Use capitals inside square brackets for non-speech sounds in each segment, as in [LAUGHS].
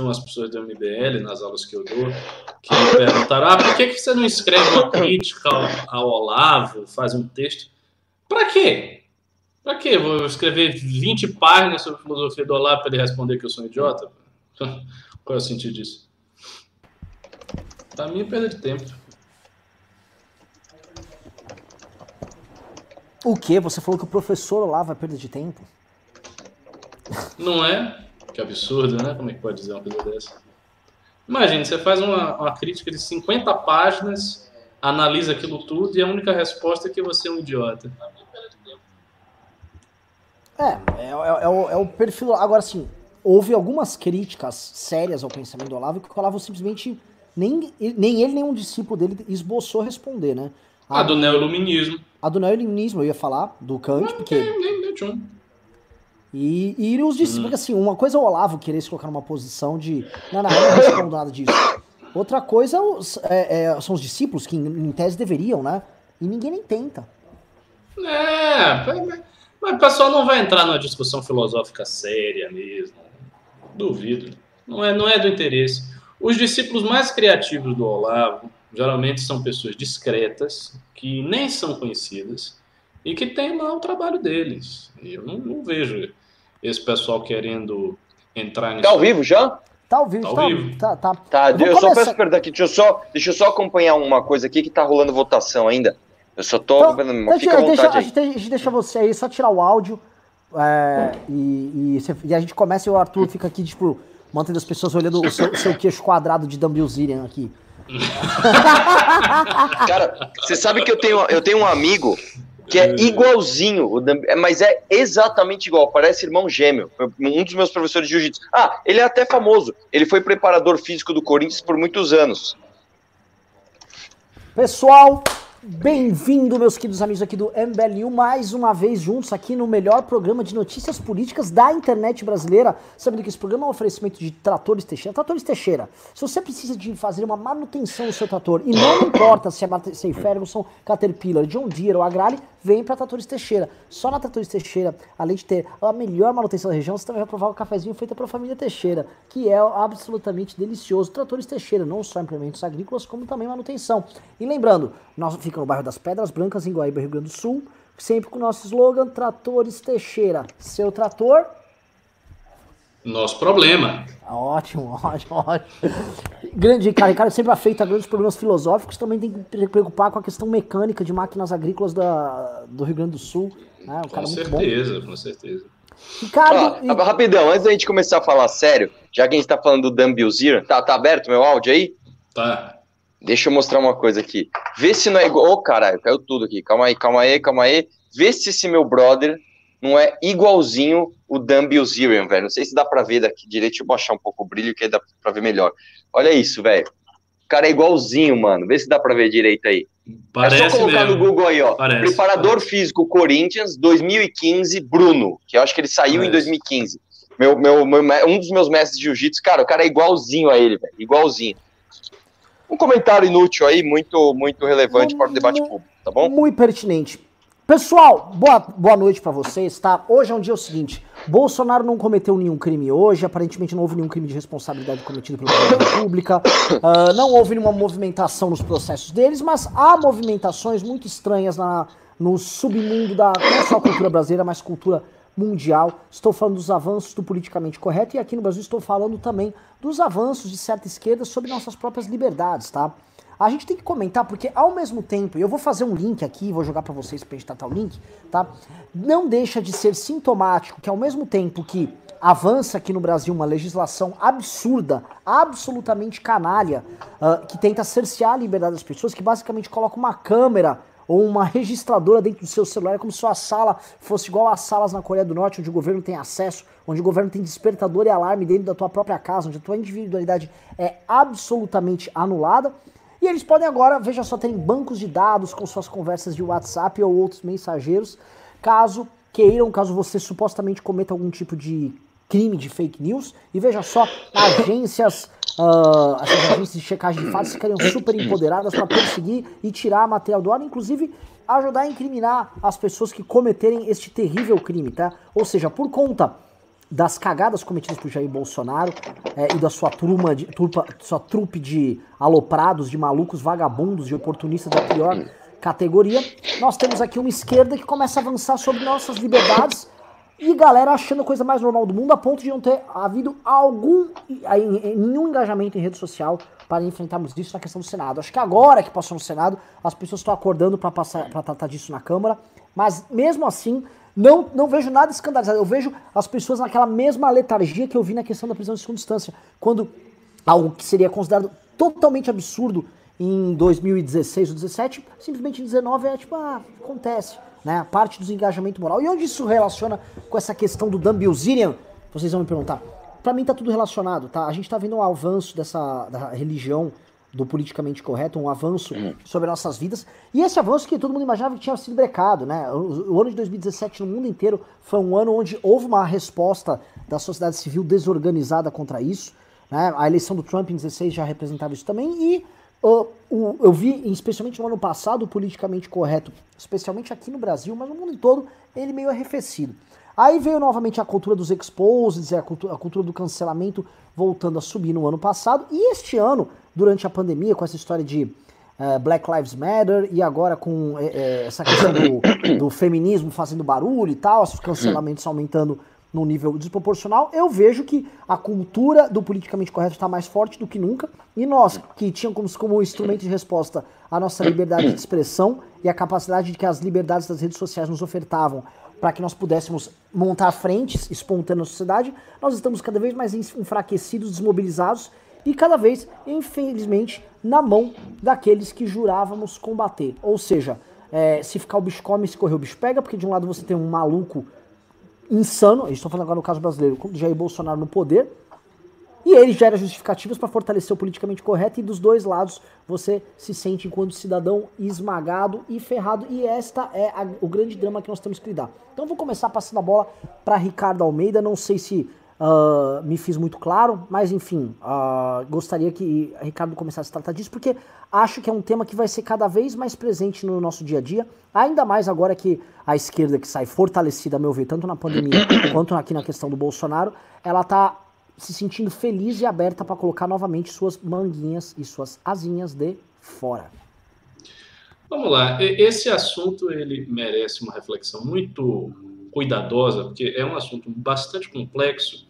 umas pessoas do MBL nas aulas que eu dou que me perguntaram: ah, por que, que você não escreve uma crítica ao, ao Olavo, faz um texto? Para quê? Para quê? Vou escrever 20 páginas sobre filosofia do Olavo para ele responder que eu sou um idiota? [LAUGHS] Qual é o sentido disso? Para mim é perda de tempo. O que? Você falou que o professor Olavo é perda de tempo? Não é? Que absurdo, né? Como é que pode dizer uma coisa dessa? Imagine, você faz uma, uma crítica de 50 páginas, analisa aquilo tudo e a única resposta é que você é um idiota. É, é, é, é, o, é o perfil. Agora, sim, houve algumas críticas sérias ao pensamento do Olavo que o Olavo simplesmente. Nem, nem ele, nem um discípulo dele esboçou responder, né? A, a do neoluminismo. A do neoluminismo, eu ia falar, do Kant, não, porque. Nem, nem, nem, e, e os discípulos, hum. porque assim, uma coisa é o Olavo querer se colocar numa posição de. Não, não, eu não respondo nada disso. Outra coisa é, é, são os discípulos, que em, em, tese deveriam, né? E ninguém nem tenta. É, mas o pessoal não vai entrar numa discussão filosófica séria mesmo. Duvido. Não é, não é do interesse. Os discípulos mais criativos do Olavo geralmente são pessoas discretas, que nem são conhecidas e que têm lá o trabalho deles. Eu não, não vejo esse pessoal querendo entrar nisso. Tá ao vivo já? Tá ao vivo, tá, tá, vivo. tá, tá. tá eu, eu só peço perdão aqui, deixa eu só, deixa eu só acompanhar uma coisa aqui que tá rolando votação ainda. Eu só tô. Então, deixa, fica à vontade deixa, aí. A, gente, a gente deixa você aí, só tirar o áudio. É, e, e, e, a gente começa e o Arthur fica aqui, tipo, mantendo as pessoas olhando o seu, seu queixo quadrado de Dumbledore aqui. Cara, você sabe que eu tenho, eu tenho um amigo que é igualzinho, mas é exatamente igual, parece irmão gêmeo. Um dos meus professores de jiu-jitsu. Ah, ele é até famoso. Ele foi preparador físico do Corinthians por muitos anos. Pessoal, Bem-vindo, meus queridos amigos aqui do MBLU, mais uma vez juntos aqui no melhor programa de notícias políticas da internet brasileira. Sabendo que esse programa é um oferecimento de Tratores Teixeira. Tratores Teixeira, se você precisa de fazer uma manutenção no seu trator, e não importa se é sem Ferguson, Caterpillar, John Deere ou Agrale, vem para Tratores Teixeira. Só na Tratores Teixeira, além de ter a melhor manutenção da região, você também vai provar o cafezinho feito pela família Teixeira, que é absolutamente delicioso. Tratores Teixeira, não só implementos agrícolas, como também manutenção. E lembrando, nós fica no bairro das Pedras Brancas, em Guaíba, Rio Grande do Sul, sempre com o nosso slogan Tratores Teixeira. Seu trator nosso problema. Ótimo, [LAUGHS] ótimo, ótimo. Grande, cara, cara sempre afeita grandes problemas filosóficos, também tem que preocupar com a questão mecânica de máquinas agrícolas da, do Rio Grande do Sul. Né? Um com certeza, com certeza. Ricardo, e... Rapidão, antes da gente começar a falar sério, já que a gente tá falando do Dan Bilzir, tá, tá aberto meu áudio aí? Tá. Deixa eu mostrar uma coisa aqui. Vê se não é igual. Ô, oh, caralho, caiu tudo aqui. Calma aí, calma aí, calma aí. Vê se esse meu brother não é igualzinho o Dan Bilzerian, velho. Não sei se dá pra ver daqui direito. Deixa eu baixar um pouco o brilho, que aí dá pra ver melhor. Olha isso, velho. O cara é igualzinho, mano. Vê se dá pra ver direito aí. Parece é só colocar mesmo. no Google aí, ó. Parece, Preparador parece. físico Corinthians 2015, Bruno. Que eu acho que ele saiu parece. em 2015. Meu, meu, meu, um dos meus mestres de jiu-jitsu, cara, o cara é igualzinho a ele, velho. Igualzinho. Um comentário inútil aí, muito, muito relevante para o debate público, tá bom? Muito pertinente. Pessoal, boa, boa noite para vocês, tá? Hoje é um dia o seguinte: Bolsonaro não cometeu nenhum crime hoje, aparentemente não houve nenhum crime de responsabilidade cometido pela República, [COUGHS] uh, não houve nenhuma movimentação nos processos deles, mas há movimentações muito estranhas na, no submundo da não só cultura brasileira, mas cultura mundial. Estou falando dos avanços do politicamente correto e aqui no Brasil estou falando também dos avanços de certa esquerda sobre nossas próprias liberdades, tá? A gente tem que comentar, porque ao mesmo tempo, eu vou fazer um link aqui, vou jogar para vocês pra gente tratar o link, tá? Não deixa de ser sintomático que ao mesmo tempo que avança aqui no Brasil uma legislação absurda, absolutamente canalha, uh, que tenta cercear a liberdade das pessoas, que basicamente coloca uma câmera ou uma registradora dentro do seu celular, é como se sua sala fosse igual às salas na Coreia do Norte, onde o governo tem acesso, onde o governo tem despertador e alarme dentro da tua própria casa, onde a tua individualidade é absolutamente anulada. E eles podem agora, veja só, terem bancos de dados com suas conversas de WhatsApp ou outros mensageiros, caso queiram, caso você supostamente cometa algum tipo de crime de fake news. E veja só, agências, uh, essas agências de checagem de fatos ficariam super empoderadas para perseguir e tirar material do ar, inclusive ajudar a incriminar as pessoas que cometerem este terrível crime, tá? Ou seja, por conta das cagadas cometidas por Jair Bolsonaro é, e da sua turma de, turpa, sua trupe de aloprados, de malucos, vagabundos, de oportunistas da pior categoria, nós temos aqui uma esquerda que começa a avançar sobre nossas liberdades e galera achando a coisa mais normal do mundo a ponto de não ter havido algum nenhum engajamento em rede social para enfrentarmos isso na questão do Senado. Acho que agora que passou no Senado, as pessoas estão acordando para tratar disso na Câmara, mas mesmo assim não, não vejo nada escandalizado. Eu vejo as pessoas naquela mesma letargia que eu vi na questão da prisão de segunda instância. Quando algo que seria considerado totalmente absurdo em 2016 ou 2017, simplesmente em 2019 é tipo, ah, acontece. Né? A parte do engajamento moral. E onde isso relaciona com essa questão do Dan Bilzerian? Vocês vão me perguntar. Para mim tá tudo relacionado, tá? A gente tá vendo um avanço dessa da religião do politicamente correto, um avanço uhum. sobre nossas vidas. E esse avanço que todo mundo imaginava que tinha sido brecado, né? O, o, ano de 2017 no mundo inteiro foi um ano onde houve uma resposta da sociedade civil desorganizada contra isso. Né? A eleição do Trump em 16 já representava isso também. E uh, o, eu vi, especialmente no ano passado, o politicamente correto, especialmente aqui no Brasil, mas no mundo todo, ele meio arrefecido. Aí veio novamente a cultura dos exposes, a cultura, a cultura do cancelamento voltando a subir no ano passado. E este ano, durante a pandemia, com essa história de uh, Black Lives Matter e agora com uh, essa questão do, do, feminismo fazendo barulho e tal, os cancelamentos aumentando num nível desproporcional, eu vejo que a cultura do politicamente correto está mais forte do que nunca. E nós, que tínhamos como instrumento de resposta a nossa liberdade de expressão e a capacidade de que as liberdades das redes sociais nos ofertavam para que nós pudéssemos montar frentes espontâneas na sociedade, nós estamos cada vez mais enfraquecidos, desmobilizados e cada vez, infelizmente, na mão daqueles que jurávamos combater. Ou seja, é, se ficar o bicho come, se correr o bicho pega, porque de um lado você tem um maluco insano, gente está falando agora no caso brasileiro, Jair Bolsonaro no poder, e ele gera justificativas para fortalecer o politicamente correto, e dos dois lados você se sente, enquanto cidadão, esmagado e ferrado. E esta é a, o grande drama que nós temos que lidar. Então vou começar passando a bola para Ricardo Almeida. Não sei se uh, me fiz muito claro, mas enfim, uh, gostaria que Ricardo começasse a tratar disso, porque acho que é um tema que vai ser cada vez mais presente no nosso dia a dia, ainda mais agora que a esquerda, que sai fortalecida, a meu ver, tanto na pandemia [COUGHS] quanto aqui na questão do Bolsonaro, ela está se sentindo feliz e aberta para colocar novamente suas manguinhas e suas asinhas de fora. Vamos lá, esse assunto ele merece uma reflexão muito cuidadosa, porque é um assunto bastante complexo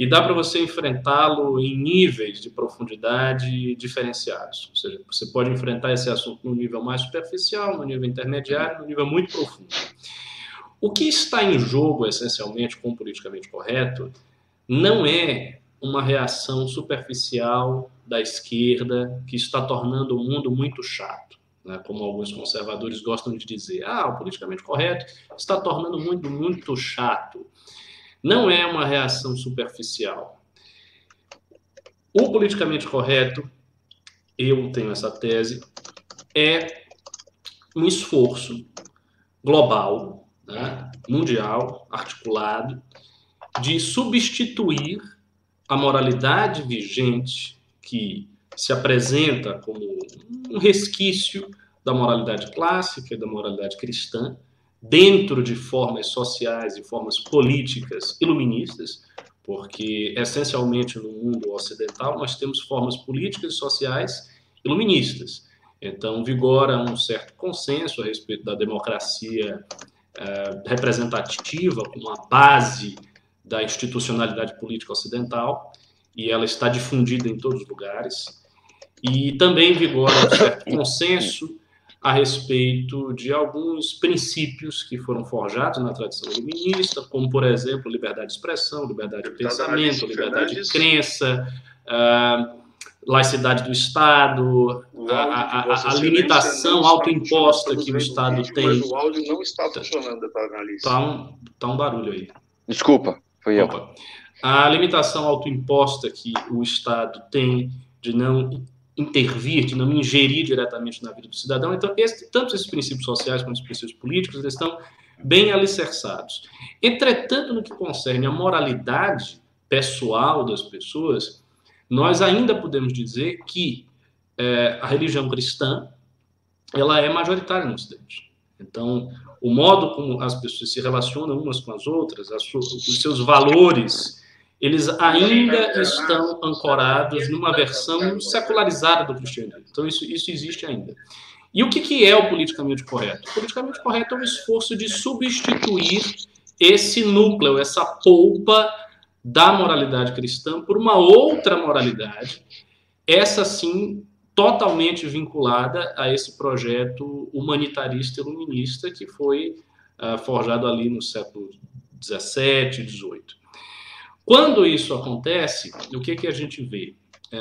e dá para você enfrentá-lo em níveis de profundidade diferenciados. Ou seja, você pode enfrentar esse assunto no nível mais superficial, no nível intermediário, no nível muito profundo. O que está em jogo, essencialmente, com o politicamente correto, não é uma reação superficial da esquerda que está tornando o mundo muito chato, né? como alguns conservadores gostam de dizer. Ah, o politicamente correto está tornando o mundo muito chato. Não é uma reação superficial. O politicamente correto, eu tenho essa tese, é um esforço global, né? mundial, articulado, de substituir a moralidade vigente que se apresenta como um resquício da moralidade clássica e da moralidade cristã, dentro de formas sociais e formas políticas iluministas, porque essencialmente no mundo ocidental nós temos formas políticas e sociais iluministas. Então vigora um certo consenso a respeito da democracia eh, representativa como a base da institucionalidade política ocidental e ela está difundida em todos os lugares. E também vigora um certo [COUGHS] consenso a respeito de alguns princípios que foram forjados na tradição iluminista, como, por exemplo, liberdade de expressão, liberdade de pensamento, liberdade de crença, uh, laicidade do Estado, a, a, a, a limitação autoimposta que o Estado tem. Mas o áudio não está funcionando para analista. Está um, tá um barulho aí. Desculpa. Foi Opa. eu. A limitação autoimposta que o Estado tem de não intervir, de não ingerir diretamente na vida do cidadão. Então, esse, tanto esses princípios sociais quanto os princípios políticos, eles estão bem alicerçados. Entretanto, no que concerne a moralidade pessoal das pessoas, nós ainda podemos dizer que é, a religião cristã ela é majoritária no Ocidente. Então, o modo como as pessoas se relacionam umas com as outras, os seus valores, eles ainda estão ancorados numa versão secularizada do cristianismo. Então, isso, isso existe ainda. E o que, que é o politicamente correto? O politicamente correto é um esforço de substituir esse núcleo, essa polpa da moralidade cristã por uma outra moralidade, essa sim totalmente vinculada a esse projeto humanitarista iluminista que foi uh, forjado ali no século 17, 18. Quando isso acontece, o que, que a gente vê? É,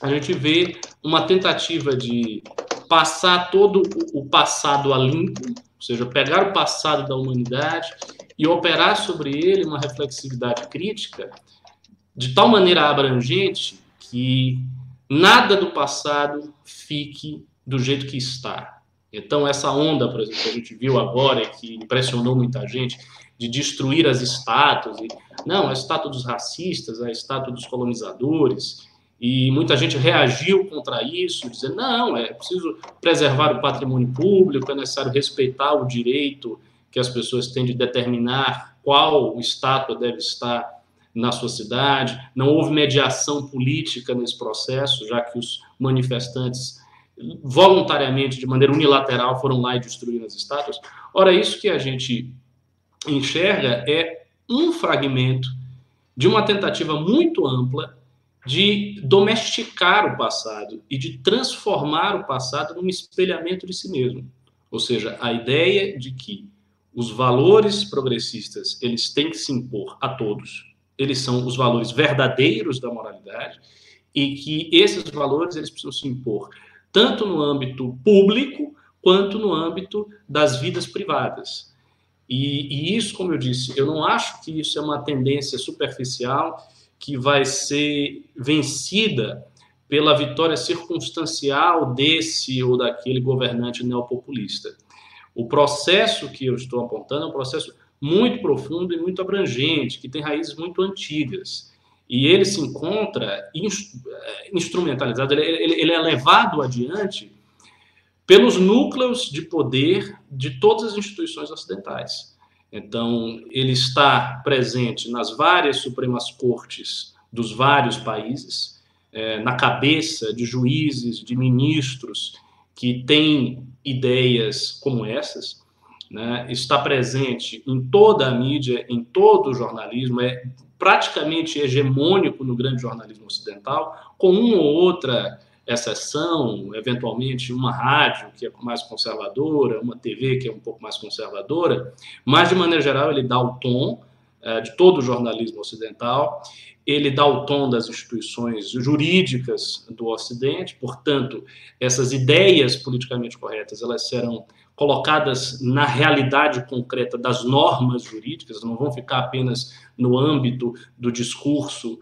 a gente vê uma tentativa de passar todo o passado a limpo, ou seja, pegar o passado da humanidade e operar sobre ele uma reflexividade crítica de tal maneira abrangente que nada do passado fique do jeito que está. Então, essa onda, por exemplo, que a gente viu agora, que impressionou muita gente, de destruir as estátuas, não, a estátua dos racistas, a estátua dos colonizadores, e muita gente reagiu contra isso, dizendo, não, é preciso preservar o patrimônio público, é necessário respeitar o direito que as pessoas têm de determinar qual estátua deve estar na sua cidade, não houve mediação política nesse processo, já que os manifestantes voluntariamente, de maneira unilateral, foram lá e destruíram as estátuas. Ora, isso que a gente enxerga é um fragmento de uma tentativa muito ampla de domesticar o passado e de transformar o passado num espelhamento de si mesmo. Ou seja, a ideia de que os valores progressistas eles têm que se impor a todos, eles são os valores verdadeiros da moralidade e que esses valores eles precisam se impor tanto no âmbito público quanto no âmbito das vidas privadas. E, e, isso, como eu disse, eu não acho que isso é uma tendência superficial que vai ser vencida pela vitória circunstancial desse ou daquele governante neopopulista. O processo que eu estou apontando é um processo muito profundo e muito abrangente, que tem raízes muito antigas. E ele se encontra instrumentalizado, ele, ele, ele é levado adiante pelos núcleos de poder de todas as instituições ocidentais. Então, ele está presente nas várias supremas cortes dos vários países, é, na cabeça de juízes, de ministros que têm ideias como essas, né, está presente em toda a mídia, em todo o jornalismo, é praticamente hegemônico no grande jornalismo ocidental, com uma ou outra exceção, eventualmente uma rádio que é mais conservadora, uma TV que é um pouco mais conservadora, mas de maneira geral ele dá o tom é, de todo o jornalismo ocidental, ele dá o tom das instituições jurídicas do Ocidente, portanto, essas ideias politicamente corretas elas serão colocadas na realidade concreta das normas jurídicas, não vão ficar apenas no âmbito do discurso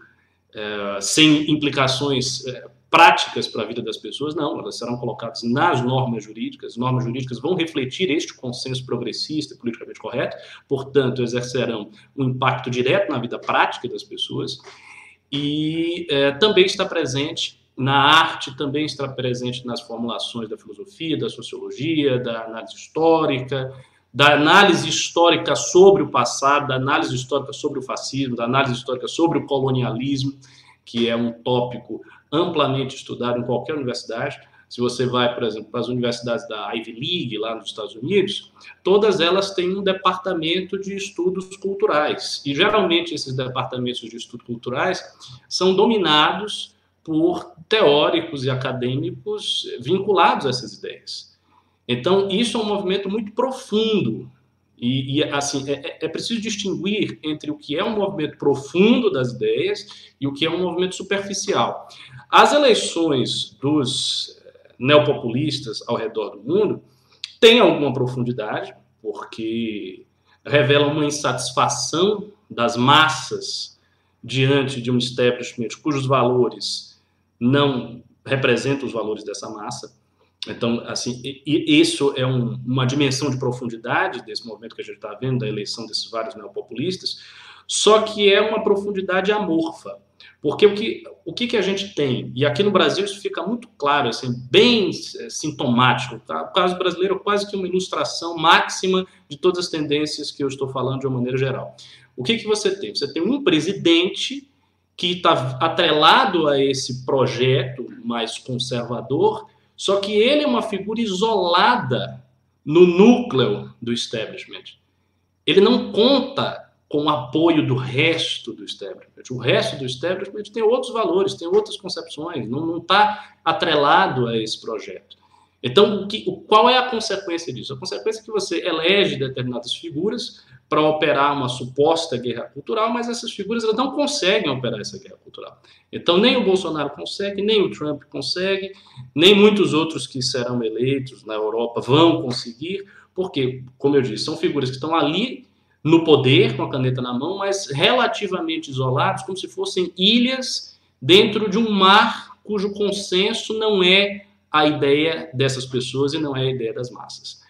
é, sem implicações é, práticas para a vida das pessoas, não, elas serão colocadas nas normas jurídicas, as normas jurídicas vão refletir este consenso progressista, politicamente correto, portanto, exercerão um impacto direto na vida prática das pessoas, e é, também está presente na arte, também está presente nas formulações da filosofia, da sociologia, da análise histórica, da análise histórica sobre o passado, da análise histórica sobre o fascismo, da análise histórica sobre o colonialismo, que é um tópico amplamente estudado em qualquer universidade. Se você vai, por exemplo, para as universidades da Ivy League, lá nos Estados Unidos, todas elas têm um departamento de estudos culturais. E geralmente esses departamentos de estudos culturais são dominados por teóricos e acadêmicos vinculados a essas ideias. Então, isso é um movimento muito profundo e, e assim, é, é, é, preciso distinguir entre o que é um movimento profundo das ideias e o que é um movimento superficial. As eleições dos eh, neopopulistas ao redor do mundo têm alguma profundidade, porque revelam uma insatisfação das massas diante de um establishment cujos valores não representam os valores dessa massa. Então, assim, isso é um, uma dimensão de profundidade desse movimento que a gente está vendo, da eleição desses vários neopopulistas, só que é uma profundidade amorfa, Porque o que, o que, que a gente tem, e aqui no Brasil isso fica muito claro, assim, bem é, sintomático, tá? o caso brasileiro é quase que uma ilustração máxima de todas as tendências que eu estou falando de uma maneira geral. O que, que você tem? Você tem um presidente que está atrelado a esse projeto mais conservador, só que ele é uma figura isolada no núcleo do establishment. Ele não conta com o apoio do resto do establishment. O resto do establishment tem outros valores, tem outras concepções, não está atrelado a esse projeto. Então, o que, qual é a consequência disso? A consequência é que você elege determinadas figuras para operar uma suposta guerra cultural, mas essas figuras elas não conseguem operar essa guerra cultural. Então, nem o Bolsonaro consegue, nem o Trump consegue, nem muitos outros que serão eleitos na Europa vão conseguir, porque, como eu disse, são figuras que estão ali no poder, com a caneta na mão, mas relativamente isolados, como se fossem ilhas dentro de um mar cujo consenso não é a ideia dessas pessoas e não é a ideia das massas.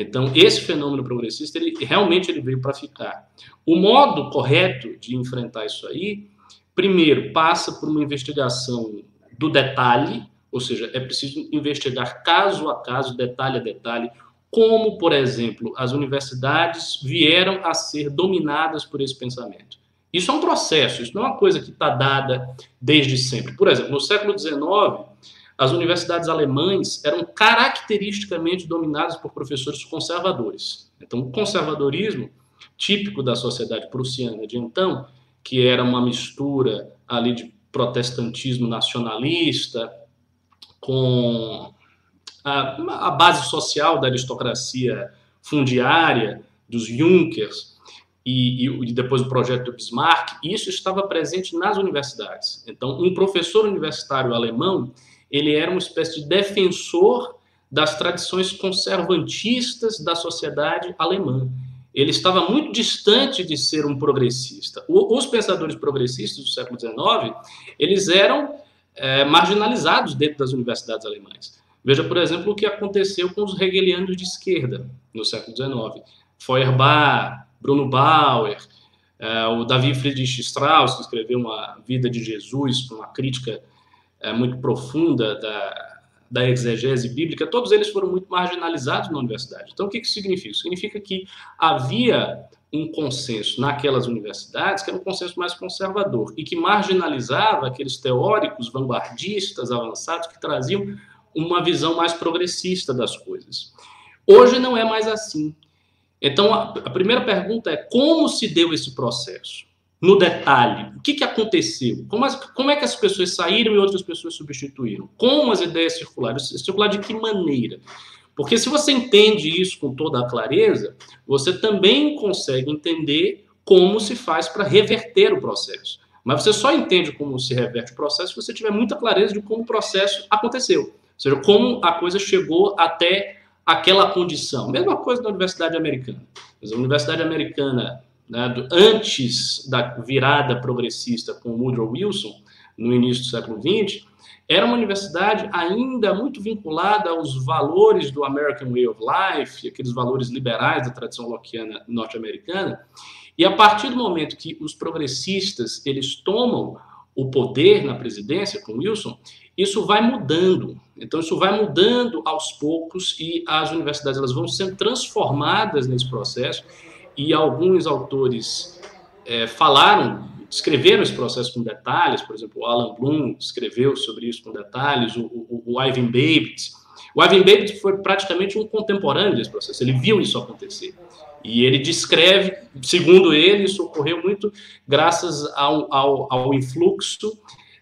Então, esse fenômeno progressista, ele realmente ele veio para ficar. O modo correto de enfrentar isso aí, primeiro, passa por uma investigação do detalhe, ou seja, é preciso investigar caso a caso, detalhe a detalhe, como, por exemplo, as universidades vieram a ser dominadas por esse pensamento. Isso é um processo, isso não é uma coisa que está dada desde sempre. Por exemplo, no século XIX, as universidades alemãs eram caracteristicamente dominadas por professores conservadores. Então, o conservadorismo, típico da sociedade prussiana de então, que era uma mistura ali de protestantismo nacionalista com a, a base social da aristocracia fundiária, dos Junkers, e, e, depois o projeto Bismarck, isso estava presente nas universidades. Então, um professor universitário alemão, ele era uma espécie de defensor das tradições conservantistas da sociedade alemã. Ele estava muito distante de ser um progressista. Os pensadores progressistas do século XIX, eles eram é, marginalizados dentro das universidades alemãs. Veja, por exemplo, o que aconteceu com os hegelianos de esquerda no século XIX. Feuerbach, Bruno Bauer, eh, o Davi Friedrich Strauss, que escreveu uma Vida de Jesus, uma crítica eh, muito profunda da, da exegese bíblica, todos eles foram muito marginalizados na universidade. Então, o que isso significa? Significa que havia um consenso naquelas universidades que era um consenso mais conservador e que marginalizava aqueles teóricos vanguardistas avançados que traziam uma visão mais progressista das coisas. Hoje não é mais assim. Então, a primeira pergunta é como se deu esse processo? No detalhe, o que, que aconteceu? Como, as, como é que as pessoas saíram e outras pessoas substituíram? Como as ideias circularam? Circular de que maneira? Porque se você entende isso com toda a clareza, você também consegue entender como se faz para reverter o processo. Mas você só entende como se reverte o processo se você tiver muita clareza de como o processo aconteceu seja, como a coisa chegou até aquela condição. Mesma coisa na Universidade Americana. A Universidade Americana, né, do, antes da virada progressista com Woodrow Wilson, no início do século XX, era uma universidade ainda muito vinculada aos valores do American Way of Life, aqueles valores liberais da tradição lockeana norte-americana. E a partir do momento que os progressistas eles tomam o poder na presidência com Wilson, isso vai mudando. Então, isso vai mudando aos poucos e as universidades elas vão sendo transformadas nesse processo. E alguns autores é, falaram, escreveram esse processo com detalhes, por exemplo, o Alan Bloom escreveu sobre isso com detalhes, o, o, o Ivan Babbitt. O Ivan Babbitt foi praticamente um contemporâneo desse processo, ele viu isso acontecer. E ele descreve, segundo ele, isso ocorreu muito graças ao, ao, ao influxo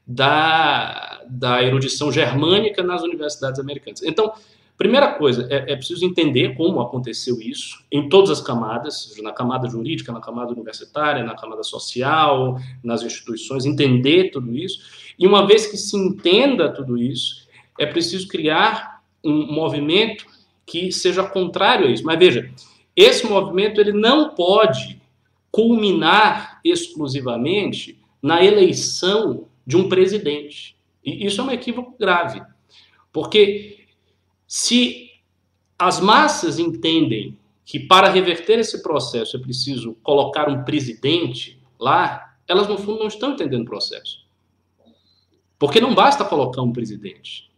da, da erudição germânica nas universidades americanas. Então, primeira coisa, é, é, preciso entender como aconteceu isso em todas as camadas, na camada jurídica, na camada universitária, na camada social, nas instituições, entender tudo isso. E uma vez que se entenda tudo isso, é preciso criar um movimento que seja contrário a isso. Mas veja, esse movimento ele não pode culminar exclusivamente na eleição de um presidente. E isso é um equívoco grave. Porque se as massas entendem que para reverter esse processo é preciso colocar um presidente lá, elas no fundo não estão entendendo o processo. Porque não basta colocar um presidente.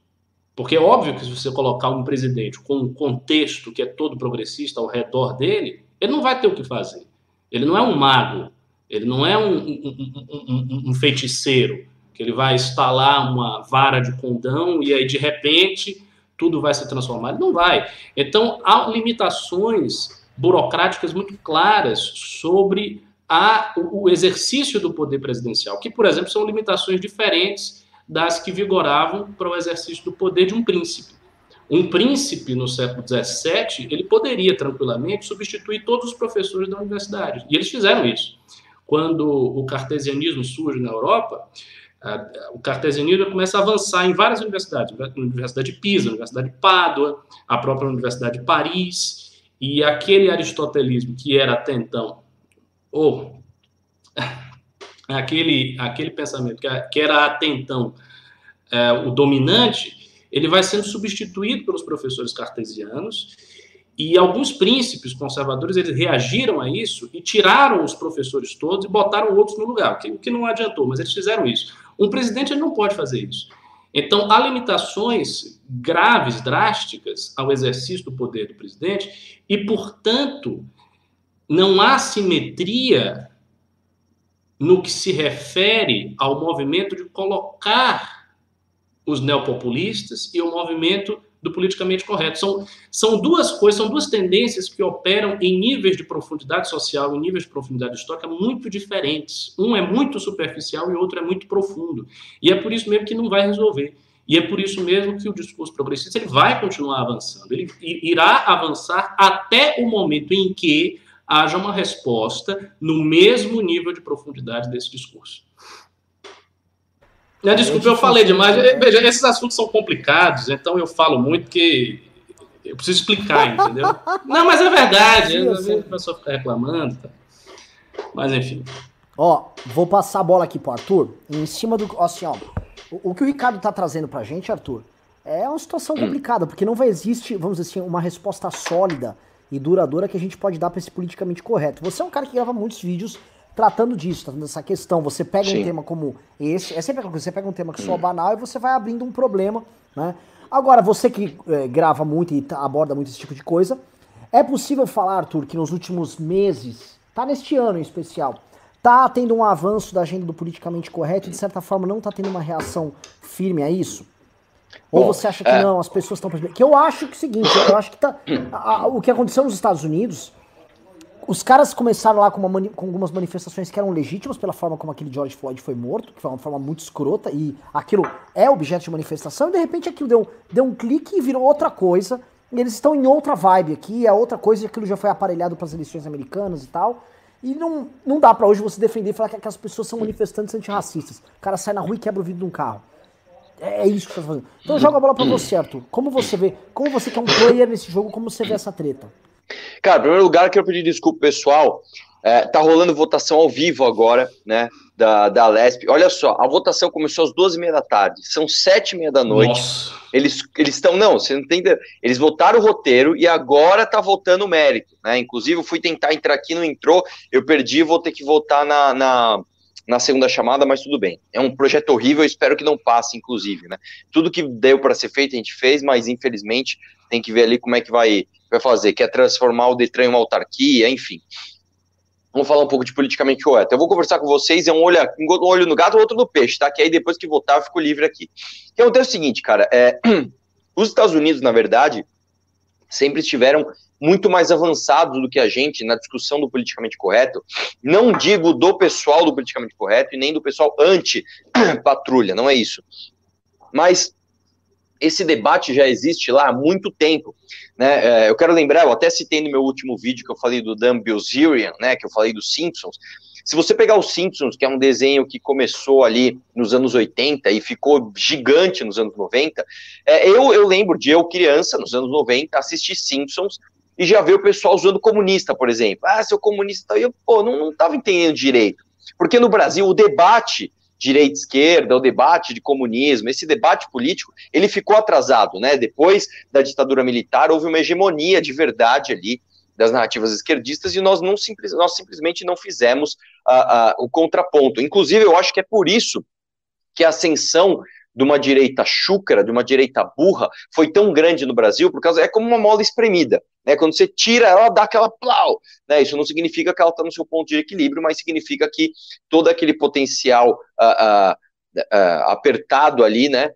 Porque é óbvio que se você colocar um presidente com um contexto que é todo progressista ao redor dele, ele não vai ter o que fazer. Ele não é um mago, ele não é um, um, um, um feiticeiro, que ele vai instalar uma vara de condão e aí de repente tudo vai se transformar. Não vai. Então há limitações burocráticas muito claras sobre a, o exercício do poder presidencial, que, por exemplo, são limitações diferentes das que vigoravam para o exercício do poder de um príncipe. Um príncipe no século XVII, ele poderia tranquilamente substituir todos os professores da universidade. E eles fizeram isso. Quando o cartesianismo surge na Europa, o cartesianismo começa a avançar em várias universidades, Universidade de Pisa, Universidade de Pádua, a própria Universidade de Paris, e aquele aristotelismo que era até então, ou [LAUGHS] aquele, aquele pensamento que era até então é, o dominante, ele vai sendo substituído pelos professores cartesianos e alguns príncipes conservadores eles reagiram a isso e tiraram os professores todos e botaram outros no lugar, o que, que não adiantou, mas eles fizeram isso. Um presidente não pode fazer isso. Então, há limitações graves, drásticas ao exercício do poder do presidente e, portanto, não há simetria no que se refere ao movimento de colocar os neopopulistas e o movimento do politicamente correto. São, são duas coisas, são duas tendências que operam em níveis de profundidade social e níveis de profundidade histórica muito diferentes. Um é muito superficial e outro é muito profundo. E é por isso mesmo que não vai resolver. E é por isso mesmo que o discurso progressista ele vai continuar avançando. Ele irá avançar até o momento em que haja uma resposta no mesmo nível de profundidade desse discurso. Né, desculpa, eu falei demais. Veja, esses assuntos são complicados, então eu falo muito que eu preciso explicar, entendeu? [LAUGHS] Não, mas é verdade. Sim, eu, a pessoa fica reclamando. Tá? Mas enfim. Ó, vou passar a bola aqui pro Arthur. Em cima do. Assim, ó. O, o que o Ricardo tá trazendo pra gente, Arthur, é uma situação hum. complicada, porque não vai existir, vamos dizer assim, uma resposta sólida e duradoura que a gente pode dar para esse politicamente correto. Você é um cara que grava muitos vídeos tratando disso, tratando dessa questão. Você pega Sim. um tema como esse, é sempre aquela coisa, você pega um tema que soa hum. banal e você vai abrindo um problema, né? Agora, você que é, grava muito e aborda muito esse tipo de coisa, é possível falar, Arthur, que nos últimos meses, tá neste ano em especial, tá tendo um avanço da agenda do politicamente correto e de certa forma não tá tendo uma reação firme a isso? Ou Bom, você acha que é... não, as pessoas estão Que eu acho que é o seguinte, eu acho que tá. A, a, o que aconteceu nos Estados Unidos os caras começaram lá com, com, algumas manifestações que eram legítimas pela forma como aquele George Floyd foi morto, que foi uma forma muito escrota, e aquilo é objeto de manifestação, e de repente aquilo deu, deu um clique e virou outra coisa, e eles estão em outra vibe aqui, é outra coisa, e aquilo já foi aparelhado para as eleições americanas e tal. E não, não dá para hoje você defender e falar que aquelas pessoas são manifestantes antirracistas. O cara sai na rua e quebra o vidro de um carro. É, é isso que você tá fazendo. Então eu jogo a bola pra você, Arthur. Como você vê, como você que é um player nesse jogo, como você vê essa treta? Cara, em primeiro lugar, quero pedir desculpa pessoal. É, tá rolando votação ao vivo agora, né? Da, da Lesp. Olha só, a votação começou às duas e meia da tarde, são sete e meia da noite. Nossa. Eles estão, não, você não tem. Eles votaram o roteiro e agora tá votando o mérito, né? Inclusive, eu fui tentar entrar aqui, não entrou, eu perdi, vou ter que votar na, na, na segunda chamada, mas tudo bem. É um projeto horrível, espero que não passe, inclusive, né? Tudo que deu para ser feito a gente fez, mas infelizmente tem que ver ali como é que vai vai fazer, quer transformar o Detran em uma autarquia, enfim. Vamos falar um pouco de politicamente correto. Eu vou conversar com vocês, é um olho, um olho no gato, outro no peixe, tá? Que aí depois que votar eu fico livre aqui. O que acontece é o seguinte, cara, é, [CLEARS THROAT] os Estados Unidos, na verdade, sempre estiveram muito mais avançados do que a gente na discussão do politicamente correto. Não digo do pessoal do politicamente correto e nem do pessoal anti-patrulha, não é isso. Mas esse debate já existe lá há muito tempo. Né? É, eu quero lembrar, eu até citei no meu último vídeo que eu falei do Dan Bilzerian, né, que eu falei dos Simpsons. Se você pegar os Simpsons, que é um desenho que começou ali nos anos 80 e ficou gigante nos anos 90, é, eu, eu lembro de eu, criança, nos anos 90, assistir Simpsons e já ver o pessoal usando comunista, por exemplo. Ah, seu comunista, eu, pô, não estava entendendo direito. Porque no Brasil o debate direita esquerda, o debate de comunismo, esse debate político, ele ficou atrasado, né? Depois da ditadura militar houve uma hegemonia de verdade ali das narrativas esquerdistas e nós não simples, nós simplesmente não fizemos uh, uh, o contraponto. Inclusive, eu acho que é por isso que a ascensão de uma direita chúcara, de uma direita burra, foi tão grande no Brasil, por causa é como uma mola espremida, né? Quando você tira ela, dá aquela plau, né? Isso não significa que ela está no seu ponto de equilíbrio, mas significa que todo aquele potencial uh, uh, uh, apertado ali, né?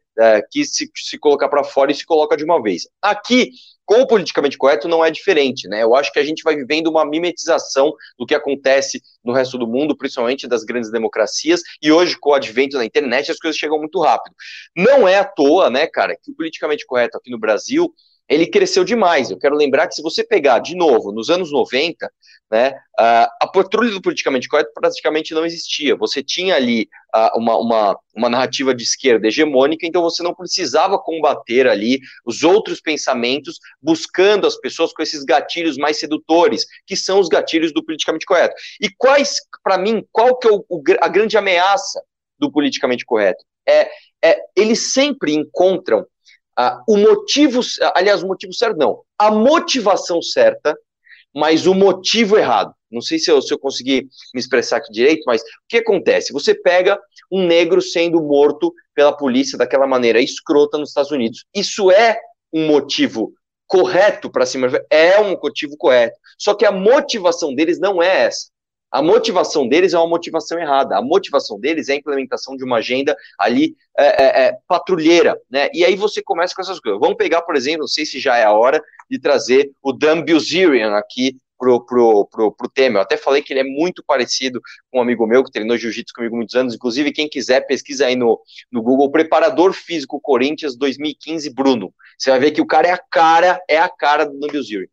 que se, se colocar para fora e se coloca de uma vez. Aqui com o politicamente correto não é diferente, né? Eu acho que a gente vai vivendo uma mimetização do que acontece no resto do mundo, principalmente das grandes democracias, e hoje, com o advento da internet, as coisas chegam muito rápido. Não é à toa, né, cara, que o politicamente correto aqui no Brasil ele cresceu demais. Eu quero lembrar que se você pegar de novo nos anos 90, né, a patrulha do politicamente correto praticamente não existia. Você tinha ali uma, uma, uma narrativa de esquerda hegemônica, então você não precisava combater ali os outros pensamentos, buscando as pessoas com esses gatilhos mais sedutores, que são os gatilhos do politicamente correto. E quais, para mim, qual que é o, o, a grande ameaça do politicamente correto? É, é, eles sempre encontram ah, o motivo, aliás, o motivo certo não, a motivação certa, mas o motivo errado. Não sei se eu, se eu consegui me expressar aqui direito, mas o que acontece? Você pega um negro sendo morto pela polícia daquela maneira escrota nos Estados Unidos. Isso é um motivo correto para cima, é um motivo correto. Só que a motivação deles não é essa. A motivação deles é uma motivação errada. A motivação deles é a implementação de uma agenda ali é, é, é, patrulheira, né? E aí você começa com essas coisas. Vamos pegar, por exemplo, não sei se já é a hora de trazer o Dan Bilzerian aqui pro, pro, pro, pro tema. Eu até falei que ele é muito parecido com um amigo meu que treinou jiu-jitsu comigo muitos anos. Inclusive, quem quiser, pesquisa aí no, no Google, preparador físico Corinthians 2015 Bruno. Você vai ver que o cara é a cara, é a cara do Dan Bilzerian.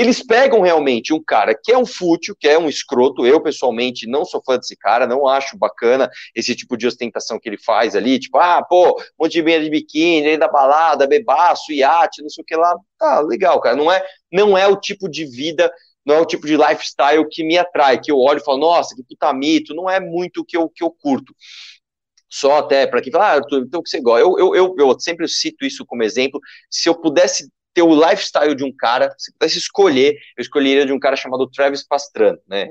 Eles pegam realmente um cara que é um fútil, que é um escroto. Eu, pessoalmente, não sou fã desse cara, não acho bacana esse tipo de ostentação que ele faz ali. Tipo, ah, pô, um monte de meia de biquíni, ele da balada, bebaço, iate, não sei o que lá. Tá, legal, cara. Não é, não é o tipo de vida não é o tipo de lifestyle que me atrai, que eu olho e falo, nossa, que puta mito, não é muito o que eu, que eu curto. Só até para quem fala, ah, então o que você gosta? Eu, eu, eu, eu sempre cito isso como exemplo. Se eu pudesse ter o lifestyle de um cara, se pudesse escolher, eu escolheria de um cara chamado Travis Pastrana, né?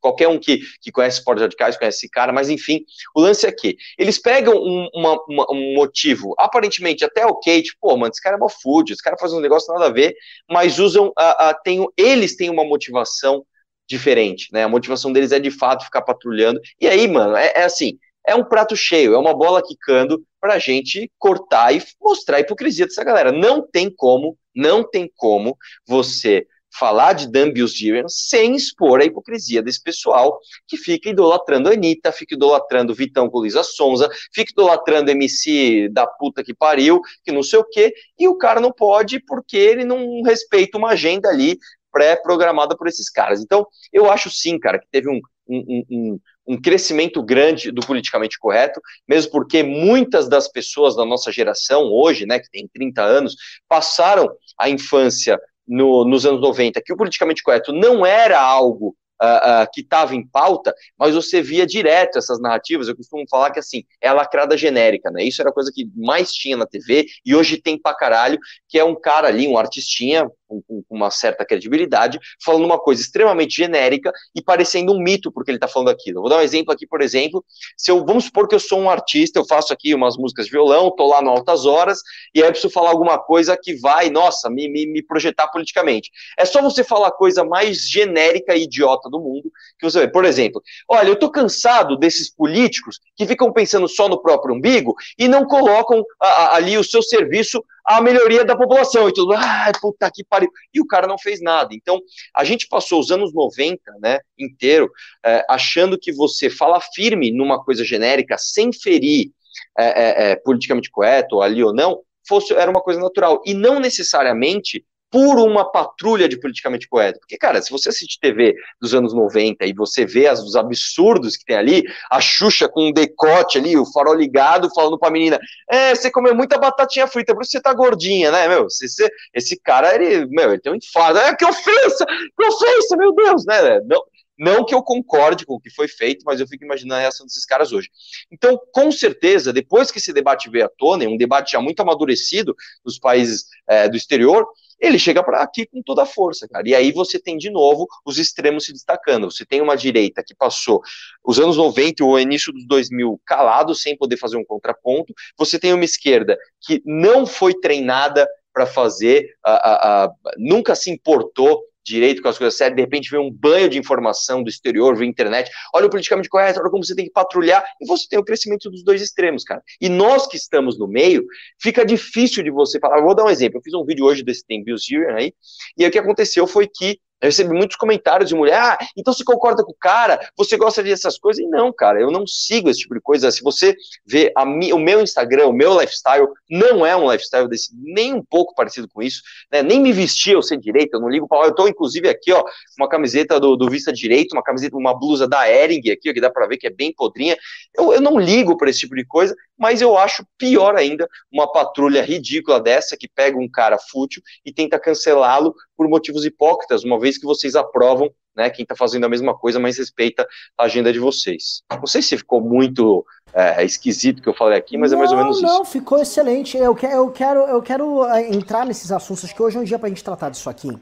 Qualquer um que, que conhece esportes radicais conhece esse cara, mas enfim, o lance é que eles pegam um, uma, uma, um motivo aparentemente até ok, tipo, pô, mano, esse cara é mó food, esse cara faz um negócio nada a ver, mas usam, a, a, tem, eles têm uma motivação diferente, né? A motivação deles é de fato ficar patrulhando, e aí, mano, é, é assim, é um prato cheio, é uma bola quicando para a gente cortar e mostrar a hipocrisia dessa galera. Não tem como, não tem como você falar de Dan Bilzerian sem expor a hipocrisia desse pessoal que fica idolatrando a Anitta, fica idolatrando Vitão com Lisa Sonza, fica idolatrando MC da puta que pariu, que não sei o quê, e o cara não pode porque ele não respeita uma agenda ali pré-programada por esses caras. Então, eu acho sim, cara, que teve um, um, um, um crescimento grande do politicamente correto, mesmo porque muitas das pessoas da nossa geração hoje, né, que tem 30 anos, passaram a infância no, nos anos 90, que o politicamente correto não era algo Uh, uh, que estava em pauta, mas você via direto essas narrativas. Eu costumo falar que assim é a lacrada genérica, né? Isso era a coisa que mais tinha na TV e hoje tem pra caralho, que é um cara ali, um artistinha, com, com, uma certa credibilidade, falando uma coisa extremamente genérica e parecendo um mito porque ele está falando aquilo. vou dar um exemplo aqui, por exemplo, se eu vamos supor que eu sou um artista, eu faço aqui umas músicas de violão, tô lá no altas horas e aí eu preciso falar alguma coisa que vai, nossa, me, me, me projetar politicamente. É só você falar a coisa mais genérica e idiota do mundo que você vê. Por exemplo, olha, eu tô cansado desses políticos que ficam pensando só no próprio umbigo e não colocam a, a, ali o seu serviço a melhoria da população e tudo. Ah, puta que pariu. E o cara não fez nada. Então, a gente passou os anos 90, né, inteiro, é, achando que você fala firme numa coisa genérica, sem ferir é, é, é politicamente correto, ali ou não, fosse, era uma coisa natural. E não necessariamente por uma patrulha de politicamente correto. Porque, cara, se você assiste TV dos anos 90 e você vê as, os absurdos que tem ali, a Xuxa com um decote ali, o farol ligado, falando pra menina, é, você comeu muita batatinha frita, por isso você tá gordinha, né, meu? Você, você, esse cara, ele, meu, ele tem um infarto. É, que ofensa! Que ofensa, meu Deus, né? Não, Não que eu concorde com o que foi feito, mas eu fico imaginando a reação desses caras hoje. Então, com certeza, depois que esse debate veio à tona, um debate já muito amadurecido nos países é, do exterior, ele chega para aqui com toda a força, cara. E aí você tem de novo os extremos se destacando. Você tem uma direita que passou os anos 90 ou início dos 2000 calado, sem poder fazer um contraponto. Você tem uma esquerda que não foi treinada para fazer, a, a, a, nunca se importou direito com as coisas sérias, de repente vem um banho de informação do exterior, via internet, olha o politicamente correto, olha como você tem que patrulhar, e você tem o crescimento dos dois extremos, cara. E nós que estamos no meio, fica difícil de você falar. Vou dar um exemplo. Eu fiz um vídeo hoje desse Tem Bill aí, e aí o que aconteceu foi que eu recebi muitos comentários de mulher, ah, então você concorda com o cara, você gosta dessas coisas, e não, cara, eu não sigo esse tipo de coisa, se você vê a o meu Instagram, o meu lifestyle, não é um lifestyle desse, nem um pouco parecido com isso, né, nem me vestir eu ser direito, eu não ligo eu tô inclusive aqui, ó, uma camiseta do, do Vista Direito, uma camiseta, uma blusa da Ering aqui, ó, que dá para ver que é bem podrinha, eu, eu não ligo para esse tipo de coisa, mas eu acho pior ainda uma patrulha ridícula dessa, que pega um cara fútil e tenta cancelá-lo por motivos hipócritas, uma vez que vocês aprovam, né, quem está fazendo a mesma coisa, mas respeita a agenda de vocês. Não sei se ficou muito é, esquisito que eu falei aqui, mas não, é mais ou menos não, isso. Não, ficou excelente. Eu, quero, eu, quero, eu quero é, entrar nesses assuntos, acho que hoje é um dia para a gente tratar disso aqui.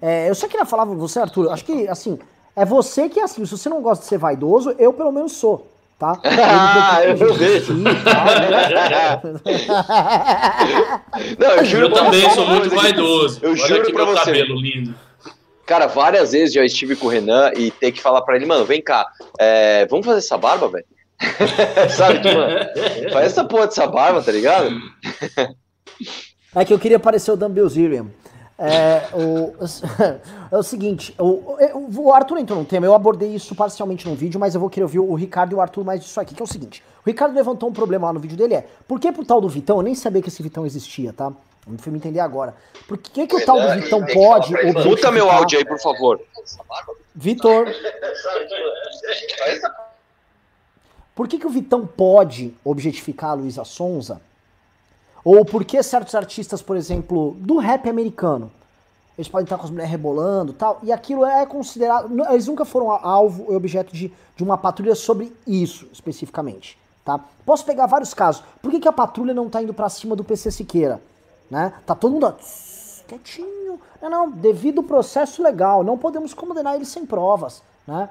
É, eu só queria falar pra você, Arthur, acho que, assim, é você que, assim, se você não gosta de ser vaidoso, eu pelo menos sou tá? [LAUGHS] Ah, eu vejo. Né? [LAUGHS] não, eu juro eu também sou muito vaidoso. Eu Olha juro pra você. cabelo lindo. Cara, várias vezes já estive com o Renan e ter que falar pra ele, mano, vem cá, é, vamos fazer essa barba, velho? [LAUGHS] Sabe, que, mano, faz essa porra dessa barba, tá ligado? é que eu queria parecer o Dan Bilzerian. É o, [LAUGHS] é o seguinte, o, o, Arthur entrou num tema, eu abordei isso parcialmente no vídeo, mas eu vou querer ouvir o Ricardo e o Arthur mais disso aqui, que é o seguinte. O Ricardo levantou um problema lá no vídeo dele, é, por que pro tal do Vitão, eu nem sabia que esse Vitão existia, tá? Não fui me entender agora. Por que, que o tal do Vitão pode. Muta meu áudio aí, por favor. Vitor. [LAUGHS] Por que, que o Vitão pode objetificar a Luísa Sonza? Ou por que certos artistas, por exemplo, do rap americano, eles podem estar com as mulheres rebolando tal, e aquilo é considerado. Eles nunca foram alvo e objeto de, de uma patrulha sobre isso especificamente. Tá? Posso pegar vários casos. Por que, que a patrulha não está indo para cima do PC Siqueira? né? Tá todo mundo quietinho. Não, não, devido ao processo legal, não podemos condenar ele sem provas, né?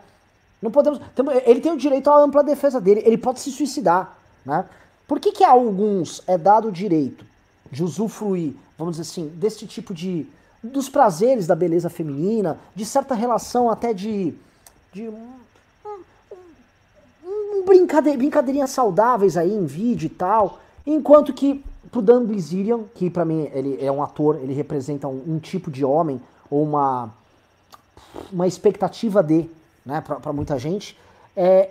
Não podemos. Ele tem o direito à ampla defesa dele, ele pode se suicidar, né? Por que, que a alguns é dado o direito de usufruir, vamos dizer assim, desse tipo de. dos prazeres da beleza feminina, de certa relação até de. de um, um, um brincadeirinhas saudáveis aí em vídeo e tal, enquanto que pro Dan Bilzerian, que para mim ele é um ator, ele representa um, um, tipo de homem ou uma uma expectativa de, né, para muita gente, é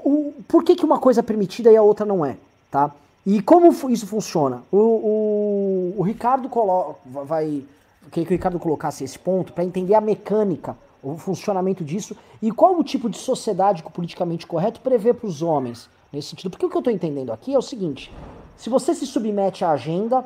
o, por que, que uma coisa é permitida e a outra não é, tá? E como isso funciona? O, o, o Ricardo coloca, vai, queria que o Ricardo colocasse esse ponto para entender a mecânica, o funcionamento disso e qual o tipo de sociedade que o politicamente correto prevê para os homens nesse sentido. Porque o que eu estou entendendo aqui é o seguinte: se você se submete à agenda,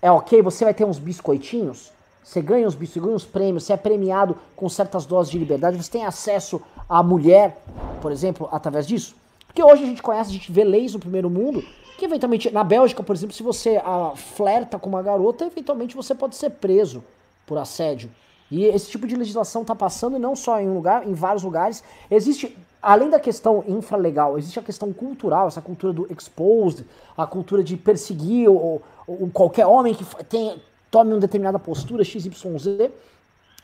é ok, você vai ter uns biscoitinhos, você ganha uns ganha uns prêmios, você é premiado com certas doses de liberdade, você tem acesso à mulher, por exemplo, através disso. Porque hoje a gente conhece, a gente vê leis no primeiro mundo, que eventualmente, na Bélgica, por exemplo, se você a, flerta com uma garota, eventualmente você pode ser preso por assédio. E esse tipo de legislação está passando, e não só em um lugar, em vários lugares. Existe além da questão infralegal, existe a questão cultural, essa cultura do exposed, a cultura de perseguir ou, ou qualquer homem que tenha, tome uma determinada postura, XYZ.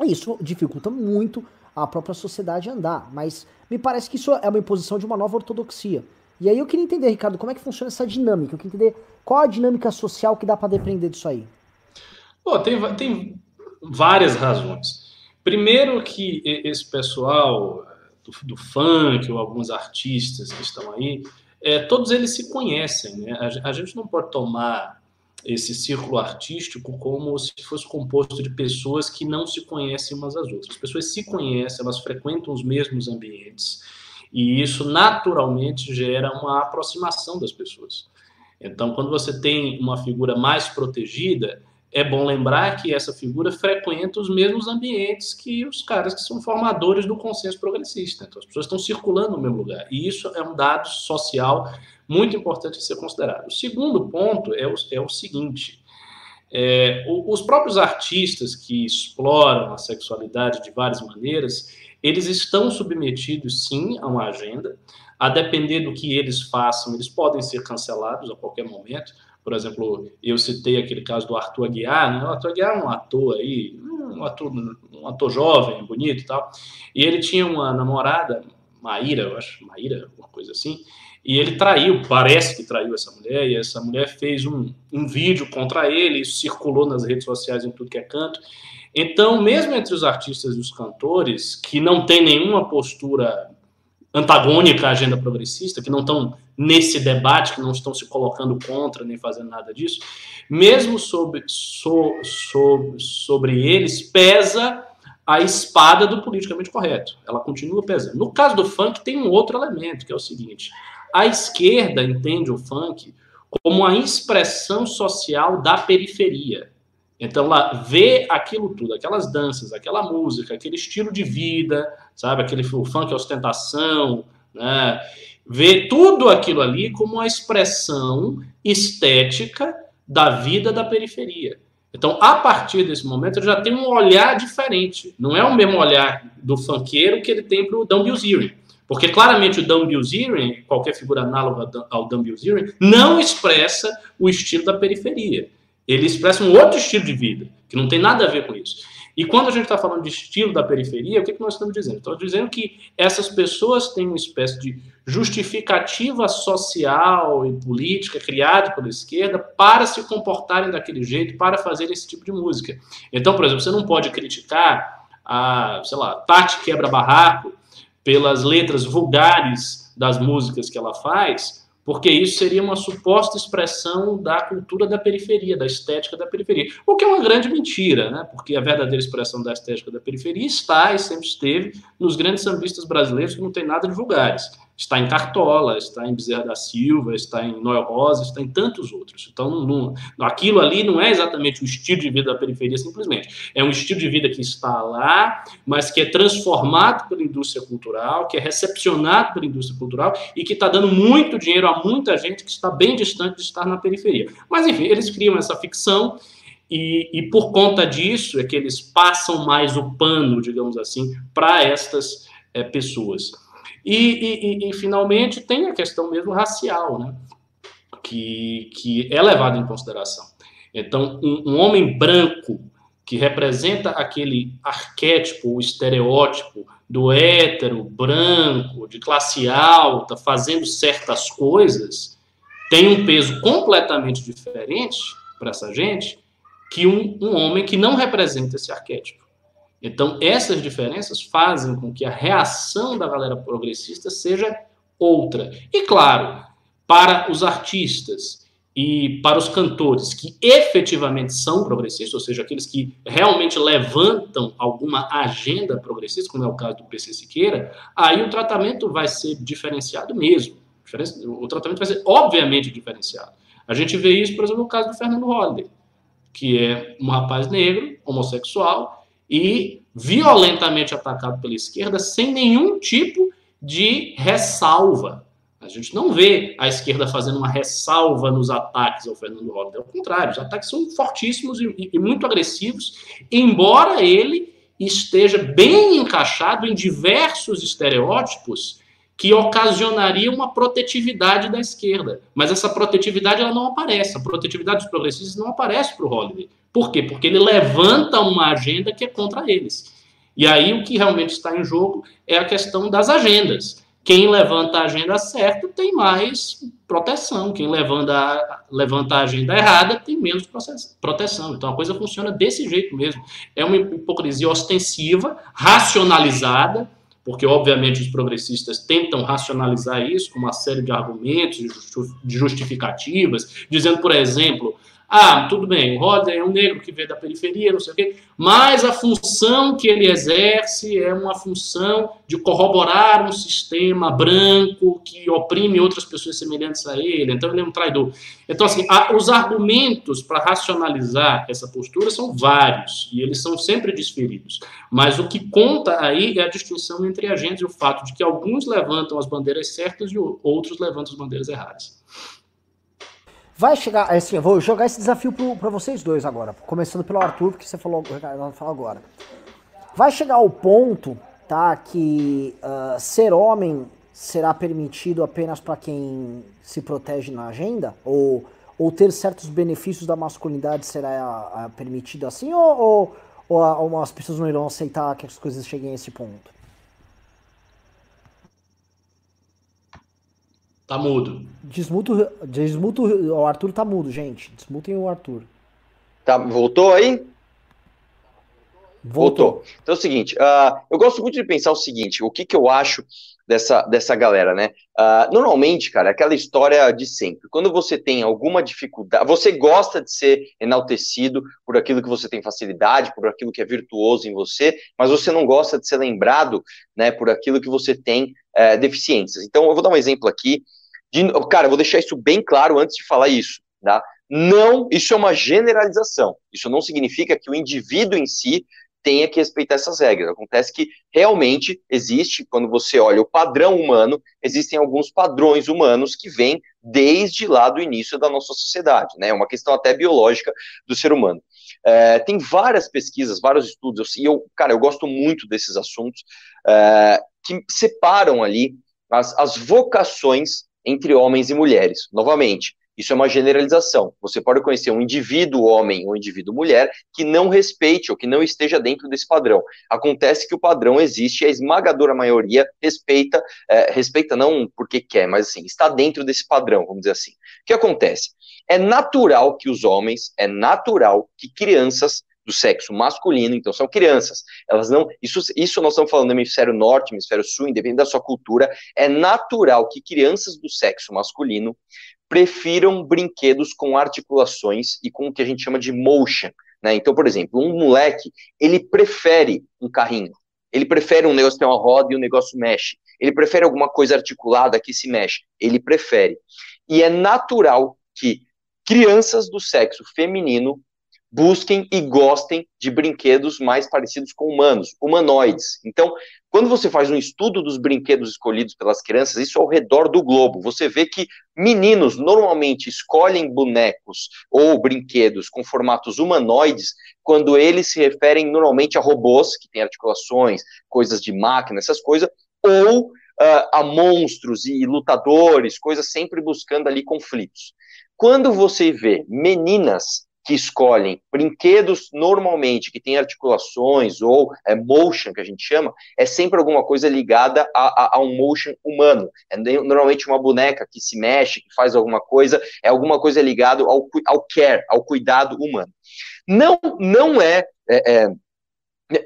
Isso dificulta muito a própria sociedade andar. Mas me parece que isso é uma imposição de uma nova ortodoxia. E aí eu queria entender, Ricardo, como é que funciona essa dinâmica? Eu queria entender qual a dinâmica social que dá para depender disso aí. Pô, tem, tem várias razões. Primeiro que esse pessoal do, do funk ou alguns artistas que estão aí, é, todos eles se conhecem. Né? A, a, gente não pode tomar esse círculo artístico como se fosse composto de pessoas que não se conhecem umas às outras. As pessoas se conhecem, elas frequentam os mesmos ambientes e isso naturalmente gera uma aproximação das pessoas. Então, quando você tem uma figura mais protegida, é bom lembrar que essa figura frequenta os mesmos ambientes que os caras que são formadores do consenso progressista. Então, as pessoas estão circulando no mesmo lugar. E isso é um dado social muito importante a ser considerado. O segundo ponto é o, é o seguinte: é, os próprios artistas que exploram a sexualidade de várias maneiras, eles estão submetidos, sim, a uma agenda. A depender do que eles façam, eles podem ser cancelados a qualquer momento. Por exemplo, eu citei aquele caso do Arthur Aguiar, né? O Arthur Aguiar é um ator aí, um ator, um ator jovem, bonito e tal. E ele tinha uma namorada, Maíra, eu acho, Maíra, uma coisa assim, e ele traiu, parece que traiu essa mulher, e essa mulher fez um, um vídeo contra ele, isso circulou nas redes sociais em tudo que é canto. Então, mesmo entre os artistas e os cantores, que não tem nenhuma postura antagônica à agenda progressista, que não estão nesse debate, que não estão se colocando contra nem fazendo nada disso, mesmo sobre, so, so, sobre eles pesa a espada do politicamente correto. Ela continua pesando. No caso do funk, tem um outro elemento, que é o seguinte: a esquerda entende o funk como a expressão social da periferia. Então, lá, vê aquilo tudo, aquelas danças, aquela música, aquele estilo de vida, sabe? Aquele o funk ostentação, né? Vê tudo aquilo ali como a expressão estética da vida da periferia. Então, a partir desse momento, ele já tem um olhar diferente. Não é o mesmo olhar do funkeiro que ele tem para o Dan Bilzerian. Porque claramente o Dan Bilzerian, qualquer figura análoga ao Dan Bilzerian, não expressa o estilo da periferia. Ele expressa um outro estilo de vida, que não tem nada a ver com isso. E quando a gente está falando de estilo da periferia, o que, que nós estamos dizendo? Estamos dizendo que essas pessoas têm uma espécie de justificativa social e política criada pela esquerda para se comportarem daquele jeito, para fazer esse tipo de música. Então, por exemplo, você não pode criticar a, sei lá, Tati Quebra Barraco, pelas letras vulgares das músicas que ela faz, porque isso seria uma suposta expressão da cultura da periferia, da estética da periferia. O que é uma grande mentira, né? porque a verdadeira expressão da estética da periferia está e sempre esteve nos grandes sambistas brasileiros que não tem nada de vulgares está em Cartola, está em Bezerra da Silva, está em Noel Rosa, está em tantos outros. Então, não, não, aquilo ali não é exatamente o estilo de vida da periferia, simplesmente. É um estilo de vida que está lá, mas que é transformado pela indústria cultural, que é recepcionado pela indústria cultural e que está dando muito dinheiro a muita gente que está bem distante de estar na periferia. Mas, enfim, eles criam essa ficção. E, e por conta disso é que eles passam mais o pano, digamos assim, para estas é, pessoas. E, e, e, finalmente, tem a questão mesmo racial, né? que, que é levada em consideração. Então, um, um homem branco que representa aquele arquétipo, o estereótipo do hétero, branco, de classe alta, fazendo certas coisas, tem um peso completamente diferente para essa gente que um, um homem que não representa esse arquétipo. Então, essas diferenças fazem com que a reação da galera progressista seja outra. E, claro, para os artistas e para os cantores que efetivamente são progressistas, ou seja, aqueles que realmente levantam alguma agenda progressista, como é o caso do PC Siqueira, aí o tratamento vai ser diferenciado mesmo. O tratamento vai ser obviamente diferenciado. A gente vê isso, por exemplo, no caso do Fernando Holliday, que é um rapaz negro, homossexual, e violentamente atacado pela esquerda sem nenhum tipo de ressalva. A gente não vê a esquerda fazendo uma ressalva nos ataques ao Fernando Holliday. Ao contrário, os ataques são fortíssimos e, e muito agressivos, embora ele esteja bem encaixado em diversos estereótipos que ocasionaria uma protetividade da esquerda. Mas essa protetividade ela não aparece. A protetividade dos progressistas não aparece para o Holliday. Por quê? Porque ele levanta uma agenda que é contra eles. E aí o que realmente está em jogo é a questão das agendas. Quem levanta a agenda certa tem mais proteção. Quem levanta a, levanta a agenda errada tem menos proteção. Então a coisa funciona desse jeito mesmo. É uma hipocrisia ostensiva, racionalizada, porque obviamente os progressistas tentam racionalizar isso com uma série de argumentos, de justificativas, dizendo, por exemplo, Ah, tudo bem, o Rodney é um negro que veio da periferia, não sei o quê, mas a função que ele exerce é uma função de corroborar um sistema branco que oprime outras pessoas semelhantes a ele, então ele é um traidor. Então, assim, os argumentos para racionalizar essa postura são vários, e eles são sempre desferidos. Mas o que conta aí é a distinção entre agentes e o fato de que alguns levantam as bandeiras certas e outros levantam as bandeiras erradas. Vai chegar, é assim, eu vou jogar esse desafio para vocês dois agora, começando pelo Arthur, porque você falou, falou agora. Vai chegar o ponto, tá, que uh, ser homem será permitido apenas para quem se protege na agenda? Ou, ou ter certos benefícios da masculinidade será uh, permitido assim? Ou, ou, ou, ou as pessoas não irão aceitar que as coisas cheguem a esse ponto? Tá mudo. Desmuto, desmuto, o Arthur tá mudo, gente. Desmutem o Arthur. Tá, voltou aí? Voltou. Voltou. Então é o seguinte, uh, eu gosto muito de pensar o seguinte, o que, que eu acho dessa, dessa galera, né? Uh, normalmente, cara, é aquela história de sempre. Quando você tem alguma dificuldade, você gosta de ser enaltecido por aquilo que você tem facilidade, por aquilo que é virtuoso em você, mas você não gosta de ser lembrado, né, por aquilo que você tem uh, deficiências. Então, eu vou dar um exemplo aqui. De, cara, eu vou deixar isso bem claro antes de falar isso, tá? Não, isso é uma generalização. Isso não significa que o indivíduo em si tenha que respeitar essas regras. Acontece que realmente existe, quando você olha o padrão humano, existem alguns padrões humanos que vêm desde lá do início da nossa sociedade, né? É uma questão até biológica do ser humano. É, tem várias pesquisas, vários estudos, e eu, cara, eu gosto muito desses assuntos, é, que separam ali as, as vocações entre homens e mulheres. Novamente, isso é uma generalização. Você pode conhecer um indivíduo homem ou indivíduo mulher que não respeite ou que não esteja dentro desse padrão. Acontece que o padrão existe e a esmagadora maioria respeita, é, respeita não porque quer, mas assim, está dentro desse padrão, vamos dizer assim. O que acontece? É natural que os homens, é natural que crianças do sexo masculino, então são crianças. Elas não, isso, isso nós estamos falando do hemisfério norte, hemisfério sul, independente da sua cultura, é natural que crianças do sexo masculino prefiram brinquedos com articulações e com o que a gente chama de motion. Né? Então, por exemplo, um moleque, ele prefere um carrinho. Ele prefere um negócio que tem uma roda e o negócio mexe. Ele prefere alguma coisa articulada que se mexe. Ele prefere. E é natural que crianças do sexo feminino busquem e gostem de brinquedos mais parecidos com humanos, humanoides. Então, quando você faz um estudo dos brinquedos escolhidos pelas crianças, isso ao redor do globo, você vê que meninos normalmente escolhem bonecos ou brinquedos com formatos humanoides quando eles se referem normalmente a robôs, que têm articulações, coisas de máquina, essas coisas, ou uh, a monstros e lutadores, coisas sempre buscando ali conflitos. Quando você vê meninas que escolhem brinquedos normalmente que têm articulações ou é, motion, que a gente chama, é sempre alguma coisa ligada a, a, a, um motion humano. É normalmente uma boneca que se mexe, que faz alguma coisa, é alguma coisa ligada ao, ao care, ao cuidado humano. Não, não é, é, é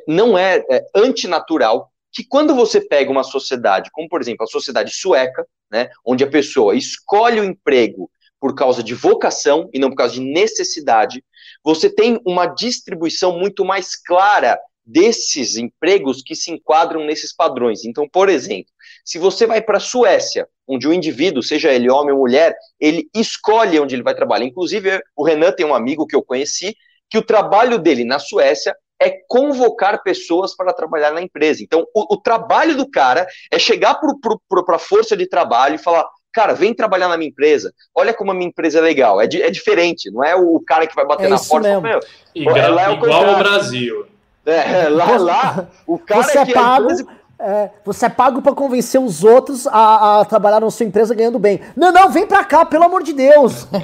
não é, é antinatural que quando você pega uma sociedade, como por exemplo a sociedade sueca, né, onde a pessoa escolhe o emprego por causa de vocação e não por causa de necessidade, você tem uma distribuição muito mais clara desses empregos que se enquadram nesses padrões. Então, por exemplo, se você vai para a Suécia, onde o indivíduo, seja ele homem ou mulher, ele escolhe onde ele vai trabalhar. Inclusive, o Renan tem um amigo que eu conheci, que o trabalho dele na Suécia é convocar pessoas para trabalhar na empresa. Então, o, o trabalho do cara é chegar para a força de trabalho e falar: cara, vem trabalhar na minha empresa, olha como a minha empresa é legal, é, é diferente, não é o cara que vai bater é na porta mesmo. Fala, igual, lá é igual ao Brasil. É, [LAUGHS] lá, lá, o cara você é pago, empresa... é, você é pago para convencer os outros a, a, trabalhar na sua empresa ganhando bem. Não, não, vem para cá, pelo amor de Deus. [LAUGHS]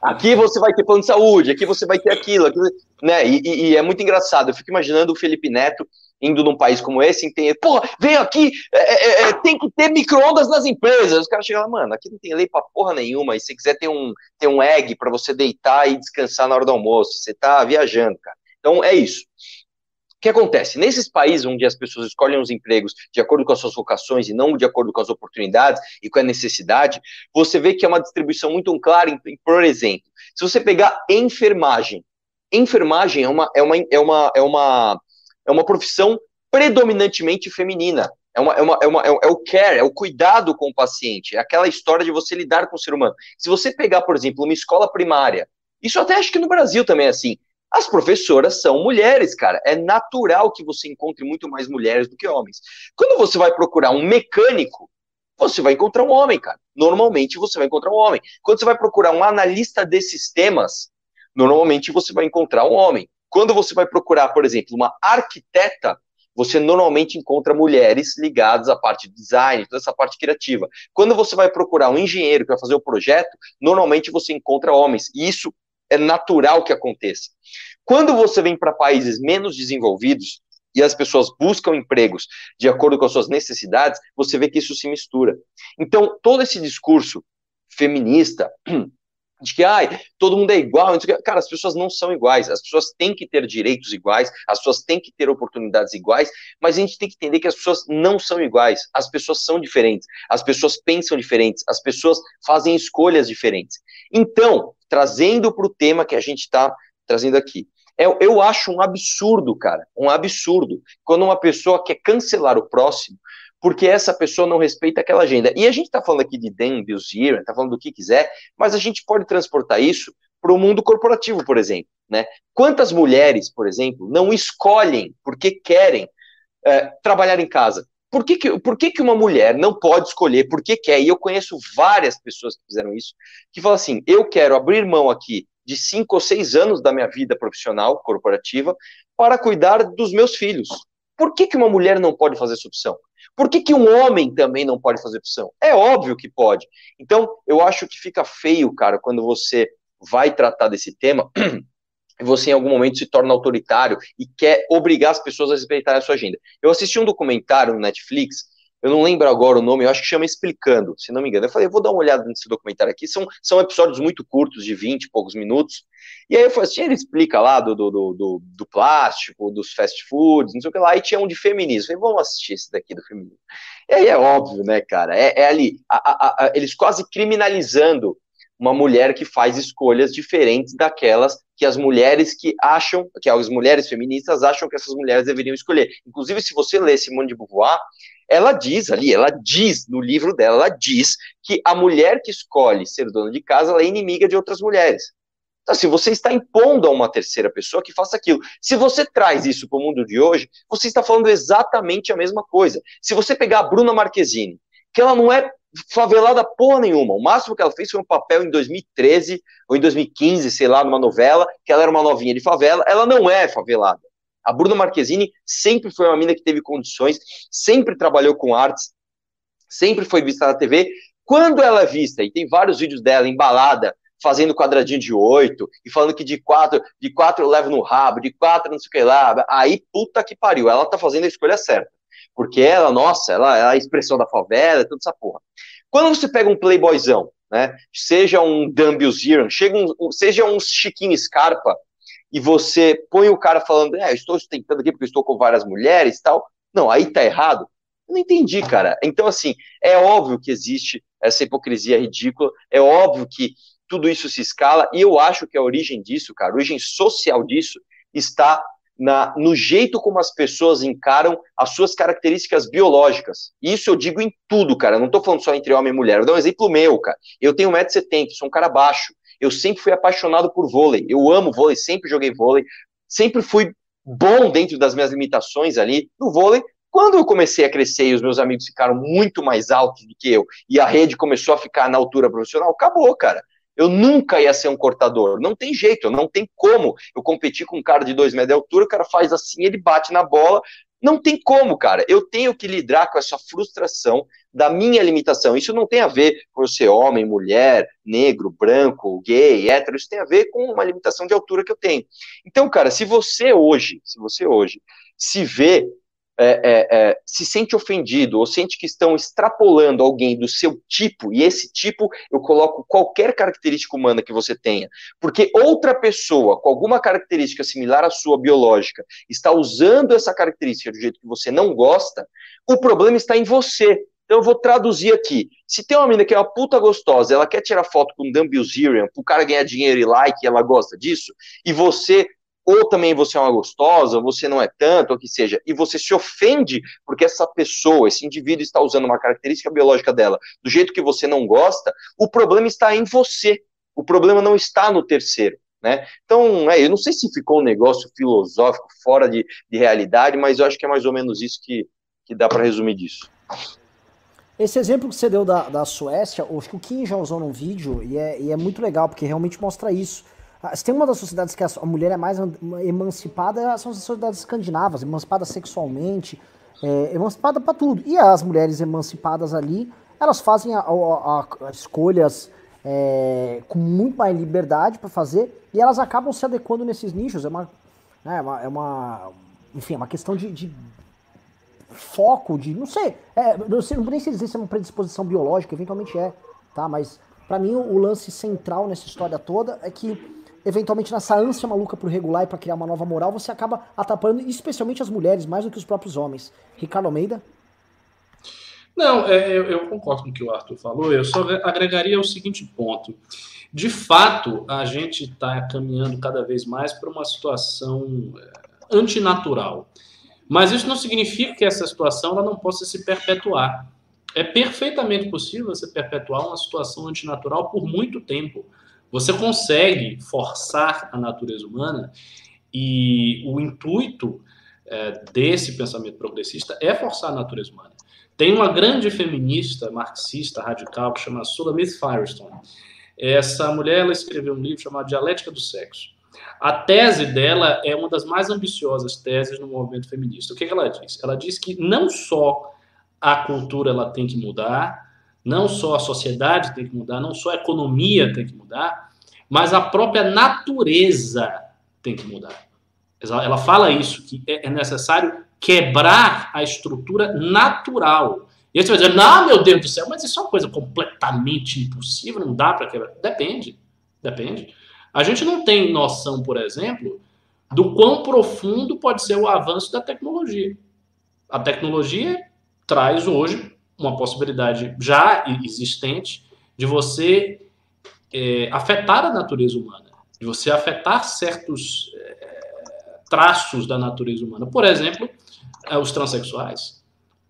Aqui você vai ter plano de saúde, aqui você vai ter aquilo, aquilo né? E, e, e, é muito engraçado. Eu fico imaginando o Felipe Neto indo num país como esse, tem, pô, vem aqui, é, é, é, tem que ter micro-ondas nas empresas. Os caras chegam lá, mano, aqui não tem lei pra porra nenhuma. E se quiser ter um, ter um egg para você deitar e descansar na hora do almoço, você tá viajando, cara. Então é isso. O que acontece? Nesses países onde as pessoas escolhem os empregos de acordo com as suas vocações e não de acordo com as oportunidades e com a necessidade, você vê que é uma distribuição muito clara. Por exemplo, se você pegar enfermagem, enfermagem é uma, é uma, é uma, é uma, é uma profissão predominantemente feminina. É, uma, é, uma, é, uma, é o care, é o cuidado com o paciente, é aquela história de você lidar com o ser humano. Se você pegar, por exemplo, uma escola primária, isso até acho que no Brasil também é assim, as professoras são mulheres, cara. É natural que você encontre muito mais mulheres do que homens. Quando você vai procurar um mecânico, você vai encontrar um homem, cara. Normalmente você vai encontrar um homem. Quando você vai procurar um analista de sistemas, normalmente você vai encontrar um homem. Quando você vai procurar, por exemplo, uma arquiteta, você normalmente encontra mulheres ligadas à parte de design, toda essa parte criativa. Quando você vai procurar um engenheiro que vai fazer o projeto, normalmente você encontra homens. E isso é natural que aconteça. Quando você vem para países menos desenvolvidos e as pessoas buscam empregos de acordo com as suas necessidades, você vê que isso se mistura. Então, todo esse discurso feminista [CLEARS THROAT] de que ai, todo mundo é igual, cara, as pessoas não são iguais, as pessoas têm que ter direitos iguais, as pessoas têm que ter oportunidades iguais, mas a gente tem que entender que as pessoas não são iguais, as pessoas são diferentes, as pessoas pensam diferentes, as pessoas fazem escolhas diferentes. Então, trazendo para o tema que a gente está trazendo aqui. Eu, é, eu acho um absurdo, cara, um absurdo, quando uma pessoa quer cancelar o próximo, porque essa pessoa não respeita aquela agenda. E a gente está falando aqui de Dan Bilzerian, está falando do que quiser, mas a gente pode transportar isso para o mundo corporativo, por exemplo. Né? Quantas mulheres, por exemplo, não escolhem porque querem é, trabalhar em casa? Por que, que, por que, que uma mulher não pode escolher porque quer? E eu conheço várias pessoas que fizeram isso, que falam assim: eu quero abrir mão aqui de cinco ou seis anos da minha vida profissional, corporativa, para cuidar dos meus filhos. Por que, que uma mulher não pode fazer essa opção? Por que, que um homem também não pode fazer opção? É óbvio que pode. Então, eu acho que fica feio, cara, quando você vai tratar desse tema [CLEARS THROAT] você em algum momento se torna autoritário e quer obrigar as pessoas a respeitarem a sua agenda. Eu assisti um documentário no Netflix, eu não lembro agora o nome, eu acho que chama Explicando, se não me engano. Eu falei, eu vou dar uma olhada nesse documentário aqui, são, são episódios muito curtos, de 20 e poucos minutos, e aí eu falei assim, ele explica lá do, do, do, do, plástico, dos fast foods, não sei o que lá, e tinha um de feminismo. Eu falei, vamos assistir esse daqui do feminismo. E aí é óbvio, né, cara, é, é ali, a, a, a, eles quase criminalizando uma mulher que faz escolhas diferentes daquelas que as mulheres que acham, que as mulheres feministas acham que essas mulheres deveriam escolher. Inclusive, se você lê Simone de Beauvoir, ela diz ali, ela diz no livro dela, ela diz que a mulher que escolhe ser dona de casa, ela é inimiga de outras mulheres. Então, se você está impondo a uma terceira pessoa que faça aquilo, se você traz isso para o mundo de hoje, você está falando exatamente a mesma coisa. Se você pegar a Bruna Marquezine, que ela não é favelada porra nenhuma. O máximo que ela fez foi um papel em 2013 ou em 2015, sei lá, numa novela, que ela era uma novinha de favela. Ela não é favelada. A Bruna Marquezine sempre foi uma mina que teve condições, sempre trabalhou com artes, sempre foi vista na TV. Quando ela é vista, e tem vários vídeos dela embalada, fazendo quadradinho de oito, e falando que de quatro, de quatro eu levo no rabo, de quatro não sei o que lá, aí puta que pariu, ela tá fazendo a escolha certa. Porque ela, nossa, ela é a expressão da favela, toda essa porra. Quando você pega um playboyzão, né, seja um Dan Bilzerian, um, seja um Chiquinho Scarpa, e você põe o cara falando, é, eu estou tentando aqui porque estou com várias mulheres e tal, não, aí tá errado. Eu não entendi, cara. Então, assim, é óbvio que existe essa hipocrisia ridícula, é óbvio que tudo isso se escala, e eu acho que a origem disso, cara, a origem social disso, está na, no jeito como as pessoas encaram as suas características biológicas. Isso eu digo em tudo, cara. Não tô falando só entre homem e mulher. Vou dar um exemplo meu, cara. Eu tenho 1,70m, sou um cara baixo. Eu sempre fui apaixonado por vôlei. Eu amo vôlei, sempre joguei vôlei. Sempre fui bom dentro das minhas limitações ali no vôlei. Quando eu comecei a crescer e os meus amigos ficaram muito mais altos do que eu, e a rede começou a ficar na altura profissional, acabou, cara. Eu nunca ia ser um cortador. Não tem jeito, não tem como eu competir com um cara de dois metros de altura, o cara faz assim, ele bate na bola. Não tem como, cara. Eu tenho que lidar com essa frustração da minha limitação. Isso não tem a ver com eu ser homem, mulher, negro, branco, gay, hétero. Isso tem a ver com uma limitação de altura que eu tenho. Então, cara, se você hoje, se você hoje se vê é, é, é, se sente ofendido ou sente que estão extrapolando alguém do seu tipo, e esse tipo eu coloco qualquer característica humana que você tenha, porque outra pessoa com alguma característica similar à sua biológica está usando essa característica do jeito que você não gosta, o problema está em você. Então eu vou traduzir aqui. Se tem uma menina que é uma puta gostosa, ela quer tirar foto com Dan Bilzerian, pro cara ganhar dinheiro e like, e ela gosta disso, e você ou também você é uma gostosa, você não é tanto, ou que seja, e você se ofende porque essa pessoa, esse indivíduo está usando uma característica biológica dela do jeito que você não gosta, o problema está em você. O problema não está no terceiro. Né? Então, é, eu não sei se ficou um negócio filosófico fora de, de realidade, mas eu acho que é mais ou menos isso que, que dá para resumir disso. Esse exemplo que você deu da, da Suécia, acho que o Kim já usou num vídeo e é, e é muito legal, porque realmente mostra isso. Ah, se tem uma das sociedades que a mulher é mais emancipada, são as sociedades escandinavas, emancipada sexualmente, é, emancipada para tudo. E as mulheres emancipadas ali, elas fazem a, a, a escolhas é, com muito mais liberdade para fazer e elas acabam se adequando nesses nichos. É uma, né, é uma, é uma enfim, é uma questão de, de foco, de, não sei, é, não sei, não nem dizer se é uma predisposição biológica, eventualmente é, tá? Mas para mim o, o lance central nessa história toda é que eventualmente nessa ânsia maluca por regular e para criar uma nova moral, você acaba atrapalhando especialmente as mulheres, mais do que os próprios homens. Ricardo Almeida? Não, é, eu, eu, concordo com o que o Arthur falou, eu só agregaria o seguinte ponto. De fato, a gente está caminhando cada vez mais para uma situação é, antinatural. Mas isso não significa que essa situação ela não possa se perpetuar. É perfeitamente possível você perpetuar uma situação antinatural por muito tempo. Você consegue forçar a natureza humana e o intuito é, desse pensamento progressista é forçar a natureza humana. Tem uma grande feminista marxista radical que chama Sulamith Firestone. Essa mulher ela escreveu um livro chamado Dialética do Sexo. A tese dela é uma das mais ambiciosas teses no movimento feminista. O que, que ela diz? Ela diz que não só a cultura ela tem que mudar, não só a sociedade tem que mudar, não só a economia tem que mudar, mas a própria natureza tem que mudar. Ela fala isso, que é, é necessário quebrar a estrutura natural. E aí você vai dizer, não, meu Deus do céu, mas isso é uma coisa completamente impossível, não dá para quebrar. Depende, depende. A gente não tem noção, por exemplo, do quão profundo pode ser o avanço da tecnologia. A tecnologia traz hoje uma possibilidade já existente de você é, afetar a natureza humana, de você afetar certos é, traços da natureza humana. Por exemplo, é, os transexuais.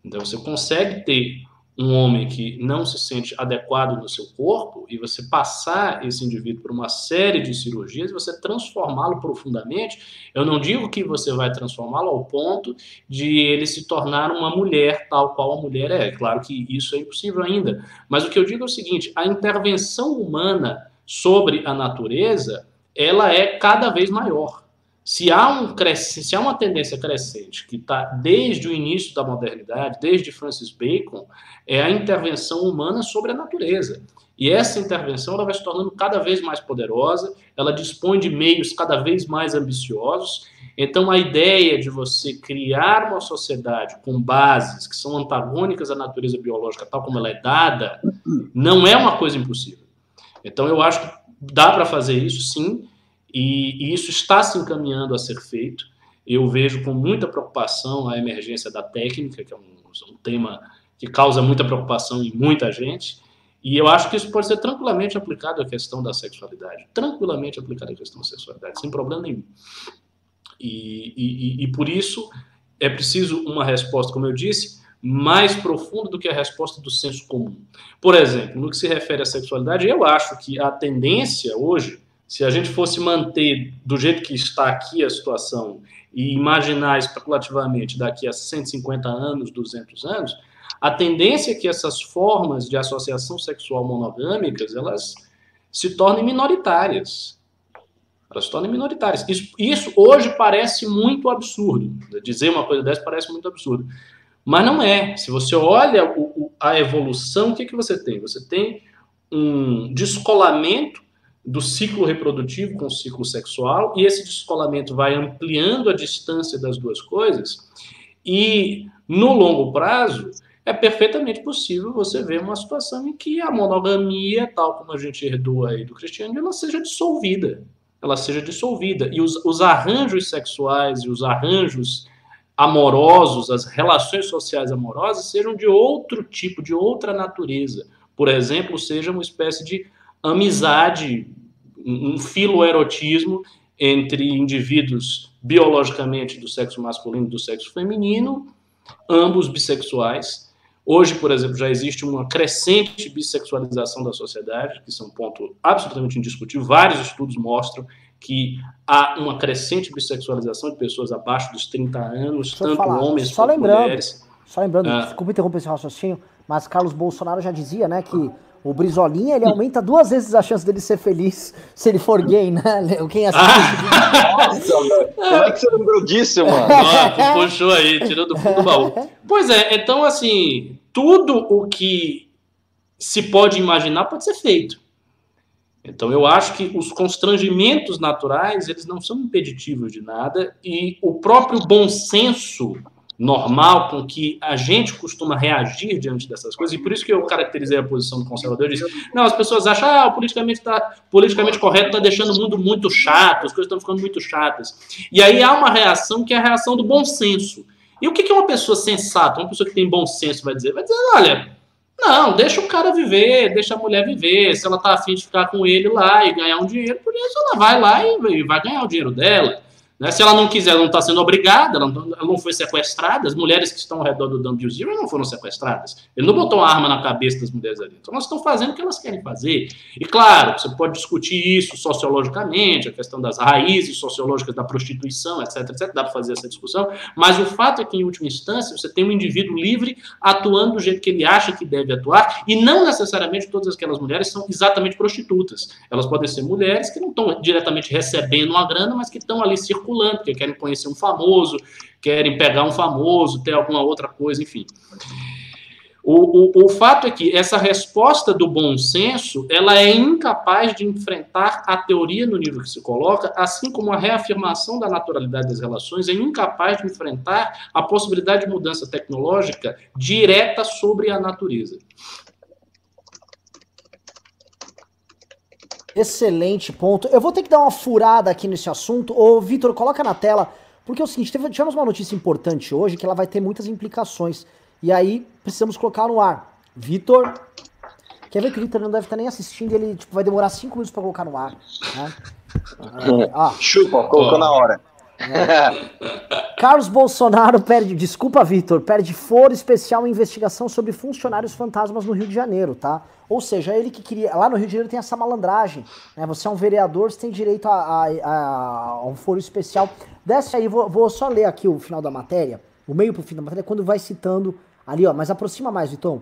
Então, você consegue ter um homem que não se sente adequado no seu corpo e você passar esse indivíduo por uma série de cirurgias, você transformá-lo profundamente. Eu não digo que você vai transformá-lo ao ponto de ele se tornar uma mulher tal qual a mulher é. Claro que isso é impossível ainda. Mas o que eu digo é o seguinte: a intervenção humana sobre a natureza, ela é cada vez maior. Se há, um se há uma tendência crescente que está desde o início da modernidade, desde Francis Bacon, é a intervenção humana sobre a natureza. E essa intervenção ela vai se tornando cada vez mais poderosa, ela dispõe de meios cada vez mais ambiciosos. Então, a ideia de você criar uma sociedade com bases que são antagônicas à natureza biológica, tal como ela é dada, não é uma coisa impossível. Então, eu acho que dá para fazer isso, sim, e, e, isso está se encaminhando a ser feito. Eu vejo com muita preocupação a emergência da técnica, que é um, um tema que causa muita preocupação em muita gente. E eu acho que isso pode ser tranquilamente aplicado à questão da sexualidade. Tranquilamente aplicado à questão da sexualidade, sem problema nenhum. E, e, e, por isso é preciso uma resposta, como eu disse, mais profunda do que a resposta do senso comum. Por exemplo, no que se refere à sexualidade, eu acho que a tendência hoje se a gente fosse manter do jeito que está aqui a situação e imaginar especulativamente daqui a 150 anos, 200 anos, a tendência é que essas formas de associação sexual monogâmicas, elas se tornem minoritárias. Elas se tornem minoritárias. Isso, isso hoje parece muito absurdo. Dizer uma coisa dessa parece muito absurdo. Mas não é. Se você olha o, o, a evolução, o que, que você tem? Você tem um descolamento do ciclo reprodutivo com o ciclo sexual, e esse descolamento vai ampliando a distância das duas coisas, E no longo prazo, é perfeitamente possível você ver uma situação em que a monogamia, tal como a gente herdou aí do cristianismo, ela seja dissolvida. Ela seja dissolvida. E os, os arranjos sexuais e os arranjos amorosos, as relações sociais amorosas, sejam de outro tipo, de outra natureza. Por exemplo, seja uma espécie de amizade, um filoerotismo entre indivíduos biologicamente do sexo masculino e do sexo feminino, ambos bissexuais, Hoje, por exemplo, já existe uma crescente bissexualização da sociedade, que isso é um ponto absolutamente indiscutível. Vários estudos mostram que há uma crescente bissexualização de pessoas abaixo dos 30 anos, tanto falar, homens só quanto mulheres. Só lembrando, ah. desculpa interromper esse raciocínio, mas Carlos Bolsonaro já dizia, né, que o Brizolinha, ele aumenta duas vezes a chance dele ser feliz se ele for gay, né? Quem assiste ah. Nossa, como é que você lembrou disso, mano? Nossa, puxou aí, tirou do fundo do baú. Pois é, então assim, tudo o que se pode imaginar pode ser feito. Então eu acho que os constrangimentos naturais, eles não são impeditivos de nada e o próprio bom senso normal com que a gente costuma reagir diante dessas coisas, e por isso que eu caracterizei a posição do conservador, disse, não, as pessoas acham, ah, o politicamente, tá, politicamente correto está deixando o mundo muito chato, as coisas estão ficando muito chatas. E aí há uma reação que é a reação do bom senso. E o que, que uma pessoa sensata, uma pessoa que tem bom senso vai dizer? Vai dizer, olha, não, deixa o cara viver, deixa a mulher viver, se ela tá afim de ficar com ele lá e ganhar um dinheiro, por isso ela vai lá e vai ganhar o dinheiro dela. Né? Se ela não quiser, ela não está sendo obrigada, ela não, ela não, foi sequestrada, as mulheres que estão ao redor do Dumb Zero não foram sequestradas. Ele não botou uma arma na cabeça das mulheres ali. Então elas estão fazendo o que elas querem fazer. E claro, você pode discutir isso sociologicamente, a questão das raízes sociológicas da prostituição, etc, etc, dá para fazer essa discussão, mas o fato é que, em última instância, você tem um indivíduo livre atuando do jeito que ele acha que deve atuar, e não necessariamente todas aquelas mulheres são exatamente prostitutas. Elas podem ser mulheres que não estão diretamente recebendo uma grana, mas que estão ali circulando circulando, porque querem conhecer um famoso, querem pegar um famoso, ter alguma outra coisa, enfim. O, o, o fato é que essa resposta do bom senso, ela é incapaz de enfrentar a teoria no nível que se coloca, assim como a reafirmação da naturalidade das relações é incapaz de enfrentar a possibilidade de mudança tecnológica direta sobre a natureza. Excelente ponto. Eu vou ter que dar uma furada aqui nesse assunto. Ô, Vitor, coloca na tela, porque é o seguinte, tivemos uma notícia importante hoje que ela vai ter muitas implicações. E aí precisamos colocar no ar. Vitor. Quer ver que o Vitor não deve estar nem assistindo, ele tipo, vai demorar cinco minutos para colocar no ar. Né? [LAUGHS] Ah, Chupa, colocou na hora. É. Carlos Bolsonaro perde, desculpa, Vitor, perde foro especial em investigação sobre funcionários fantasmas no Rio de Janeiro, tá? Ou seja, ele que queria. Lá no Rio de Janeiro tem essa malandragem. Né? Você é um vereador, você tem direito a, a, a, a um foro especial. Desce aí, vou, vou, só ler aqui o final da matéria, o meio pro fim da matéria, quando vai citando ali, ó. Mas aproxima mais, Vitor.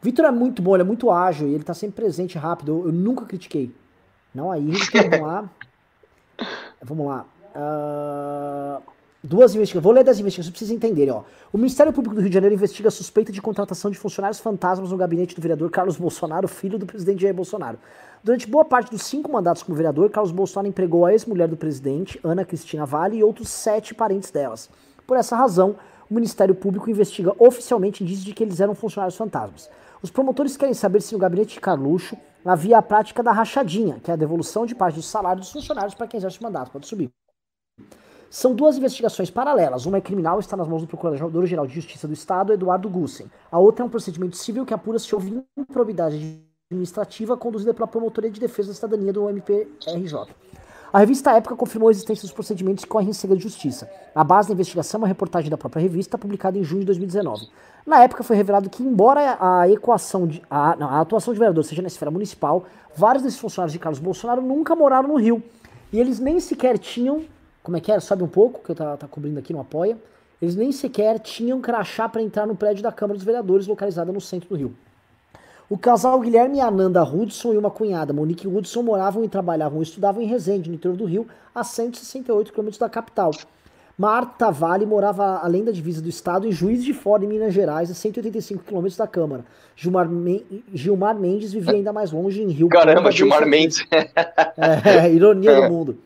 Vitor é muito bom, ele é muito ágil e ele tá sempre presente rápido. Eu, eu nunca critiquei. Não aí, então, [LAUGHS] vamos lá. Vamos lá. Uh, duas investigações. Vou ler das investigações para vocês entenderem. Ó. O Ministério Público do Rio de Janeiro investiga a suspeita de contratação de funcionários fantasmas no gabinete do vereador Carlos Bolsonaro, filho do presidente Jair Bolsonaro. Durante boa parte dos cinco mandatos como vereador, Carlos Bolsonaro empregou a ex-mulher do presidente, Ana Cristina Vale, e outros sete parentes delas. Por essa razão, o Ministério Público investiga oficialmente indícios de que eles eram funcionários fantasmas. Os promotores querem saber se no gabinete de Carluxo havia a prática da rachadinha, que é a devolução de parte do salário dos funcionários para quem exerce o mandato. Pode subir. São duas investigações paralelas. Uma é criminal, está nas mãos do Procurador-Geral de Justiça do Estado, Eduardo Gussen. A outra é um procedimento civil que apura se houve improbidade administrativa conduzida pela Promotoria de Defesa da Cidadania do MPRJ. A revista Época confirmou a existência dos procedimentos que correm em segredo de justiça. A base da investigação é uma reportagem da própria revista, publicada em junho de 2019. Na época foi revelado que, embora a equação de, a, não, a atuação de vereador seja na esfera municipal, vários desses funcionários de Carlos Bolsonaro nunca moraram no Rio. E eles nem sequer tinham como é que era? Sobe um pouco, que eu tá, tá cobrindo aqui no Apoia. Eles nem sequer tinham crachá para entrar no prédio da Câmara dos Vereadores, localizada no centro do Rio. O casal Guilherme e Ananda Hudson e uma cunhada, Monique Hudson, moravam e trabalhavam e estudavam em Resende, no interior do Rio, a 168 km da capital. Marta Vale morava além da divisa do estado em Juiz de Fora, em Minas Gerais, a 185 km da Câmara. Gilmar, Men Gilmar Mendes vivia ainda mais longe, em Rio. Caramba, Gilmar Mendes. É, [LAUGHS] é, ironia do mundo.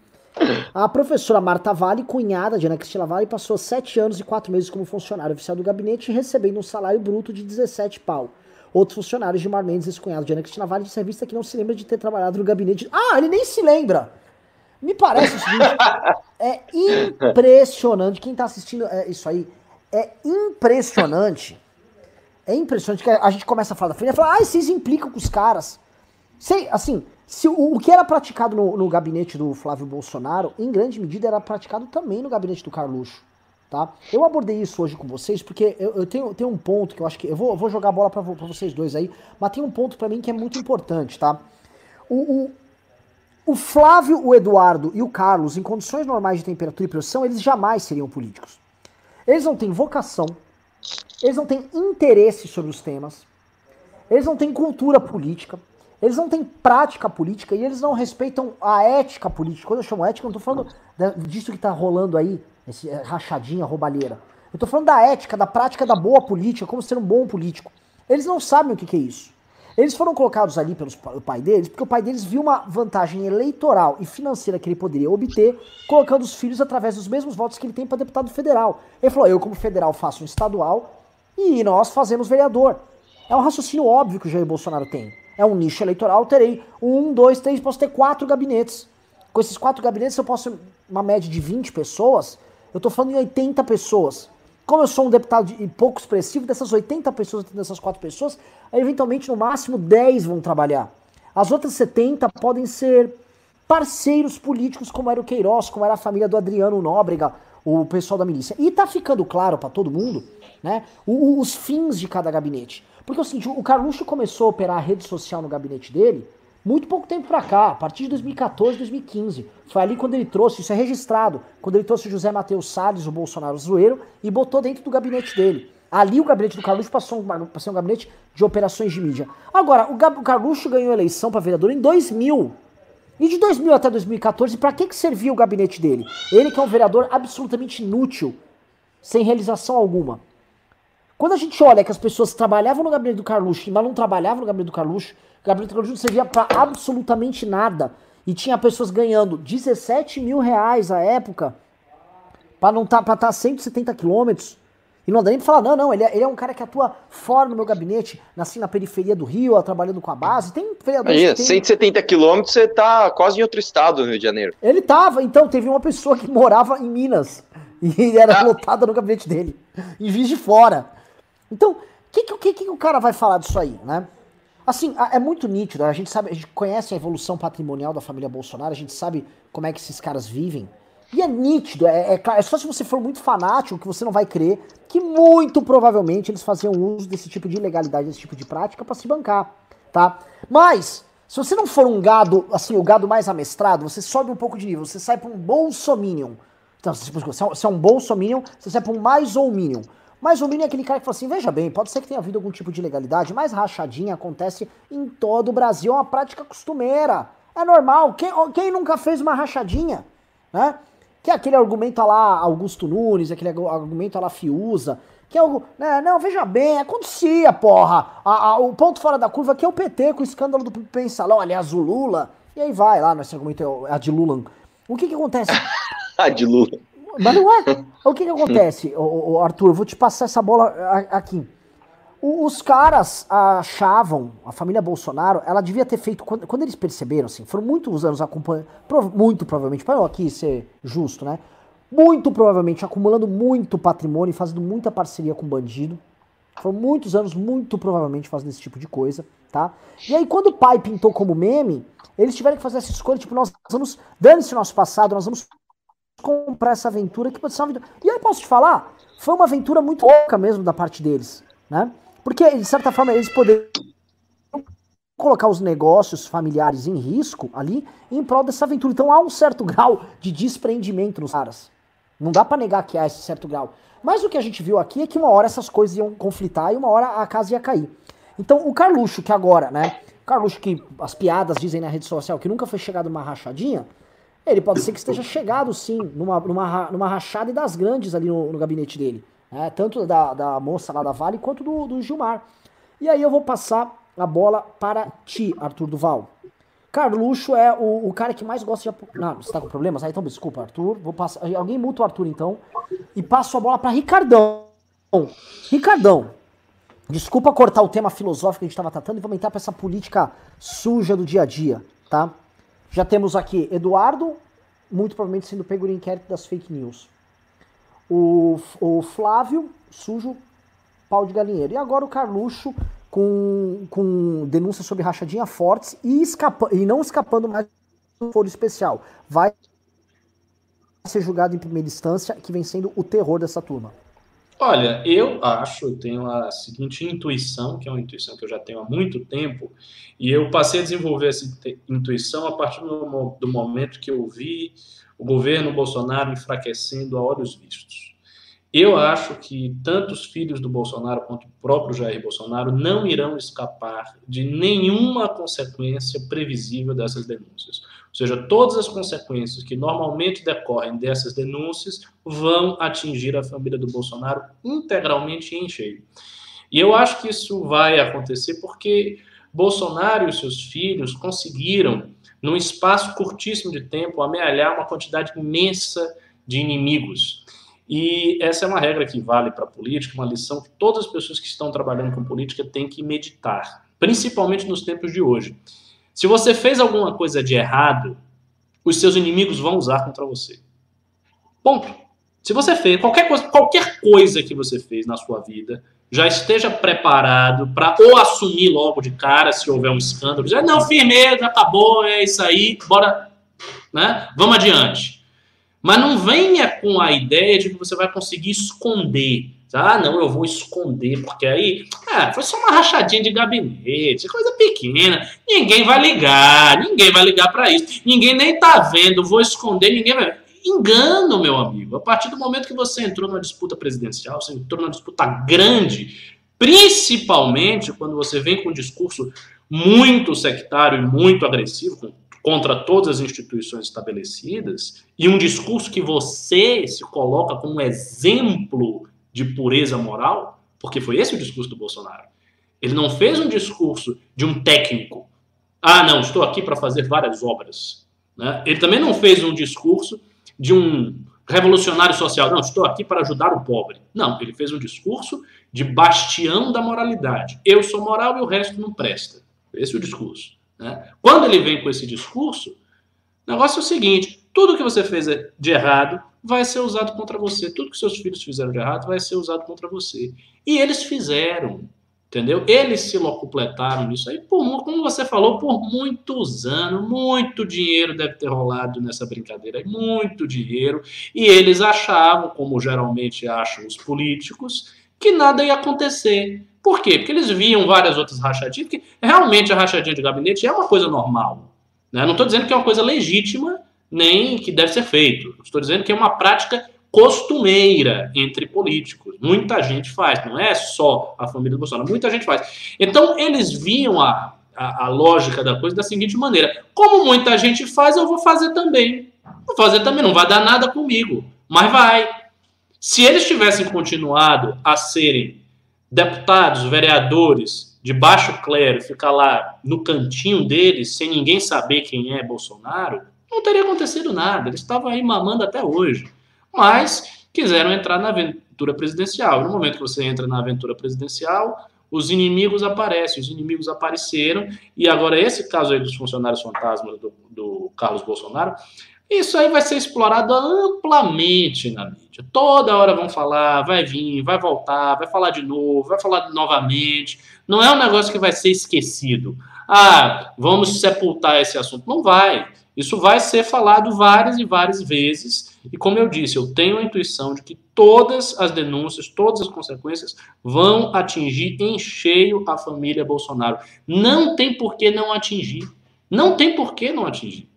A professora Marta Vale, cunhada de Ana Cristina Vale, passou sete anos e quatro meses como funcionária oficial do gabinete, recebendo um salário bruto de 17 pau. Outros funcionários, Gilmar Mendes, ex-cunhado de Ana Cristina Vale, de revista que não se lembra de ter trabalhado no gabinete. Ah, ele nem se lembra! Me parece o seguinte, é impressionante. Quem tá assistindo é, isso aí, é impressionante. É impressionante que a gente começa a falar da frente e fala, ah, vocês implicam com os caras. Sei, assim, se o, o que era praticado no, no, gabinete do Flávio Bolsonaro, em grande medida era praticado também no gabinete do Carluxo. Tá? Eu abordei isso hoje com vocês porque eu, eu tenho, tenho um ponto que eu acho que. Eu vou, vou jogar a bola para vocês dois aí, mas tem um ponto para mim que é muito importante, tá? O, o, o, Flávio, o Eduardo e o Carlos, em condições normais de temperatura e pressão, eles jamais seriam políticos. Eles não têm vocação, eles não têm interesse sobre os temas, eles não têm cultura política, eles não têm prática política e eles não respeitam a ética política. Quando eu chamo ética, eu não tô falando disso que tá rolando aí, esse é, rachadinha, roubalheira. Eu tô falando da ética, da prática da boa política, como ser um bom político. Eles não sabem o que, que é isso. Eles foram colocados ali pelo pai deles porque o pai deles viu uma vantagem eleitoral e financeira que ele poderia obter colocando os filhos através dos mesmos votos que ele tem para deputado federal. Ele falou: eu, como federal, faço um estadual e nós fazemos vereador. É um raciocínio óbvio que o Jair Bolsonaro tem é um nicho eleitoral, terei um, dois, três, posso ter quatro gabinetes. Com esses quatro gabinetes eu posso, uma média de 20 pessoas, eu estou falando em 80 pessoas. Como eu sou um deputado de, pouco expressivo, dessas 80 pessoas, dessas quatro pessoas, eventualmente no máximo 10 vão trabalhar. As outras 70 podem ser parceiros políticos, como era o Queiroz, como era a família do Adriano Nóbrega, o pessoal da milícia. E tá ficando claro para todo mundo, né, os fins de cada gabinete. Porque é o Carluxo começou a operar a rede social no gabinete dele muito pouco tempo pra cá, a partir de 2014, 2015. Foi ali quando ele trouxe, isso é registrado, quando ele trouxe José Matheus Salles, o Bolsonaro zoeiro, e botou dentro do gabinete dele. Ali o gabinete do Carluxo passou um, passou um gabinete de operações de mídia. Agora, o, o Carluxo ganhou eleição para vereador em 2000. E de 2000 até 2014, para que, que servia o gabinete dele? Ele que é um vereador absolutamente inútil, sem realização alguma. Quando a gente olha que as pessoas trabalhavam no gabinete do Carluxo, mas não trabalhavam no gabinete do Carluxo, o gabinete do Carluxo não servia para absolutamente nada. E tinha pessoas ganhando 17 mil reais à época para não tá, estar tá 170 quilômetros. E não dá nem pra falar, não, não, ele é, ele é, um cara que atua fora do meu gabinete, assim, na periferia do Rio, trabalhando com a base. Tem vereadores Aí, tem... 170 quilômetros, você tá quase em outro estado no Rio de Janeiro. Ele tava, então, teve uma pessoa que morava em Minas e era ah. lotada no gabinete dele, em Viz de Fora. Então, o que, que, que, o cara vai falar disso aí, né? Assim, é muito nítido, a gente sabe, a gente conhece a evolução patrimonial da família Bolsonaro, a gente sabe como é que esses caras vivem. E é nítido, é, é, é só se você for muito fanático que você não vai crer que muito provavelmente eles faziam uso desse tipo de ilegalidade, desse tipo de prática para se bancar, tá? Mas, se você não for um gado, assim, o gado mais amestrado, você sobe um pouco de nível, você sai para um bolsominion. Então, se você é um bolsominion, você sai para um mais ou minion. Mas o Mini é aquele cara que fala assim: veja bem, pode ser que tenha havido algum tipo de ilegalidade, mas rachadinha acontece em todo o Brasil, é uma prática costumeira. É normal. Quem, quem nunca fez uma rachadinha? Né? Que é aquele argumento lá Augusto Nunes, aquele argumento lá Fiuza, que é algo. Né, não, veja bem, acontecia, porra. A, a, o ponto fora da curva aqui é o PT com o escândalo do pensalão, aliás, o Lula. E aí vai lá, nesse argumento é a de Lula. O que que acontece? [LAUGHS] a de Lula. Mas não é. O que que acontece, o, Arthur? Vou te passar essa bola aqui. os caras achavam, a família Bolsonaro, ela devia ter feito, quando, quando eles perceberam, assim, foram muitos anos acompanhando, muito provavelmente, para eu aqui ser justo, né? Muito provavelmente acumulando muito patrimônio e fazendo muita parceria com bandido. Foram muitos anos, muito provavelmente, fazendo esse tipo de coisa, tá? E aí, quando o pai pintou como meme, eles tiveram que fazer essa escolha, tipo, nós vamos, dane-se o nosso passado, nós vamos comprar essa aventura que pode ser uma aventura. E eu posso te falar, foi uma aventura muito louca mesmo da parte deles, né? Porque, de certa forma, eles poderiam colocar os negócios familiares em risco ali em prol dessa aventura. Então há um certo [LAUGHS] grau de desprendimento nos caras. Não dá para negar que há esse certo grau. Mas o que a gente viu aqui é que uma hora essas coisas iam conflitar e uma hora a casa ia cair. Então o Carluxo, que agora, né? Carluxo que as piadas dizem na rede social que nunca foi chegado uma rachadinha, ele pode ser que esteja chegado, sim, numa, numa, numa rachada e das grandes ali no, no gabinete dele. Né? Tanto da, da moça lá da Vale quanto do, do Gilmar. E aí eu vou passar a bola para ti, Arthur Duval. Carluxo é o, o cara que mais gosta de. Não, você tá com problemas? Ah, então desculpa, Arthur. Vou passar. Alguém muta o Arthur então. E passo a bola para Ricardão. Ricardão, desculpa cortar o tema filosófico que a gente estava tratando e vamos entrar para essa política suja do dia a dia, tá? Já temos aqui Eduardo, muito provavelmente sendo pego no inquérito das fake news. O, o Flávio, sujo, pau de galinheiro. E agora o Carluxo, com, com denúncias sobre rachadinha fortes e, escapa, e não escapando mais do foro especial. Vai ser julgado em primeira instância, que vem sendo o terror dessa turma. Olha, eu acho, eu tenho a seguinte intuição, que é uma intuição que eu já tenho há muito tempo, e eu passei a desenvolver essa intuição a partir do, do momento que eu vi o governo Bolsonaro enfraquecendo a olhos vistos. Eu acho que tanto os filhos do Bolsonaro quanto o próprio Jair Bolsonaro não irão escapar de nenhuma consequência previsível dessas denúncias. Seja, todas as consequências que normalmente decorrem dessas denúncias vão atingir a família do Bolsonaro integralmente em cheio. E eu acho que isso vai acontecer porque Bolsonaro e os seus filhos conseguiram, num espaço curtíssimo de tempo, amealhar uma quantidade imensa de inimigos. E essa é uma regra que vale para a política, uma lição que todas as pessoas que estão trabalhando com política têm que meditar, principalmente nos tempos de hoje. Se você fez alguma coisa de errado, os seus inimigos vão usar contra você. Ponto. Se você fez qualquer coisa, qualquer coisa que você fez na sua vida, já esteja preparado para ou assumir logo de cara se houver um escândalo, dizer, não, firmeza, acabou, é isso aí, bora, né? Vamos adiante. Mas não venha com a ideia de que você vai conseguir esconder ah, não, eu vou esconder, porque aí, foi só uma rachadinha de gabinete, coisa pequena. Ninguém vai ligar, ninguém vai ligar para isso. Ninguém nem tá vendo, vou esconder, ninguém vai. Engano, meu amigo. A partir do momento que você entrou numa disputa presidencial, você entrou numa disputa grande, principalmente quando você vem com um discurso muito sectário e muito agressivo contra todas as instituições estabelecidas, e um discurso que você se coloca como exemplo de pureza moral, porque foi esse o discurso do Bolsonaro. Ele não fez um discurso de um técnico. Ah, não, estou aqui para fazer várias obras. Né? Ele também não fez um discurso de um revolucionário social. Não, estou aqui para ajudar o pobre. Não, ele fez um discurso de bastião da moralidade. Eu sou moral e o resto não presta. Esse é o discurso. Né? Quando ele vem com esse discurso, o negócio é o seguinte: tudo que você fez de errado vai ser usado contra você. Tudo que seus filhos fizeram de errado vai ser usado contra você. E eles fizeram, entendeu? Eles se locupletaram nisso aí, por, como você falou, por muitos anos. Muito dinheiro deve ter rolado nessa brincadeira, muito dinheiro. E eles achavam, como geralmente acham os políticos, que nada ia acontecer. Por quê? Porque eles viam várias outras rachadinhas, que realmente a rachadinha de gabinete é uma coisa normal. Né? Não estou dizendo que é uma coisa legítima, nem que deve ser feito. Estou dizendo que é uma prática costumeira entre políticos. Muita gente faz, não é só a família do Bolsonaro, muita gente faz. Então, eles viam a, a, a, lógica da coisa da seguinte maneira: como muita gente faz, eu vou fazer também. Vou fazer também, não vai dar nada comigo, mas vai. Se eles tivessem continuado a serem deputados, vereadores de baixo clero, ficar lá no cantinho deles, sem ninguém saber quem é Bolsonaro, não teria acontecido nada. Eles estavam aí mamando até hoje. Mas quiseram entrar na aventura presidencial. No momento que você entra na aventura presidencial, os inimigos aparecem, os inimigos apareceram, e agora esse caso aí dos funcionários fantasmas do, do Carlos Bolsonaro, isso aí vai ser explorado amplamente na mídia. Toda hora vão falar, vai vir, vai voltar, vai falar de novo, vai falar novamente. Não é um negócio que vai ser esquecido. Ah, vamos sepultar esse assunto. Não vai. Isso vai ser falado várias e várias vezes, e como eu disse, eu tenho a intuição de que todas as denúncias, todas as consequências vão atingir em cheio a família Bolsonaro. Não tem por que não atingir. Não tem por que não atingir.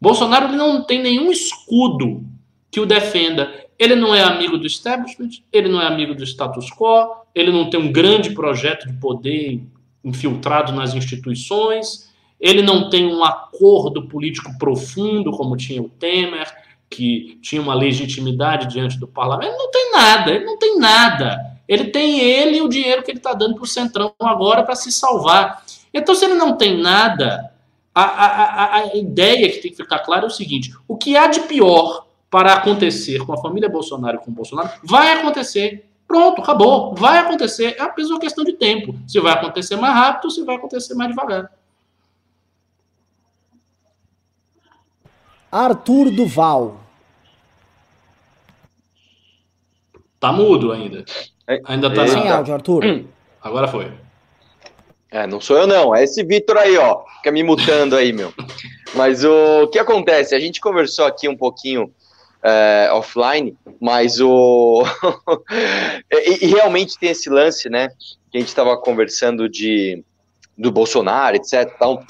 Bolsonaro ele não tem nenhum escudo que o defenda. Ele não é amigo do establishment, ele não é amigo do status quo, ele não tem um grande projeto de poder infiltrado nas instituições ele não tem um acordo político profundo, como tinha o Temer, que tinha uma legitimidade diante do parlamento. Ele não tem nada, ele não tem nada. Ele tem ele e o dinheiro que ele está dando para o Centrão agora para se salvar. Então, se ele não tem nada, a, a, a ideia que tem que ficar clara é o seguinte: o que há de pior para acontecer com a família Bolsonaro e com o Bolsonaro vai acontecer. Pronto, acabou. Vai acontecer. É apenas uma questão de tempo. Se vai acontecer mais rápido ou se vai acontecer mais devagar. Arthur Duval. Tá mudo ainda. Ainda tá sem áudio, Arthur. [CLEARS THROAT] Agora foi. É, não sou eu não, é esse Vitor aí, ó, fica me mutando aí, meu. Mas o que acontece? A gente conversou aqui um pouquinho é, offline, mas o. [LAUGHS] e, e, realmente tem esse lance, né? Que a gente estava conversando de do Bolsonaro, etc. Então,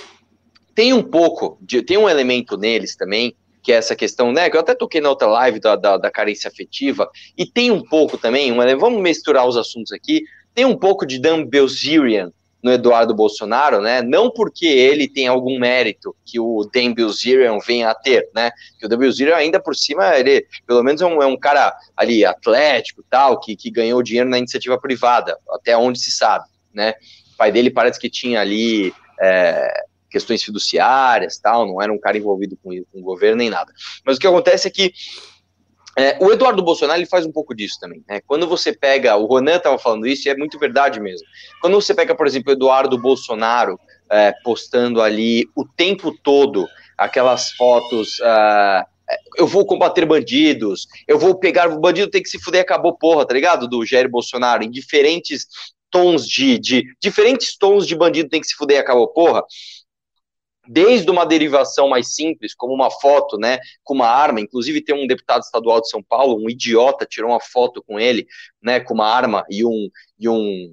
tem um pouco, de, tem um elemento neles também, que é essa questão, né? Que eu até toquei na outra live da, da, da carência afetiva, e tem um pouco também, uma, vamos misturar os assuntos aqui, tem um pouco de Dan Bilzerian no Eduardo Bolsonaro, né? Não porque ele tem algum mérito que o Dan Bilzerian venha a ter, né? Que o Dan Bilzerian ainda por cima, ele pelo menos é um, é um cara ali atlético, tal, que, que ganhou dinheiro na iniciativa privada, até onde se sabe, né? O pai dele parece que tinha ali é, questões fiduciárias, tal, não era um cara envolvido com, com o governo nem nada. Mas o que acontece é que é, o Eduardo Bolsonaro ele faz um pouco disso também. Né? Quando você pega, o Ronan estava falando isso e é muito verdade mesmo. Quando você pega, por exemplo, o Eduardo Bolsonaro é, postando ali o tempo todo aquelas fotos. Uh, eu vou combater bandidos, eu vou pegar o bandido tem que se fuder, acabou porra, tá ligado? Do Jair Bolsonaro, em diferentes tons de, de diferentes tons de bandido tem que se fuder, acabou porra desde uma derivação mais simples, como uma foto, né, com uma arma, inclusive tem um deputado estadual de São Paulo, um idiota, tirou uma foto com ele, né, com uma arma e um, e um,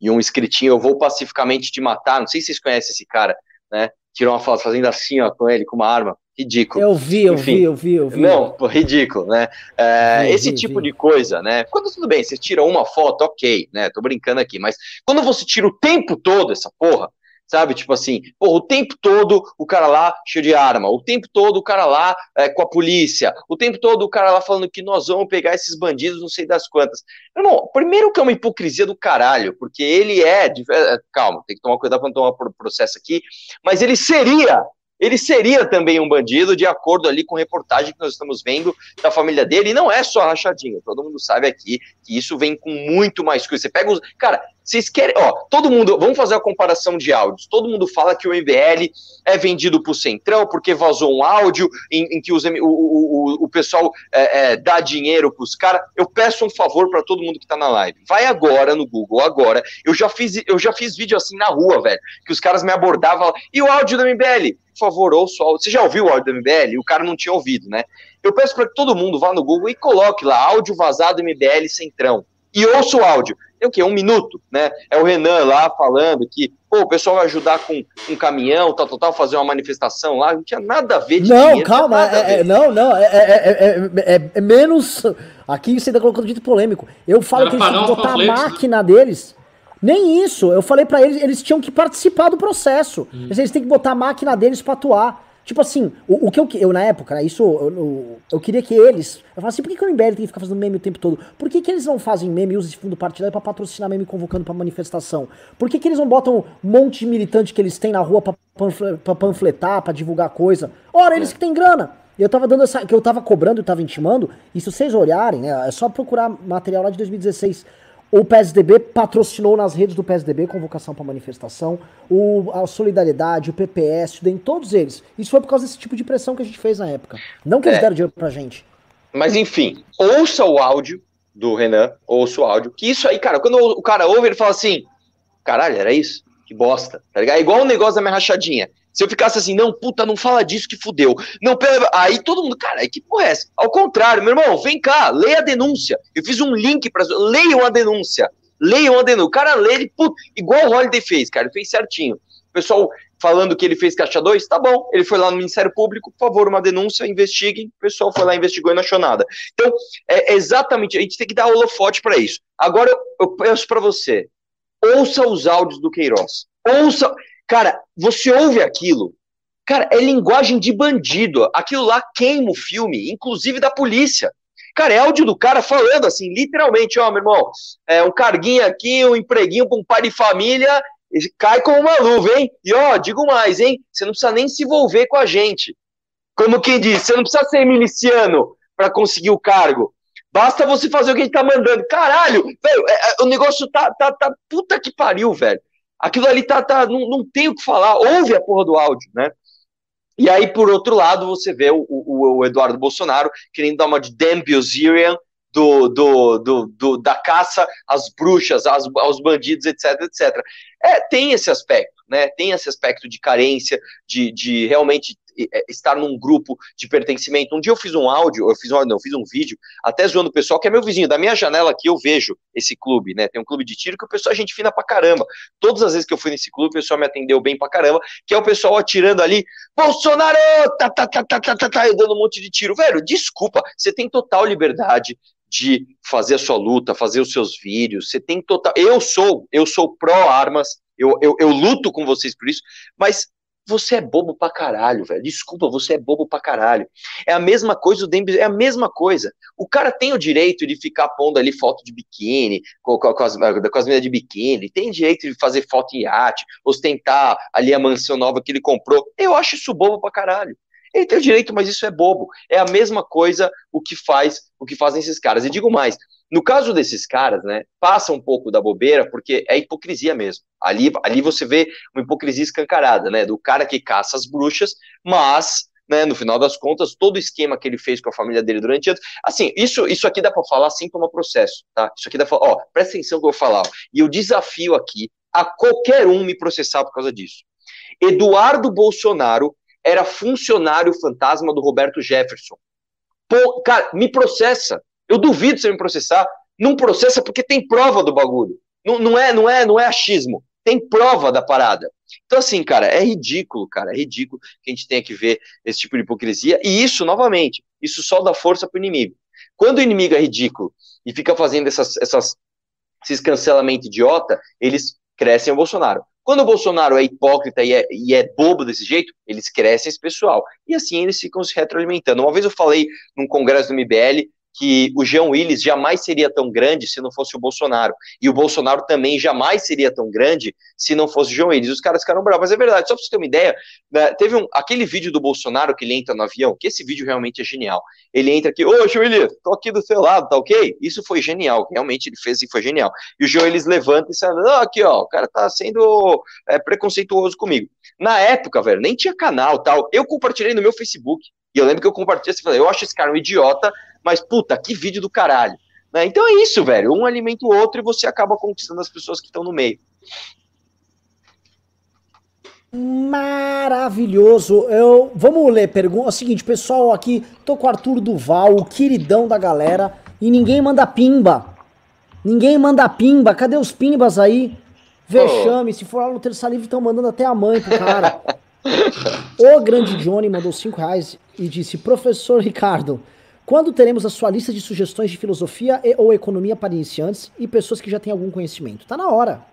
e um escritinho, eu vou pacificamente te matar, não sei se vocês conhecem esse cara, né, tirou uma foto fazendo assim, ó, com ele, com uma arma, ridículo. Eu vi, eu Enfim, vi, eu vi, eu vi. Não, ridículo, né? É, vi, esse vi, tipo vi. de coisa, né? Quando tudo bem, você tira uma foto, ok, né? Tô brincando aqui, mas quando você tira o tempo todo essa porra, sabe? Tipo assim, o tempo todo o cara lá cheio de arma, o tempo todo o cara lá é, com a polícia, o tempo todo o cara lá falando que nós vamos pegar esses bandidos, não sei das quantas. Irmão, primeiro que é uma hipocrisia do caralho, porque ele é. É calma, tem que tomar cuidado para não tomar processo aqui, mas ele seria ele seria também um bandido, de acordo ali com reportagem que nós estamos vendo da família dele, e não é só rachadinho, todo mundo sabe aqui que isso vem com muito mais coisa. Você pega os. Cara, vocês querem. Ó, todo mundo. Vamos fazer a comparação de áudios. Todo mundo fala que o MBL é vendido pro Centrão porque vazou um áudio em, em que os, o, o, o pessoal é, é, dá dinheiro pros caras. Eu peço um favor para todo mundo que tá na live. Vai agora no Google, agora. Eu já fiz, eu já fiz vídeo assim na rua, velho. Que os caras me abordavam. E o áudio do MBL? Por favor, ouça o áudio. Você já ouviu o áudio do MBL? O cara não tinha ouvido, né? Eu peço para que todo mundo vá no Google e coloque lá áudio vazado MBL Centrão. E ouça o áudio. É o quê? Um minuto, né? É o Renan lá falando que, pô, o pessoal vai ajudar com um caminhão, tal, tal, tal, fazer uma manifestação lá. Não tinha nada a ver de Não, dinheiro, calma, é, é, não, não, é, é, é, menos. Aqui você ainda colocando dito polêmico. Eu falo que eles têm que botar a máquina deles nem isso. Eu falei para eles, eles tinham que participar do processo. Hum. Eles têm que botar a máquina deles para atuar. Tipo assim, o, o, que eu, eu, na época, né, isso, eu, eu, eu, queria que eles. Eu falava assim, por que, que o MBL tem que ficar fazendo meme o tempo todo? Por que, que eles não fazem meme e usam esse fundo partidário pra patrocinar meme convocando pra manifestação? Por que, que eles não botam um monte de militante que eles têm na rua pra, pra panfletar, pra divulgar coisa? Ora, eles que têm grana. Eu tava dando essa. que eu tava cobrando, eu tava intimando, e se vocês olharem, né? É só procurar material lá de 2016 o PSDB patrocinou nas redes do PSDB convocação para manifestação, o, a Solidariedade, o PPS, o DEM, todos eles. Isso foi por causa desse tipo de pressão que a gente fez na época. Não que eles é. deram dinheiro pra gente. Mas enfim, ouça o áudio do Renan, ouça o áudio, que isso aí, cara, quando o cara ouve, ele fala assim, caralho, era isso? Que bosta, tá ligado? É igual o negócio da minha rachadinha. Se eu ficasse assim, não, puta, não fala disso que fudeu. Não, pera, aí todo mundo, cara, que porra é essa? Ao contrário, meu irmão, vem cá, leia a denúncia. Eu fiz um link para leiam a denúncia. Leiam a denúncia. O cara lê, ele, puta, igual o Holiday fez, cara, fez certinho. O pessoal falando que ele fez caixa 2, tá bom. Ele foi lá no Ministério Público, por favor, uma denúncia, investiguem. O pessoal foi lá, investigou e não achou nada. Então, é exatamente, a gente tem que dar holofote para isso. Agora, eu, eu peço para você, ouça os áudios do Queiroz. Ouça. Cara, você ouve aquilo, cara, é linguagem de bandido. Aquilo lá queima o filme, inclusive da polícia. Cara, é áudio do cara falando assim, literalmente, ó, meu irmão, é um carguinho aqui, um empreguinho para um pai de família cai como uma luva, hein? E ó, digo mais, hein? Você não precisa nem se envolver com a gente. Como quem diz, você não precisa ser miliciano para conseguir o cargo. Basta você fazer o que a gente tá mandando. Caralho, velho, é, é, o negócio tá, tá, tá. Puta que pariu, velho. Aquilo ali tá. tá não, não tem o que falar. Ouve a porra do áudio, né? E aí, por outro lado, você vê o, o, o Eduardo Bolsonaro querendo dar uma de Dan Bilzerian do, do, do, do, da caça às bruxas, às, aos bandidos, etc, etc. É, tem esse aspecto, né? Tem esse aspecto de carência, de, de realmente estar num grupo de pertencimento. Um dia eu fiz um áudio, eu fiz um não, eu fiz um vídeo, até zoando o pessoal, que é meu vizinho, da minha janela aqui eu vejo esse clube, né? Tem um clube de tiro que o pessoal é gente fina pra caramba. Todas as vezes que eu fui nesse clube, o pessoal me atendeu bem pra caramba, que é o pessoal atirando ali, Bolsonaro, tá, tá, tá, tá, tá, tá, tá, dando um monte de tiro. Velho, desculpa, você tem total liberdade de fazer a sua luta, fazer os seus vídeos, você tem total. Eu sou, eu sou pró-armas, eu, eu, eu luto com vocês por isso, mas você é bobo pra caralho, velho. Desculpa, você é bobo pra caralho. É a mesma coisa, o Dembele é a mesma coisa. O cara tem o direito de ficar pondo ali foto de biquíni, com, com, com as, com as meninas de biquíni, tem direito de fazer foto em iate, ostentar ali a mansão nova que ele comprou. Eu acho isso bobo pra caralho. Ele tem o direito, mas isso é bobo. É a mesma coisa o que faz, o que fazem esses caras. E digo mais, no caso desses caras, né, passa um pouco da bobeira, porque é hipocrisia mesmo. Ali, ali você vê uma hipocrisia escancarada, né, do cara que caça as bruxas, mas né, no final das contas, todo o esquema que ele fez com a família dele durante anos. Assim, isso, isso aqui dá para falar sem tomar processo, tá? Isso aqui dá pra falar, ó, presta atenção que eu vou falar. E eu desafio aqui a qualquer um me processar por causa disso. Eduardo Bolsonaro era funcionário fantasma do Roberto Jefferson. Pô, cara, me processa. Eu duvido você me processar. Não processa porque tem prova do bagulho. Não, não é, não é, não é achismo. Tem prova da parada. Então, assim, cara, é ridículo, cara. É ridículo que a gente tenha que ver esse tipo de hipocrisia. E isso, novamente, isso só dá força pro inimigo. Quando o inimigo é ridículo e fica fazendo essas, essas, esses cancelamentos idiota, eles crescem o Bolsonaro. Quando o Bolsonaro é hipócrita e é, e é, bobo desse jeito, eles crescem esse pessoal. E assim eles ficam se retroalimentando. Uma vez eu falei num congresso do MBL que o Jean Willis jamais seria tão grande se não fosse o Bolsonaro. E o Bolsonaro também jamais seria tão grande se não fosse o Jean Willis. Os caras ficaram bravos, mas é verdade. Só para você ter uma ideia, né, teve um, aquele vídeo do Bolsonaro que ele entra no avião, que esse vídeo realmente é genial. Ele entra aqui, ô Jean Willis, tô aqui do seu lado, tá ok? Isso foi genial, realmente ele fez e foi genial. E o Jean Willis levanta e fala, ah, aqui ó, o cara tá sendo é, preconceituoso comigo. Na época, velho, nem tinha canal tal. Eu compartilhei no meu Facebook. E eu lembro que eu compartilhei assim, eu acho esse cara um idiota, mas puta, que vídeo do caralho. Né? Então é isso, velho. Um alimenta o outro e você acaba conquistando as pessoas que estão no meio. Maravilhoso. Eu vamos ler pergunta. É o seguinte, pessoal, aqui tô com o Arthur Duval, o queridão da galera, e ninguém manda pimba. Ninguém manda pimba. Cadê os pimbas aí? Vexame. Oh. Se for lá no Terça Livre, estão mandando até a mãe pro cara. [LAUGHS] o grande Johnny mandou 5 reais e disse: Professor Ricardo, quando teremos a sua lista de sugestões de filosofia e, ou economia para iniciantes e pessoas que já têm algum conhecimento? Tá na hora.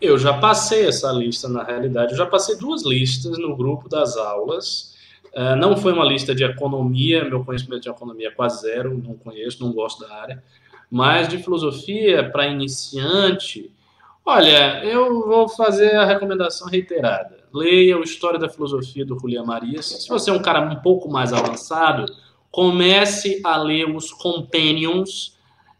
Eu já passei essa lista, na realidade. Eu já passei duas listas no grupo das aulas. Uh, não foi uma lista de economia, meu conhecimento de economia é quase zero, não conheço, não gosto da área. Mas de filosofia para iniciante, olha, eu vou fazer a recomendação reiterada. Leia o História da Filosofia do Julian Marias. Se você é um cara um pouco mais avançado, comece a ler os companions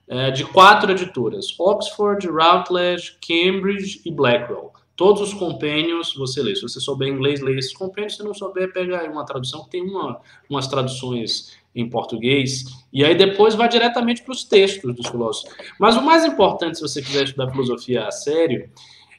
é, de quatro editoras: Oxford, Routledge, Cambridge e Blackwell. Todos os companions você lê. Se você souber inglês, leia esses companions. Se não souber, pega uma tradução, que tem uma, umas traduções em português, e aí depois vai diretamente para os textos dos filósofos. Mas o mais importante, se você quiser estudar filosofia a sério,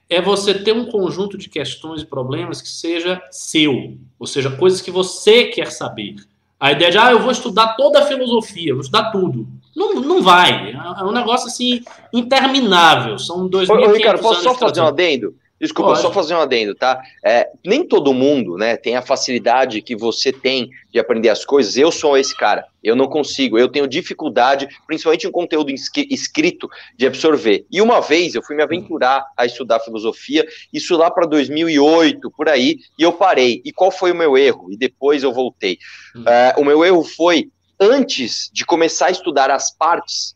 é você ter um conjunto de questões e problemas que seja seu, ou seja, coisas que você quer saber. A ideia de, ah, eu vou estudar toda a filosofia, vou estudar tudo. Não, não vai. É um negócio assim interminável. São dois mil Ricardo, posso só fazer um adendo? Desculpa, Pode. só fazer um adendo, tá? É, nem todo mundo, né, tem a facilidade que você tem de aprender as coisas. Eu sou esse cara. Eu não consigo. Eu tenho dificuldade, principalmente em conteúdo escrito, de absorver. E uma vez eu fui me aventurar a estudar filosofia, isso lá para 2008, por aí, e eu parei. E qual foi o meu erro? E depois eu voltei. Hum. É, o meu erro foi, antes de começar a estudar as partes,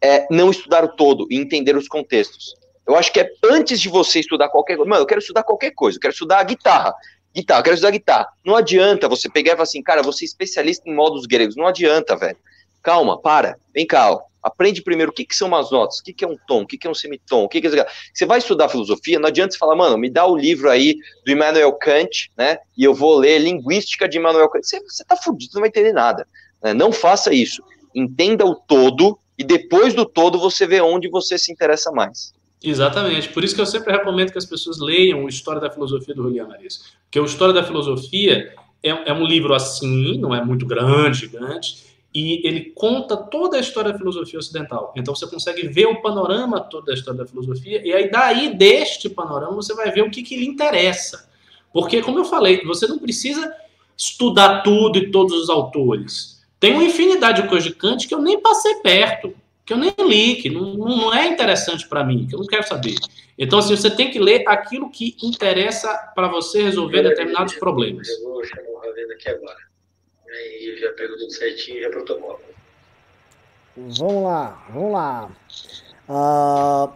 é, não estudar o todo e entender os contextos Eu acho que é antes de você estudar qualquer coisa. Mano, eu quero estudar qualquer coisa, eu quero estudar guitarra. Guitarra, eu quero estudar guitarra. Não adianta você pegar e falar assim, cara, você é especialista em modos gregos. Não adianta, velho. Calma, para, vem cá, ó. Aprende primeiro o que, que são umas notas, o que, que é um tom, o que, que é um semitom, o que, que é. Você vai estudar filosofia, não adianta você falar, mano, me dá o livro aí do Immanuel Kant, né? E eu vou ler Linguística de Immanuel Kant. Você, você tá fudido, não vai entender nada. Né? Não faça isso. Entenda o todo e depois do todo você vê onde você se interessa mais. Exatamente. Por isso que eu sempre recomendo que as pessoas leiam o História da Filosofia do Julian Maris. Porque o História da Filosofia é, é um livro assim, não é muito grande, gigante, e ele conta toda a história da filosofia ocidental. Então você consegue ver o panorama todo da história da filosofia, e aí daí deste panorama você vai ver o que, que lhe interessa. Porque, como eu falei, você não precisa estudar tudo e todos os autores. Tem uma infinidade de coisas de Kant que eu nem passei perto, que eu nem li, que não, não é interessante para mim, que eu não quero saber. Então, assim, você tem que ler aquilo que interessa para você resolver determinados problemas. Eu vou chamar o Ravena aqui agora. Aí já pegou tudo certinho, já protocolo. Vamos lá, vamos lá. Uh,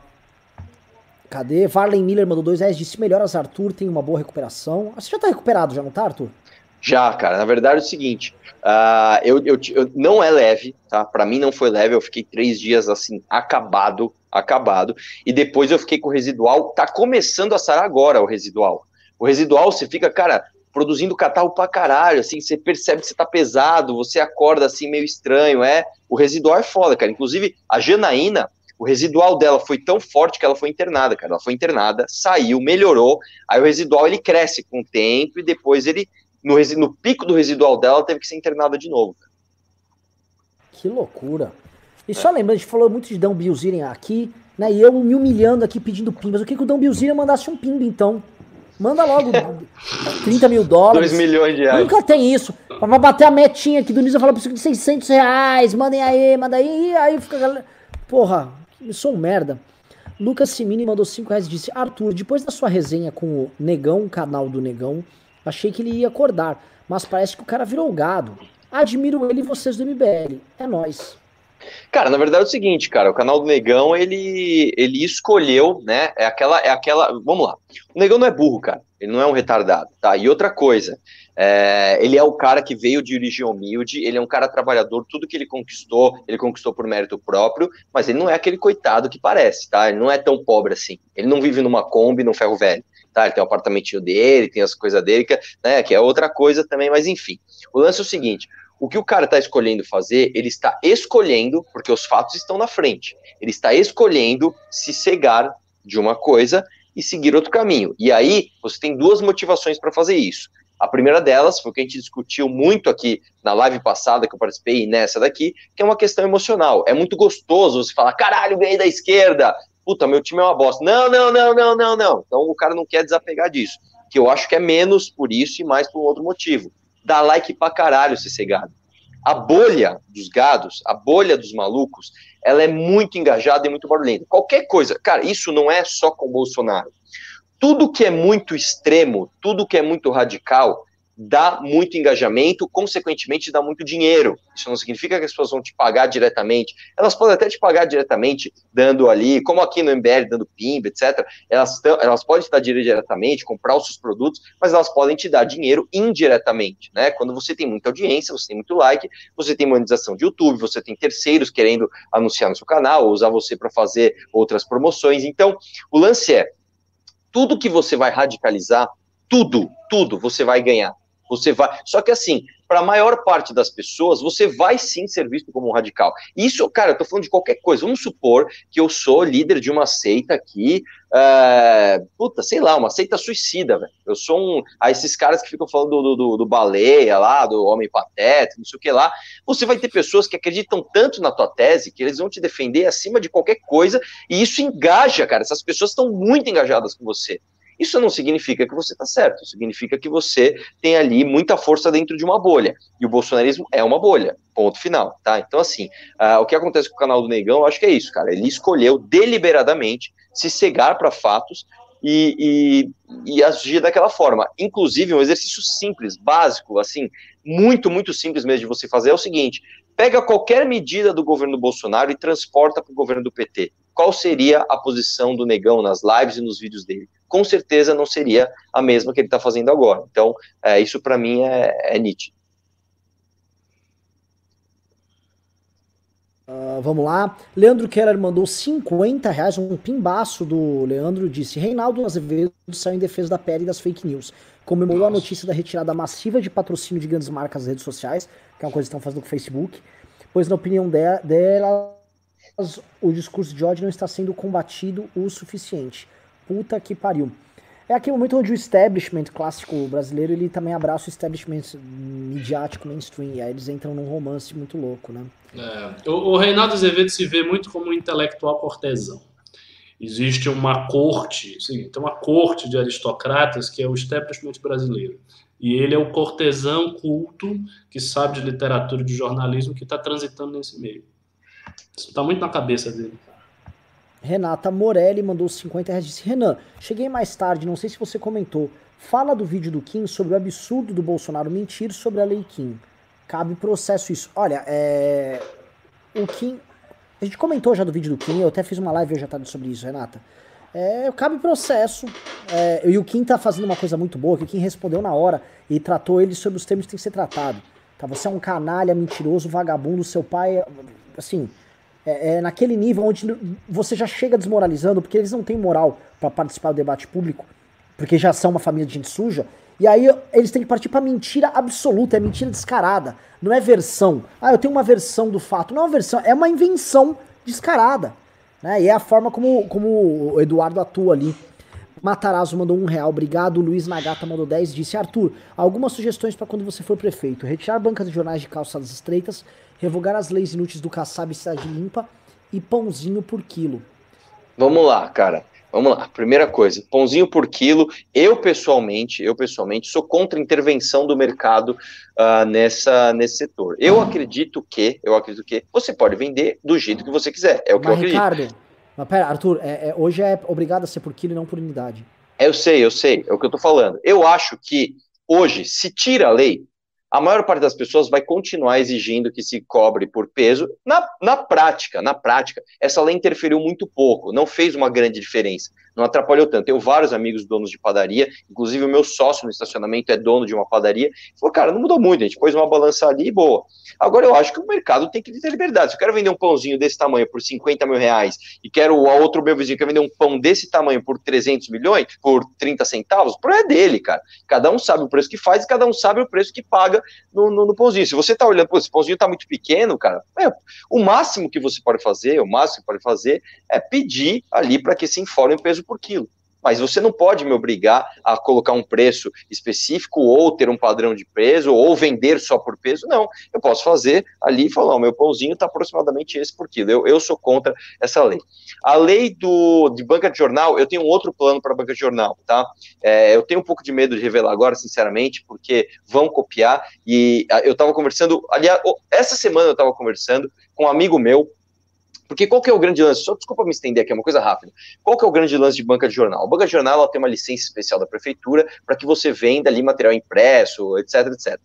cadê? Varley Miller mandou dois reais, disse melhoras, Arthur, tem uma boa recuperação. Você já tá recuperado, já não tá, Arthur? Já, cara. Na verdade é o seguinte, uh, eu, eu, eu, não é leve, tá? Para mim não foi leve. Eu fiquei três dias assim acabado, acabado. E depois eu fiquei com o residual. Tá começando a sarar agora o residual. O residual você fica, cara, produzindo catarro pra caralho, assim, você percebe que você tá pesado, você acorda assim meio estranho, é, o residual é foda, cara, inclusive a Janaína, o residual dela foi tão forte que ela foi internada, cara, ela foi internada, saiu, melhorou, aí o residual ele cresce com o tempo e depois ele, no, no pico do residual dela, ela teve que ser internada de novo. Que loucura. E só lembrando, a gente falou muito de Dão Bilzerian aqui, né, e eu me humilhando aqui pedindo pimbas, o que que o Dão Bilzerian mandasse um pimba, então? Manda logo [LAUGHS] 30 mil dólares. 2 milhões de reais. Nunca tem isso. Pra bater a metinha aqui do Nisa, fala preciso de 600 reais. Mandem aí, manda aí. E aí fica a galera. Porra, eu sou um merda. Lucas Simini mandou 5 reais e disse: Arthur, depois da sua resenha com o Negão, canal do Negão, achei que ele ia acordar. Mas parece que o cara virou gado. Admiro ele e vocês do MBL. É nós. Cara, na verdade é o seguinte, cara, o canal do Negão, ele, ele escolheu, né, é aquela, é aquela, vamos lá, o Negão não é burro, cara, ele não é um retardado, tá, e outra coisa, é, ele é o cara que veio de origem humilde, ele é um cara trabalhador, tudo que ele conquistou, ele conquistou por mérito próprio, mas ele não é aquele coitado que parece, tá, ele não é tão pobre assim, ele não vive numa Kombi, num ferro velho, tá, ele tem o um apartamentinho dele, tem as coisas dele, que, né, que é outra coisa também, mas enfim, o lance é o seguinte, o que o cara está escolhendo fazer, ele está escolhendo, porque os fatos estão na frente, ele está escolhendo se cegar de uma coisa e seguir outro caminho. E aí, você tem duas motivações para fazer isso. A primeira delas foi o que a gente discutiu muito aqui na live passada que eu participei e nessa daqui, que é uma questão emocional. É muito gostoso você falar, caralho, ganhei da esquerda, puta, meu time é uma bosta. Não, não, não, não, não, não. Então o cara não quer desapegar disso. Que eu acho que é menos por isso e mais por outro motivo dá like pra caralho se ser gado. A bolha dos gados, a bolha dos malucos, ela é muito engajada e muito barulhenta. Qualquer coisa, cara, isso não é só com o Bolsonaro. Tudo que é muito extremo, tudo que é muito radical, dá muito engajamento, consequentemente dá muito dinheiro. Isso não significa que as pessoas vão te pagar diretamente. Elas podem até te pagar diretamente, dando ali, como aqui no MBL, dando PIMB, etc. Elas, elas podem te dar dinheiro diretamente, comprar os seus produtos, mas elas podem te dar dinheiro indiretamente, né? Quando você tem muita audiência, você tem muito like, você tem monetização de YouTube, você tem terceiros querendo anunciar no seu canal, ou usar você para fazer outras promoções. Então, o lance é, tudo que você vai radicalizar, tudo, tudo você vai ganhar você vai. Só que assim, para a maior parte das pessoas, você vai sim ser visto como um radical. Isso, cara, eu tô falando de qualquer coisa. Vamos supor que eu sou líder de uma seita aqui, uh, puta, sei lá, uma seita suicida, velho. Eu sou um. Aí esses caras que ficam falando do, do, do baleia lá, do homem pateta, não sei o que lá. Você vai ter pessoas que acreditam tanto na tua tese que eles vão te defender acima de qualquer coisa, e isso engaja, cara. Essas pessoas estão muito engajadas com você. Isso não significa que você está certo, significa que você tem ali muita força dentro de uma bolha. E o bolsonarismo é uma bolha, ponto final, tá? Então, assim, uh, o que acontece com o canal do Negão, eu acho que é isso, cara. Ele escolheu deliberadamente se cegar para fatos e, e, e agir daquela forma. Inclusive, um exercício simples, básico, assim, muito, muito simples mesmo de você fazer é o seguinte: pega qualquer medida do governo Bolsonaro e transporta para o governo do PT. Qual seria a posição do negão nas lives e nos vídeos dele? Com certeza não seria a mesma que ele está fazendo agora. Então, é, isso para mim é, é nítido. Uh, vamos lá. Leandro Keller mandou 50 reais, um pimbaço do Leandro. Disse: Reinaldo Azevedo saiu em defesa da pele e das fake news. Comemorou Nossa. a notícia da retirada massiva de patrocínio de grandes marcas nas redes sociais, que é uma coisa que estão fazendo com o Facebook. Pois, na opinião delas, o discurso de ódio não está sendo combatido o suficiente. Puta que pariu. É aquele momento onde o establishment clássico brasileiro ele também abraça o establishment midiático mainstream. E aí eles entram num romance muito louco, né? É, o, o Reinaldo Azevedo se vê muito como um intelectual cortesão. Existe uma corte, sim, tem uma corte de aristocratas que é o establishment brasileiro. E ele é o cortesão culto que sabe de literatura e de jornalismo que está transitando nesse meio. Isso está muito na cabeça dele. Renata Morelli mandou 50 reais. Disse: Renan, cheguei mais tarde, não sei se você comentou. Fala do vídeo do Kim sobre o absurdo do Bolsonaro mentir sobre a lei Kim. Cabe processo isso. Olha, é. O Kim. A gente comentou já do vídeo do Kim, eu até fiz uma live hoje à tarde sobre isso, Renata. É, cabe processo. É, e o Kim tá fazendo uma coisa muito boa, que o Kim respondeu na hora e tratou ele sobre os termos que tem que ser tratado. Tá, você é um canalha, mentiroso, vagabundo, seu pai. Assim, é, é, naquele nível onde você já chega desmoralizando, porque eles não têm moral para participar do debate público, porque já são uma família de gente suja. E aí eles têm que partir pra mentira absoluta, é mentira descarada. Não é versão. Ah, eu tenho uma versão do fato. Não é uma versão, é uma invenção descarada. Né? E é a forma como, como o Eduardo atua ali. Matarazzo mandou um real, obrigado. Luiz Nagata mandou 10. Disse: Arthur, algumas sugestões para quando você for prefeito: retirar bancas de jornais de calçadas estreitas, revogar as leis inúteis do Kassab e Cidade Limpa e pãozinho por quilo. Vamos lá, cara. Vamos lá. Primeira coisa, pãozinho por quilo. Eu pessoalmente, eu pessoalmente sou contra a intervenção do mercado uh, nessa nesse setor. Eu acredito que, eu acredito que você pode vender do jeito que você quiser. É o que mas, eu acredito. Ricardo, mas pera, Arthur, é, é, hoje é obrigado a ser por quilo e não por unidade. Eu sei, eu sei. É o que eu tô falando. Eu acho que hoje, se tira a lei, a maior parte das pessoas vai continuar exigindo que se cobre por peso. Na, na prática, na prática, essa lei interferiu muito pouco, não fez uma grande diferença não atrapalhou tanto. Tenho vários amigos donos de padaria, inclusive o meu sócio no estacionamento é dono de uma padaria. Falou, cara, não mudou muito, a gente pôs uma balança ali e boa. Agora eu acho que o mercado tem que ter liberdade. Se eu quero vender um pãozinho desse tamanho por 50 mil reais e quero o outro meu vizinho quer vender um pão desse tamanho por 300 milhões, por 30 centavos, o é dele, cara. Cada um sabe o preço que faz e cada um sabe o preço que paga no, no, no pãozinho. Se você tá olhando, pô, esse pãozinho tá muito pequeno, cara, é, o máximo que você pode fazer, o máximo que pode fazer é pedir ali para que se informe o peso por quilo. Mas você não pode me obrigar a colocar um preço específico ou ter um padrão de peso ou vender só por peso. Não, eu posso fazer ali e falar: o meu pãozinho está aproximadamente esse por quilo. Eu, eu sou contra essa lei. A lei do, de banca de jornal, eu tenho um outro plano para banca de jornal, tá? É, eu tenho um pouco de medo de revelar agora, sinceramente, porque vão copiar. E ah, eu estava conversando, aliás, essa semana eu estava conversando com um amigo meu porque qual que é o grande lance? Só desculpa me estender aqui, é uma coisa rápida. Qual que é o grande lance de banca de jornal? A banca de jornal ela tem uma licença especial da prefeitura para que você venda ali material impresso, etc, etc.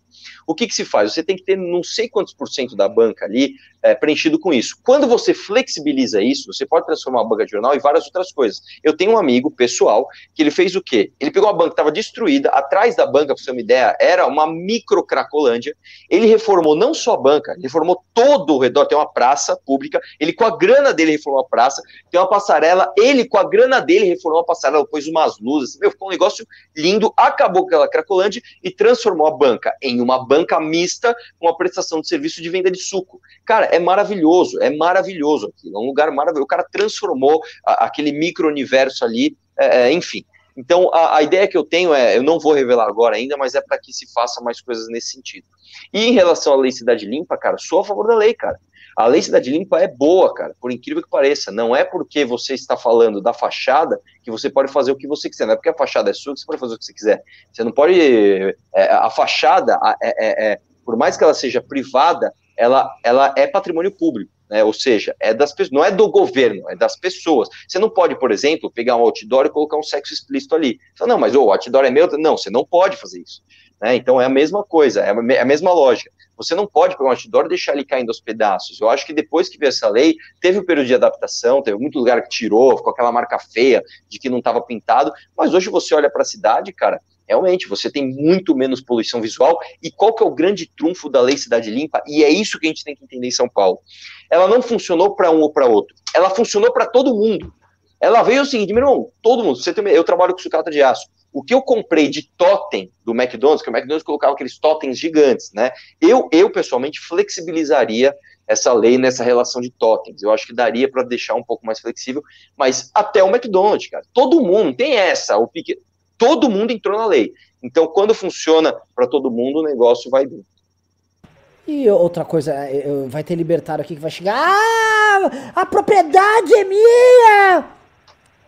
O que, que se faz? Você tem que ter não sei quantos por cento da banca ali é, preenchido com isso. Quando você flexibiliza isso, você pode transformar a banca de jornal em várias outras coisas. Eu tenho um amigo pessoal que ele fez o quê? Ele pegou uma banca que estava destruída, atrás da banca, para você ter uma ideia, era uma micro Cracolândia. Ele reformou não só a banca, ele reformou todo o redor, tem uma praça pública, ele com a grana dele reformou a praça, tem uma passarela, ele com a grana dele reformou a passarela, pôs umas luzes, meu, ficou um negócio lindo, acabou aquela Cracolândia e transformou a banca em uma banca mista com a prestação de serviço de venda de suco. Cara, é maravilhoso, é maravilhoso aqui, é um lugar maravilhoso. O cara transformou a, aquele micro-universo ali, é, é, enfim. Então, a, a, ideia que eu tenho é, eu não vou revelar agora ainda, mas é para que se faça mais coisas nesse sentido. E em relação à lei Cidade Limpa, cara, sou a favor da lei, cara. A lei Cidade Limpa é boa, cara, por incrível que pareça. Não é porque você está falando da fachada que você pode fazer o que você quiser. Não é porque a fachada é sua que você pode fazer o que você quiser. Você não pode. É, a fachada, é, é, é por mais que ela seja privada, ela, ela é patrimônio público. né? Ou seja, é das não é do governo, é das pessoas. Você não pode, por exemplo, pegar um outdoor e colocar um sexo explícito ali. Fala, não, mas oh, o outdoor é meu. Não, você não pode fazer isso. Né? Então é a mesma coisa, é a mesma lógica. Você não pode pegar um outdoor e deixar ele caindo aos pedaços. Eu acho que depois que veio essa lei, teve um período de adaptação, teve muito lugar que tirou, ficou aquela marca feia de que não estava pintado, mas hoje você olha para a cidade, cara, realmente você tem muito menos poluição visual. E qual que é o grande trunfo da lei Cidade Limpa? E é isso que a gente tem que entender em São Paulo. Ela não funcionou para um ou para outro, ela funcionou para todo mundo. Ela veio o seguinte, meu irmão, todo mundo, você tem, eu trabalho com sucata de aço. O que eu comprei de totem do McDonald's, que o McDonald's colocava aqueles totens gigantes, né? Eu, eu pessoalmente flexibilizaria essa lei nessa relação de totens. Eu acho que daria para deixar um pouco mais flexível, mas até o McDonald's, cara. Todo mundo tem essa, o pique, todo mundo entrou na lei. Então, quando funciona para todo mundo, o negócio vai bem. E outra coisa, é, vai ter libertário aqui que vai chegar. Ah, a propriedade é minha!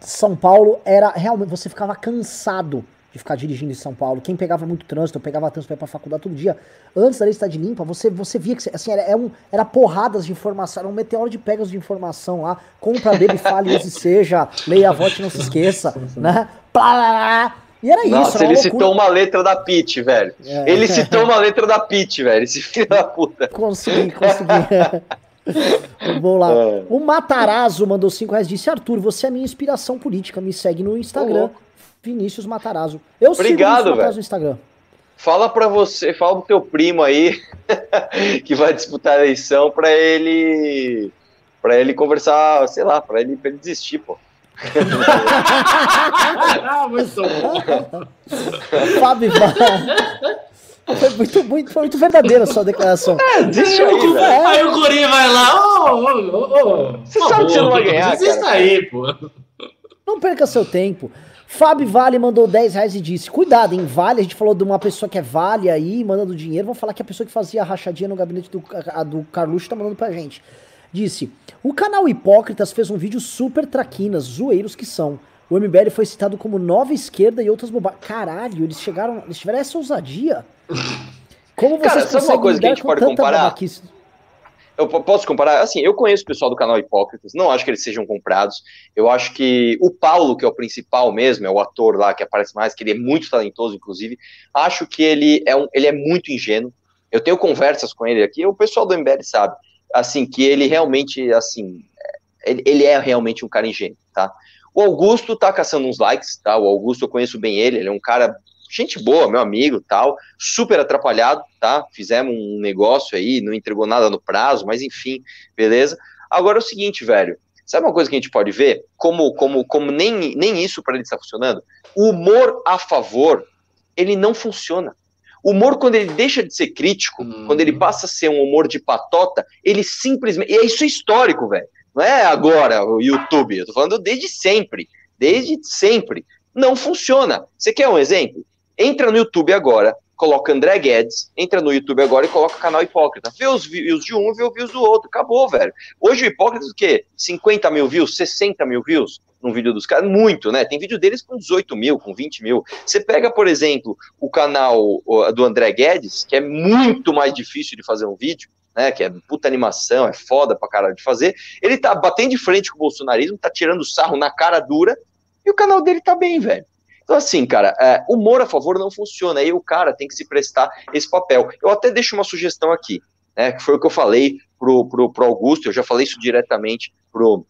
São Paulo era realmente. Você ficava cansado de ficar dirigindo em São Paulo. Quem pegava muito trânsito, eu pegava trânsito pra ir pra faculdade todo dia. Antes da lei de limpa, você, você via que assim, era, era, um, era porradas de informação, era um meteoro de pegas de informação lá. Compra, bebe, fale, use, seja, leia, vote, não se esqueça, né? Plá, e era Nossa, isso. Nossa, ele citou uma letra da Pit, velho. É. Ele citou uma letra da Pit, velho. Esse filho da puta. Consegui, consegui. [LAUGHS] Vamos lá. É. O Matarazzo mandou 5 reais. Disse: Arthur, você é minha inspiração política. Me segue no Instagram. Vinícius Matarazzo. Eu Obrigado, sigo velho. no Instagram. Fala pra você, fala pro teu primo aí [LAUGHS] que vai disputar a eleição pra ele. para ele conversar, sei lá, pra ele, pra ele desistir, pô. [LAUGHS] muito bom. Fábio [LAUGHS] foi muito, muito, foi muito verdadeira a sua declaração. É, deixa aí, velho. É. Aí o Corinha vai lá, ô, ô, ô, Você sabe que você não vai ganhar, Desista aí, pô. Não perca seu tempo. Fábio Vale mandou 10 reais e disse: Cuidado, em Vale, a gente falou de uma pessoa que é Vale aí, mandando dinheiro. Vamos falar que a pessoa que fazia a rachadinha no gabinete do, a, do Carluxo tá mandando pra gente. Disse: O canal Hipócritas fez um vídeo super traquinas, zoeiros que são. O MBL foi citado como nova esquerda e outras bobagens. Caralho, eles chegaram. Eles tiveram essa ousadia. Como vocês Cara, sabe uma coisa que a gente pode comparar? Eu posso comparar? Assim, eu conheço o pessoal do canal Hipócritas, não acho que eles sejam comprados. Eu acho que o Paulo, que é o principal mesmo, é o ator lá que aparece mais, que ele é muito talentoso, inclusive. Acho que ele é, um, ele é muito ingênuo. Eu tenho conversas com ele aqui, o pessoal do MBL sabe, assim, que ele realmente, assim, ele, ele é realmente um cara ingênuo, tá? O Augusto tá caçando uns likes, tá? O Augusto eu conheço bem ele, ele é um cara gente boa, meu amigo, tal, super atrapalhado, tá? Fizemos um negócio aí, não entregou nada no prazo, mas enfim, beleza? Agora é o seguinte, velho, sabe uma coisa que a gente pode ver? Como, como, como nem, nem isso para ele está funcionando? O humor a favor, ele não funciona. O humor, quando ele deixa de ser crítico, hum. quando ele passa a ser um humor de patota, ele simplesmente. E isso é histórico, velho. Não é agora o YouTube, eu tô falando desde sempre. Desde sempre. Não funciona. Você quer um exemplo? Entra no YouTube agora, coloca André Guedes, entra no YouTube agora e coloca o canal Hipócrita. Vê os views de um, vê os views do outro. Acabou, velho. Hoje o Hipócrita o quê? 50 mil views, 60 mil views num vídeo dos caras? Muito, né? Tem vídeo deles com 18 mil, com 20 mil. Você pega, por exemplo, o canal do André Guedes, que é muito mais difícil de fazer um vídeo, né, que é puta animação, é foda pra caralho de fazer, ele tá batendo de frente com o bolsonarismo, tá tirando sarro na cara dura, e o canal dele tá bem, velho. Então, assim, cara, é, humor a favor não funciona, aí o cara tem que se prestar esse papel. Eu até deixo uma sugestão aqui, né, que foi o que eu falei pro, pro, pro Augusto, eu já falei isso diretamente pro,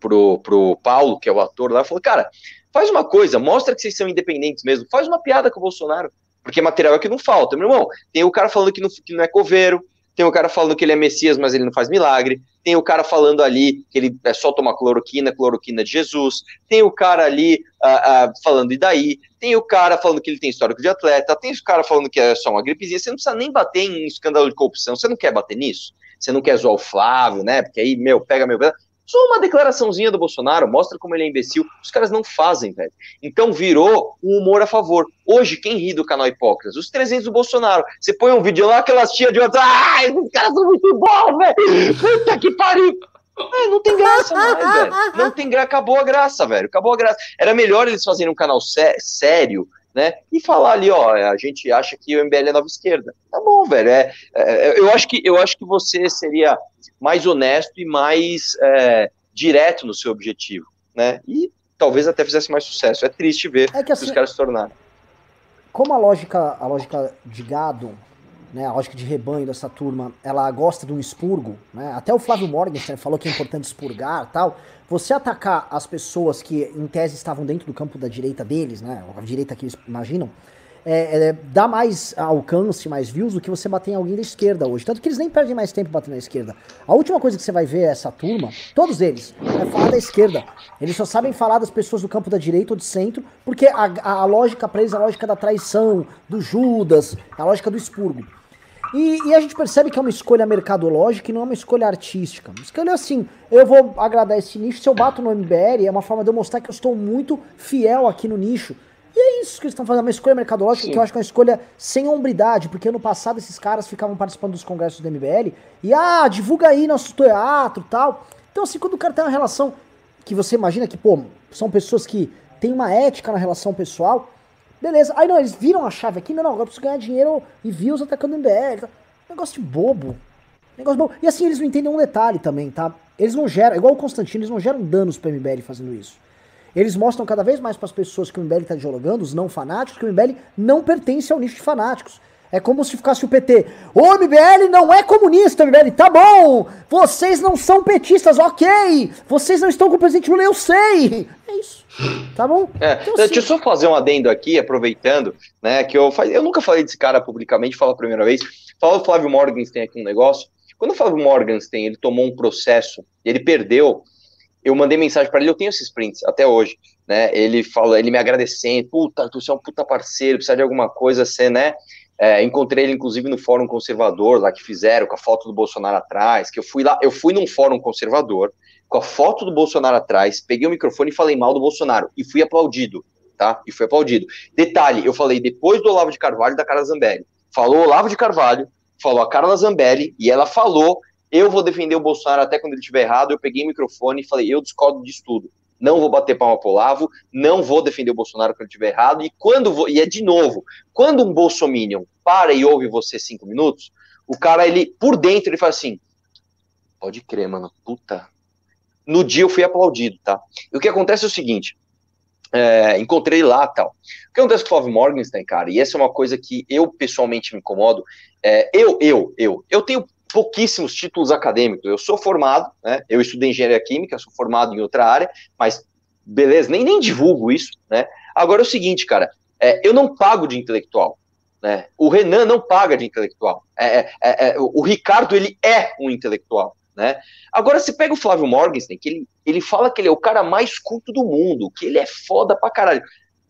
pro, pro Paulo, que é o ator lá, falou, cara, faz uma coisa, mostra que vocês são independentes mesmo, faz uma piada com o Bolsonaro, porque material é que não falta, meu irmão. Tem o cara falando que não, que não é coveiro, tem o cara falando que ele é Messias, mas ele não faz milagre, tem o cara falando ali que ele é só tomar cloroquina, cloroquina de Jesus, tem o cara ali uh, uh, falando e daí, tem o cara falando que ele tem histórico de atleta, tem o cara falando que é só uma gripezinha, você não precisa nem bater em escândalo de corrupção, você não quer bater nisso? Você não quer zoar o Flávio, né? Porque aí, meu, pega meu. Só uma declaraçãozinha do Bolsonaro mostra como ele é imbecil. Os caras não fazem, velho. Então virou um humor a favor. Hoje, quem ri do canal Hipócritas? Os 300 do Bolsonaro. Você põe um vídeo lá, aquelas tia de outras. Ai, os caras são muito bons, velho. Puta que pariu. É, não tem graça mais, velho. Não tem graça. Acabou a graça, velho. Acabou a graça. Era melhor eles fazerem um canal sé sério, né? E falar ali, ó, a gente acha que o MBL é nova esquerda. Tá bom, velho. É, é eu, acho que, eu acho que você seria mais honesto e mais é, direto no seu objetivo, né? E talvez até fizesse mais sucesso. É triste ver é que, assim, os caras se tornaram. Como a lógica, a lógica de gado né, a lógica de rebanho dessa turma, ela gosta de um expurgo, né? Até o Flávio Morgenstern falou que é importante expurgar tal. Você atacar as pessoas que, em tese, estavam dentro do campo da direita deles, né? A direita que eles imaginam, é, é, dá mais alcance, mais views do que você bater em alguém da esquerda hoje. Tanto que eles nem perdem mais tempo batendo na esquerda. A última coisa que você vai ver é essa turma, todos eles, é falar da esquerda. Eles só sabem falar das pessoas do campo da direita ou de centro, porque a, a, lógica para eles é a lógica da traição, do Judas, a lógica do expurgo. E, e, a gente percebe que é uma escolha mercadológica e não é uma escolha artística. Escolha assim, eu vou agradar esse nicho, se eu bato no MBL, é uma forma de eu mostrar que eu estou muito fiel aqui no nicho. E é isso que eles estão fazendo, uma escolha mercadológica Sim. que eu acho que é uma escolha sem hombridade, porque ano passado esses caras ficavam participando dos congressos do MBL e, ah, divulga aí nosso teatro tal. Então, assim, quando o cara tem uma relação que você imagina que, pô, são pessoas que têm uma ética na relação pessoal, Beleza. Aí não, eles viram a chave aqui, não, não, agora eu preciso ganhar dinheiro e views atacando o MBL. Tá? Negócio de bobo. Negócio bobo. E assim, eles não entendem um detalhe também, tá? Eles não geram, igual o Constantino, eles não geram danos pro MBL fazendo isso. Eles mostram cada vez mais para as pessoas que o MBL tá dialogando, os não fanáticos, que o MBL não pertence ao nicho de fanáticos. É como se ficasse o PT. O MBL não é comunista, MBL. Tá bom. Vocês não são petistas, ok. Vocês não estão com o presidente Lula, eu sei. É isso. Tá bom? É, então, deixa eu só fazer um adendo aqui, aproveitando, né? Que eu, eu nunca falei desse cara publicamente, falo a primeira vez. Fala o Flávio Morgenstern aqui um negócio. Quando o Flávio Morgenstern ele tomou um processo, ele perdeu, eu mandei mensagem para ele, eu tenho esses prints até hoje, né? Ele falou, ele me agradecendo, puta, tu é um puta parceiro, precisa de alguma coisa, você, né? É, encontrei ele, inclusive, no Fórum Conservador, lá que fizeram, com a foto do Bolsonaro atrás, que eu fui lá, eu fui num fórum conservador, com a foto do Bolsonaro atrás, peguei o microfone e falei mal do Bolsonaro, e fui aplaudido, tá? E fui aplaudido. Detalhe, eu falei depois do Olavo de Carvalho da Carla Zambelli. Falou Olavo de Carvalho, falou a Carla Zambelli, e ela falou, eu vou defender o Bolsonaro até quando ele estiver errado, eu peguei o microfone e falei, eu discordo disso tudo não vou bater palma pro Olavo, não vou defender o Bolsonaro quando estiver errado, e quando vou, e é de novo, quando um bolsominion para e ouve você cinco minutos, o cara, ele, por dentro, ele faz assim, pode crer, mano, puta. No dia eu fui aplaudido, tá? E o que acontece é o seguinte, é, encontrei lá tal. O que acontece com o Flávio Morgenstern, cara, e essa é uma coisa que eu pessoalmente me incomodo, é, eu, eu, eu, eu tenho pouquíssimos títulos acadêmicos. Eu sou formado, né? Eu estudei engenharia química, sou formado em outra área, mas beleza, nem, nem divulgo isso, né? Agora é o seguinte, cara, é, eu não pago de intelectual. Né? O Renan não paga de intelectual. É, é, é, é o Ricardo ele é um intelectual. Né? Agora você pega o Flávio Morgenstern, que ele, ele fala que ele é o cara mais culto do mundo, que ele é foda pra caralho.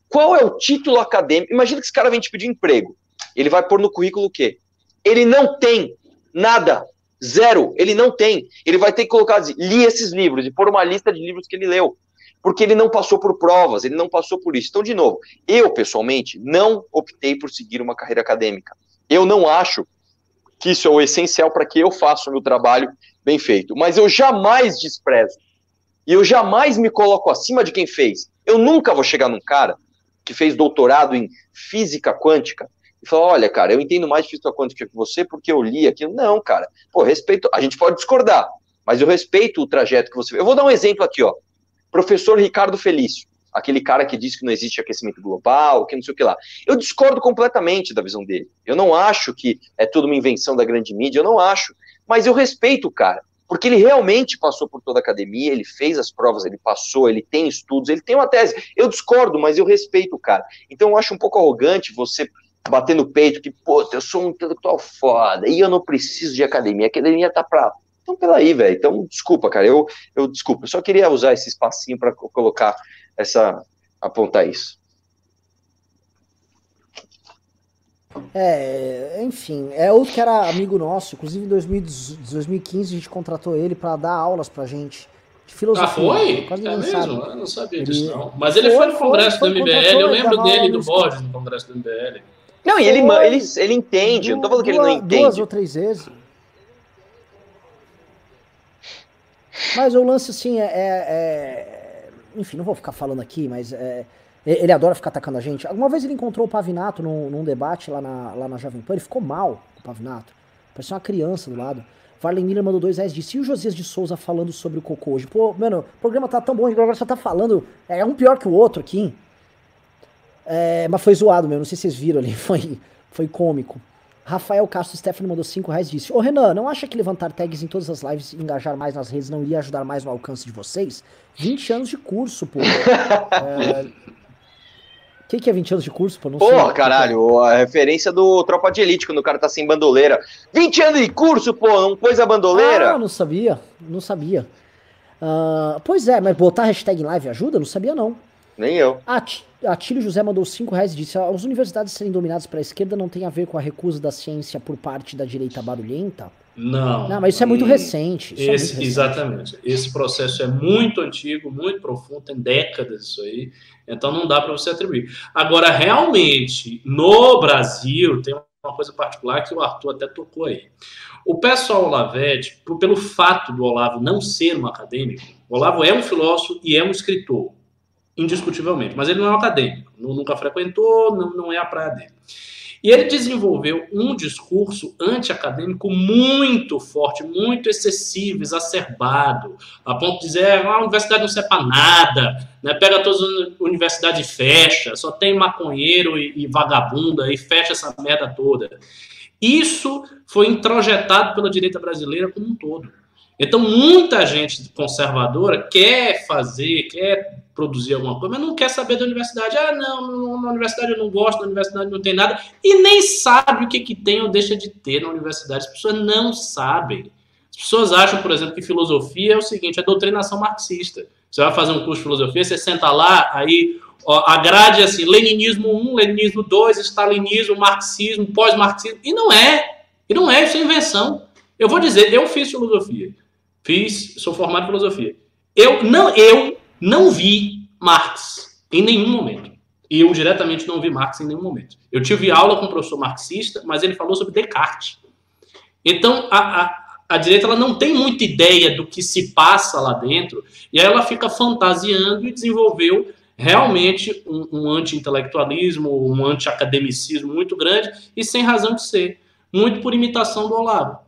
Qual é o título acadêmico? Imagina que esse cara vem te pedir emprego. Ele vai pôr no currículo o quê? Ele não tem Nada. Zero. Ele não tem. Ele vai ter que colocar, li esses livros e pôr uma lista de livros que ele leu. Porque ele não passou por provas, ele não passou por isso. Então, de novo, eu, pessoalmente, não optei por seguir uma carreira acadêmica. Eu não acho que isso é o essencial para que eu faça o meu trabalho bem feito. Mas eu jamais desprezo. E eu jamais me coloco acima de quem fez. Eu nunca vou chegar num cara que fez doutorado em física quântica e falar, olha, cara, eu entendo mais de física quântica que você porque eu li aquilo. Não, cara. Pô, respeito. A gente pode discordar, mas eu respeito o trajeto que você. Eu vou dar um exemplo aqui, ó. Professor Ricardo Felício, aquele cara que diz que não existe aquecimento global, que não sei o que lá. Eu discordo completamente da visão dele. Eu não acho que é tudo uma invenção da grande mídia, eu não acho. Mas eu respeito o cara, porque ele realmente passou por toda a academia, ele fez as provas, ele passou, ele tem estudos, ele tem uma tese. Eu discordo, mas eu respeito o cara. Então eu acho um pouco arrogante você bater no peito que, pô, eu sou um intelectual foda e eu não preciso de academia, a academia tá pra. Então, pelaí, velho. Então, desculpa, cara. Eu, eu desculpa. Eu só queria usar esse espacinho para colocar essa. apontar isso. É, enfim, é outro que era amigo nosso, inclusive em 2015 a gente contratou ele para dar aulas pra gente de filosofia. Ah, foi? Quase é mesmo? Sabe. Eu não sabia ele... disso, não. Mas ele foi, foi no congresso foi, do MBL, eu lembro dele, do Borges, no congresso do MBL. Não, e ele, ele, ele entende, duas, não tô falando que ele não entende. Duas ou três vezes. Mas o lance, assim, é, é, Enfim, não vou ficar falando aqui, mas é, Ele adora ficar atacando a gente. Alguma vez ele encontrou o Pavinato num, num debate lá na, lá na Jovem Pan, ele ficou mal com o Pavinato. Parecia uma criança do lado. Varley Miller mandou dois reais disse, e o Josias de Souza falando sobre o cocô hoje? Pô, mano, o programa tá tão bom, agora só tá falando, é um pior que o outro aqui. É, mas foi zoado mesmo, não sei se vocês viram ali, [LAUGHS] foi, foi cômico. Rafael Castro Stephanie mandou 5 reais e disse: Ô Renan, não acha que levantar tags em todas as lives e engajar mais nas redes não iria ajudar mais no alcance de vocês? 20 anos de curso, pô. É... O que, que é 20 anos de curso, pô? Não sei. Porra, caralho, a referência do Tropa de Elite, quando o cara tá sem bandoleira. 20 anos de curso, pô, não pôs a bandoleira? Ah, não sabia, não sabia. Ah, pois é, mas botar hashtag em live ajuda? Não sabia não. Nem eu. At- Atílio José mandou 5 reais e disse: as universidades serem dominadas pela esquerda não tem a ver com a recusa da ciência por parte da direita barulhenta? Não. Não, mas isso é muito recente. Isso é muito Esse, recente. exatamente. Esse processo é muito antigo, muito profundo, tem décadas isso aí, então não dá para você atribuir. Agora, realmente, no Brasil, tem uma coisa particular que o Arthur até tocou aí. O pessoal Olavete, por- pelo fato do Olavo não ser um acadêmico, o Olavo é um filósofo e é um escritor, indiscutivelmente, mas ele não é um acadêmico, nu- nunca frequentou, não, não é a praia dele. E ele desenvolveu um discurso anti-acadêmico muito forte, muito excessivo, exacerbado, a ponto de dizer ah, a universidade não serve para nada, né? pega todas as universidades e fecha, só tem maconheiro e, e vagabunda e fecha essa merda toda. Isso foi introjetado pela direita brasileira como um todo. Então, muita gente conservadora quer fazer, quer produzir alguma coisa, mas não quer saber da universidade. Ah, não, na universidade eu não gosto, na universidade não tem nada, e nem sabe o que, que tem ou deixa de ter na universidade. As pessoas não sabem. As pessoas acham, por exemplo, que filosofia é o seguinte, é doutrinação marxista. Você vai fazer um curso de filosofia, você senta lá, aí ó, a grade é assim, leninismo 1, leninismo 2, stalinismo, marxismo, pós-marxismo, e não é. E não é, isso é invenção. Eu vou dizer, eu fiz filosofia. Fiz, sou formado em filosofia. Eu não, eu não vi Marx em nenhum momento. E eu diretamente não vi Marx em nenhum momento. Eu tive aula com um professor marxista, mas ele falou sobre Descartes. Então, a, a, a direita ela não tem muita ideia do que se passa lá dentro, e aí ela fica fantasiando e desenvolveu realmente um, um anti-intelectualismo, um anti-academicismo muito grande, e sem razão de ser. Muito por imitação do Olavo.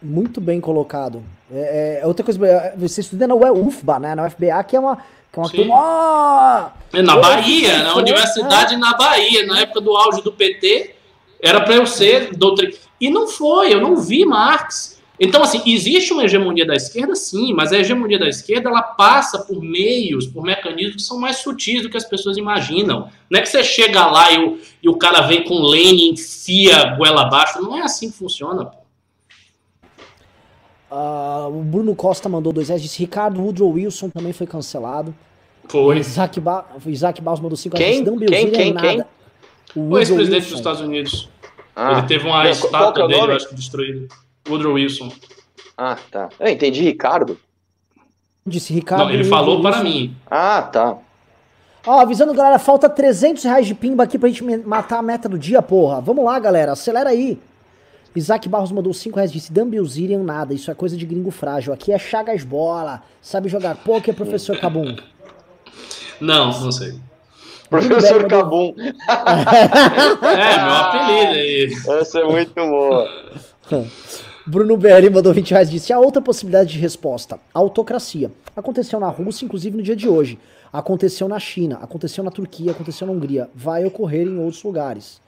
Muito bem colocado. É, é, outra coisa, é, você estuda na UFBA, né? Na UFBA, que é uma. Que é uma turma, É, Na Bahia, na universidade na Bahia, na época do auge do PT, era para eu ser doutrina. E não foi, eu não vi Marx. Então, assim, existe uma hegemonia da esquerda, sim, mas a hegemonia da esquerda ela passa por meios, por mecanismos que são mais sutis do que as pessoas imaginam. Não é que você chega lá e o, e o cara vem com Lenin, enfia a goela abaixo. Não é assim que funciona. Ah, o Bruno Costa mandou dois reais, disse Ricardo Woodrow Wilson também foi cancelado. Foi. Isaac, ba Isaac Barros mandou cinco Quem? reais, disse, "Dan Quem? Quem? nada." Quem? O O ex-presidente dos Estados Unidos. Ah, Ele teve uma é estátua o dele, eu acho que destruída. Woodrow Wilson. ah, tá. Eu entendi, Ricardo. Disse Ricardo. Não, ele falou para Wilson. mim. Ah, tá. Ó, avisando, galera, falta 300 reais de pimba aqui pra gente matar a meta do dia, porra. Vamos lá, galera, acelera aí. Isaac Barros mandou 5 reais, disse Dan Bilzerian nada, isso é coisa de gringo frágil. Aqui é Chagas Bola, sabe jogar poker, professor Cabum. Não, não sei. Professor Cabum. [LAUGHS] É, meu apelido aí. Essa é muito boa. Bruno BR mandou 20 reais, disse a outra possibilidade de resposta, autocracia. Aconteceu na Rússia, inclusive no dia de hoje. Aconteceu na China, aconteceu na Turquia, aconteceu na Hungria. Vai ocorrer em outros lugares.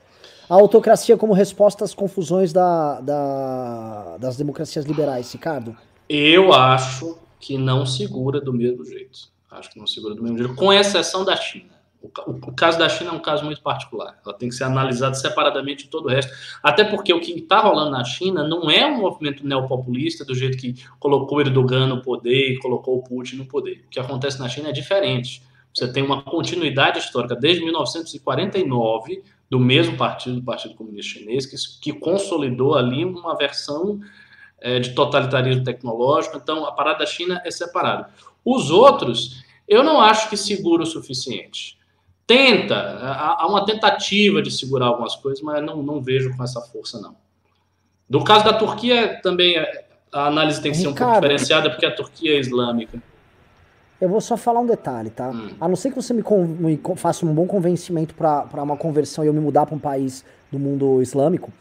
A autocracia como resposta às confusões da, da- das democracias liberais, Ricardo. Eu acho que não segura do mesmo jeito. Acho que não segura do mesmo jeito, com exceção da China. O, o- caso da China é um caso muito particular. Ela tem que ser analisada separadamente de todo o resto. Até porque o que está rolando na China não é um movimento neopopulista do jeito que colocou Erdogan no poder e colocou o Putin no poder. O que acontece na China é diferente. Você tem uma continuidade histórica desde 1949 do mesmo partido, do Partido Comunista Chinês, que, que consolidou ali uma versão é, de totalitarismo tecnológico. Então, a parada da China é separada. Os outros, eu não acho que segura o suficiente. Tenta, há uma tentativa de segurar algumas coisas, mas não, não vejo com essa força, não. No caso da Turquia, também a análise tem que ser um pouco diferenciada, porque a Turquia é islâmica. Eu vou só falar um detalhe, tá? Hum. A não ser que você me, me faça um bom convencimento pra pra uma conversão e eu me mudar pra um país do mundo islâmico,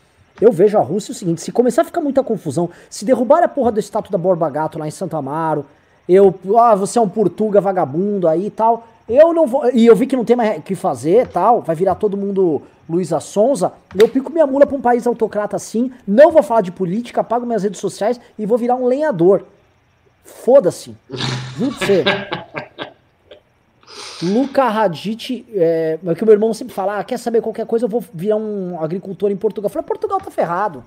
eu vejo a Rússia o seguinte: se começar a ficar muita confusão, se derrubar a porra do estátua da Borba Gato lá em Santo Amaro, eu, ah, você é um portuga vagabundo aí e tal, eu não vou. E eu vi que não tem mais o que fazer tal, vai virar todo mundo Luísa Sonza, eu pico minha mula pra um país autocrata assim, não vou falar de política, apago minhas redes sociais e vou virar um lenhador. Foda-se. Juro pra você. [LAUGHS] Luca Radit, é, é que o meu irmão sempre fala, ah, quer saber qualquer coisa, eu vou virar um agricultor em Portugal. Eu falei, Portugal tá ferrado.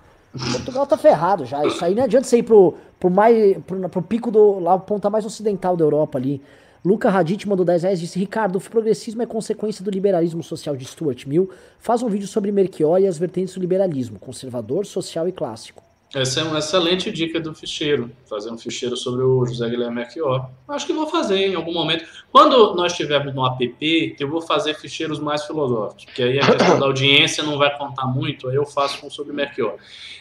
Portugal tá ferrado já. Isso aí não adianta você ir pro, pro, mais, pro, pro pico do. lá, ponta mais ocidental da Europa ali. Luca Radit mandou 10 reais disse: Ricardo, o progressismo é consequência do liberalismo social de Stuart Mill. Faz um vídeo sobre Melchior e as vertentes do liberalismo, conservador, social e clássico. Essa é uma excelente dica do ficheiro, fazer um ficheiro sobre o José Guilherme Melchior. Acho que vou fazer em algum momento. Quando nós estivermos no app, eu vou fazer ficheiros mais filosóficos, porque aí a questão da audiência não vai contar muito, aí eu faço um sobre Melchior.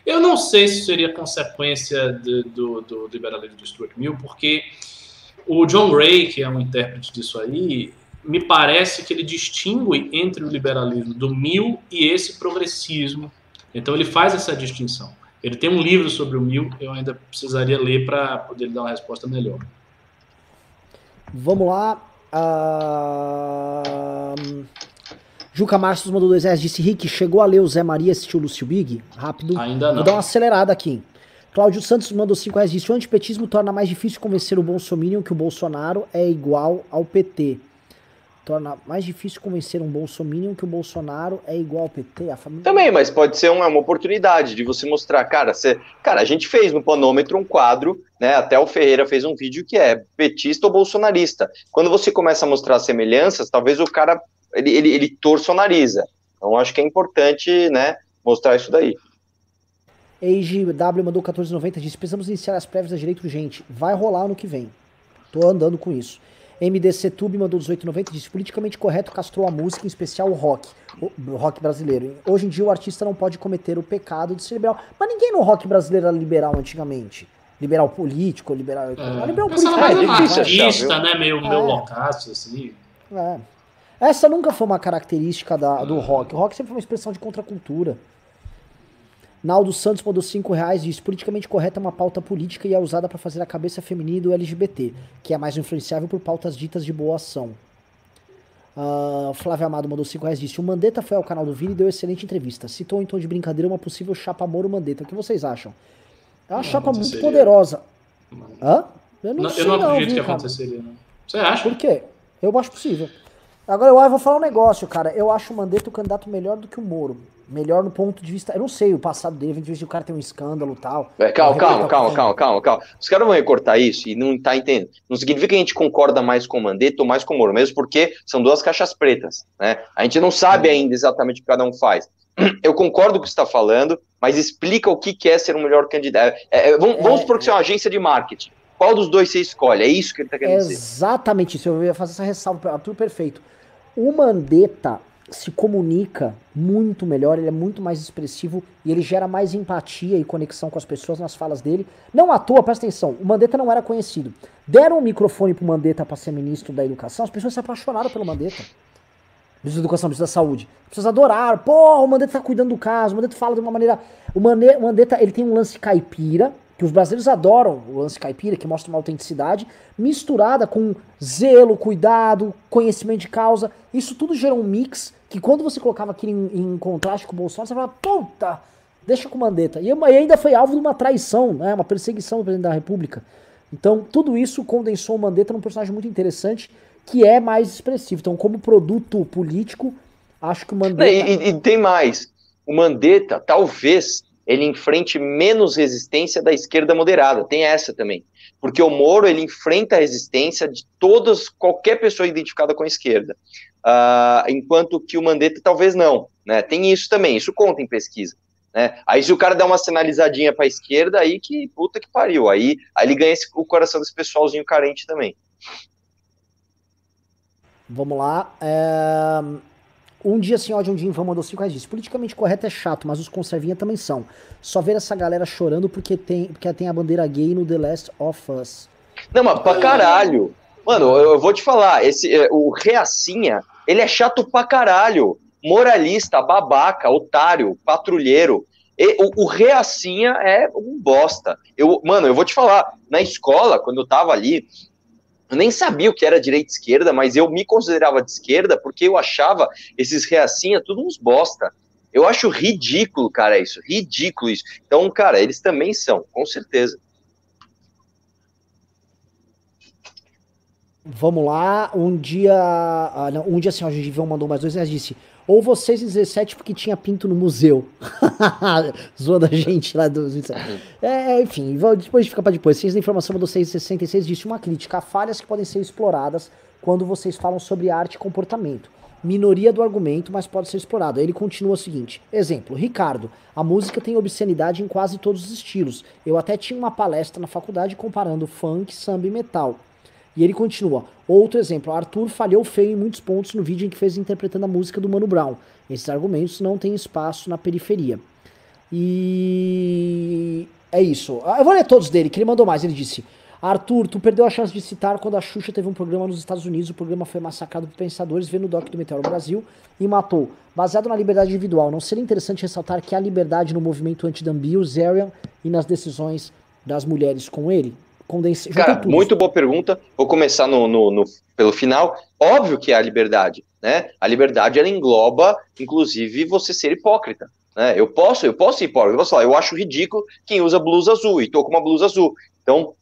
Eu não sei se seria consequência de- do, do liberalismo do Stuart Mill, porque o John Gray, que é um intérprete disso aí, me parece que ele distingue entre o liberalismo do Mill e esse progressismo. Então ele faz essa distinção. Ele tem um livro sobre o Mill, eu ainda precisaria ler para poder dar uma resposta melhor. Vamos lá. ahn, Juca Marcos mandou dois reais. Disse: Rick, chegou a ler o Zé Maria assistiu o Lúcio Big? Rápido. Ainda Vou não. dar uma acelerada aqui. Cláudio Santos mandou 5 reais. Disse: O antipetismo torna mais difícil convencer o Bolsominion que o Bolsonaro é igual ao PT. Torna mais difícil convencer um Bolsominion que o Bolsonaro é igual ao PT. A família... Também, mas pode ser uma, uma oportunidade de você mostrar, cara, você, cara, a gente fez no panômetro um quadro, né? Até o Ferreira fez um vídeo que é petista ou bolsonarista. Quando você começa a mostrar semelhanças, talvez o cara ele, ele, ele torça o nariz. Então acho que é importante, né, mostrar isso daí. AGW mandou 14,90. Disse: Precisamos iniciar as prévias da direito urgente. Vai rolar ano que vem. Tô andando com isso. MDC Tube mandou 18,90. Disse: Politicamente correto castrou a música, em especial o rock. O, rock brasileiro. Hoje em dia o artista não pode cometer o pecado de ser liberal. Mas ninguém no rock brasileiro era liberal antigamente. Liberal político, liberal. É, liberal essa político. é é achar, né? Meio, meio É. loucaço, assim. É. Essa nunca foi uma característica da- do rock. O rock sempre foi uma expressão de contracultura. Naldo Santos mandou 5 reais e diz: politicamente correta é uma pauta política e é usada para fazer a cabeça feminina do LGBT, que é mais influenciável por pautas ditas de boa ação. Ah, Flávio Amado mandou 5 reais e disse: O Mandetta foi ao canal do Vini e deu excelente entrevista. Citou em tom de brincadeira uma possível chapa Moro-Mandetta. O que vocês acham? É uma Não chapa muito poderosa. Hã? Eu não, Não, sei eu não acredito que cara? aconteceria, não. Você acha? Por quê? Eu acho possível. Agora eu vou falar um negócio, cara. Eu acho o Mandetta o candidato melhor do que o Moro. Melhor no ponto de vista. Eu não sei o passado dele, a gente o cara tem um escândalo e tal. É, calma, calma, calma, calma, calma, calma. Os caras vão recortar isso e não tá entendendo. Não significa que a gente concorda mais com o Mandetta ou mais com o Moro, mesmo porque são duas caixas pretas, né? A gente não sabe ainda exatamente o que cada um faz. [CLEARS THROAT] Eu concordo com o que você está falando, mas explica o que é ser um melhor candidato. É, é, vamos, É, vamos supor que você é uma agência de marketing. Qual dos dois você escolhe? É isso que ele está É querendo dizer. exatamente isso. Eu ia fazer essa ressalva, tudo perfeito. O Mandetta se comunica muito melhor, ele é muito mais expressivo e ele gera mais empatia e conexão com as pessoas nas falas dele. Não à toa, presta atenção, o Mandetta não era conhecido. Deram um microfone pro Mandetta para ser ministro da educação, as pessoas se apaixonaram pelo Mandetta. Ministro da Educação, Ministro da Saúde. As pessoas adoraram. Pô, o Mandetta tá cuidando do caso, o Mandetta fala de uma maneira. O o Mandetta, ele tem um lance caipira, que os brasileiros adoram o lance caipira, que mostra uma autenticidade, misturada com zelo, cuidado, conhecimento de causa. Isso tudo gerou um mix que quando você colocava aquilo em, em contraste com o Bolsonaro, você falava, puta, deixa com o Mandetta. E, e ainda foi alvo de uma traição, né, uma perseguição do presidente da República. Então, tudo isso condensou o Mandetta num personagem muito interessante, que é mais expressivo. Então, como produto político, acho que o Mandetta... E- e tem mais. O Mandetta, talvez, ele enfrente menos resistência da esquerda moderada. Tem essa também. Porque o Moro, ele enfrenta a resistência de todas, qualquer pessoa identificada com a esquerda. Ah, enquanto que o Mandetta talvez não. Né? Tem isso também, isso conta em pesquisa. Né? Aí se o cara dá uma sinalizadinha para a esquerda, aí que puta que pariu. Aí, aí ele ganha esse- o coração desse pessoalzinho carente também. Vamos lá. É... Um dia sem ódio, um dia vão mandou 5 reais disse. Politicamente correto é chato, mas os conservinha também são. Só ver essa galera chorando porque tem, porque tem a bandeira gay no The Last of Us. Não, mas pra caralho. Mano, eu, eu vou te falar, esse, é, o Reacinha, ele é chato pra caralho. Moralista, babaca, otário, patrulheiro. E, o, o Reacinha é um bosta. Eu, mano, eu vou te falar, na escola, quando eu tava ali, eu nem sabia o que era direita e esquerda, mas eu me considerava de esquerda porque eu achava esses reacinha tudo uns bosta. Eu acho ridículo, cara, isso. Ridículo isso. Então, cara, eles também são, com certeza. Vamos lá, um dia. Ah, um dia assim, a gente mandou mais dois, e disse: ou vocês em 17 porque tinha pinto no museu. [LAUGHS] Zoando a gente lá do. É, enfim, depois fica para depois. Ciência da Informação do 666 disse uma crítica falhas que podem ser exploradas quando vocês falam sobre arte e comportamento. Minoria do argumento, mas pode ser explorado. Ele continua o seguinte: exemplo, Ricardo, a música tem obscenidade em quase todos os estilos. Eu até tinha uma palestra na faculdade comparando funk, samba e metal. E ele continua. Outro exemplo, Arthur falhou feio em muitos pontos no vídeo em que fez interpretando a música do Mano Brown. Esses argumentos não têm espaço na periferia. E é isso. Ah, eu vou ler todos dele, que ele mandou mais. Ele disse: Arthur, tu perdeu a chance de citar quando a Xuxa teve um programa nos Estados Unidos. O programa foi massacrado por pensadores vendo o doc do Meteoro Brasil e matou. Baseado na liberdade individual, não seria interessante ressaltar que há liberdade no movimento anti-Dambi, Zerian e nas decisões das mulheres com ele? Condense... Cara, muito boa pergunta. Vou começar no, no, no, pelo final. Óbvio que é a liberdade, né? A liberdade ela engloba, inclusive, você ser hipócrita. Né? Eu posso, eu posso ser hipócrita. Eu posso falar, eu acho ridículo quem usa blusa azul e tô com uma blusa azul. Então,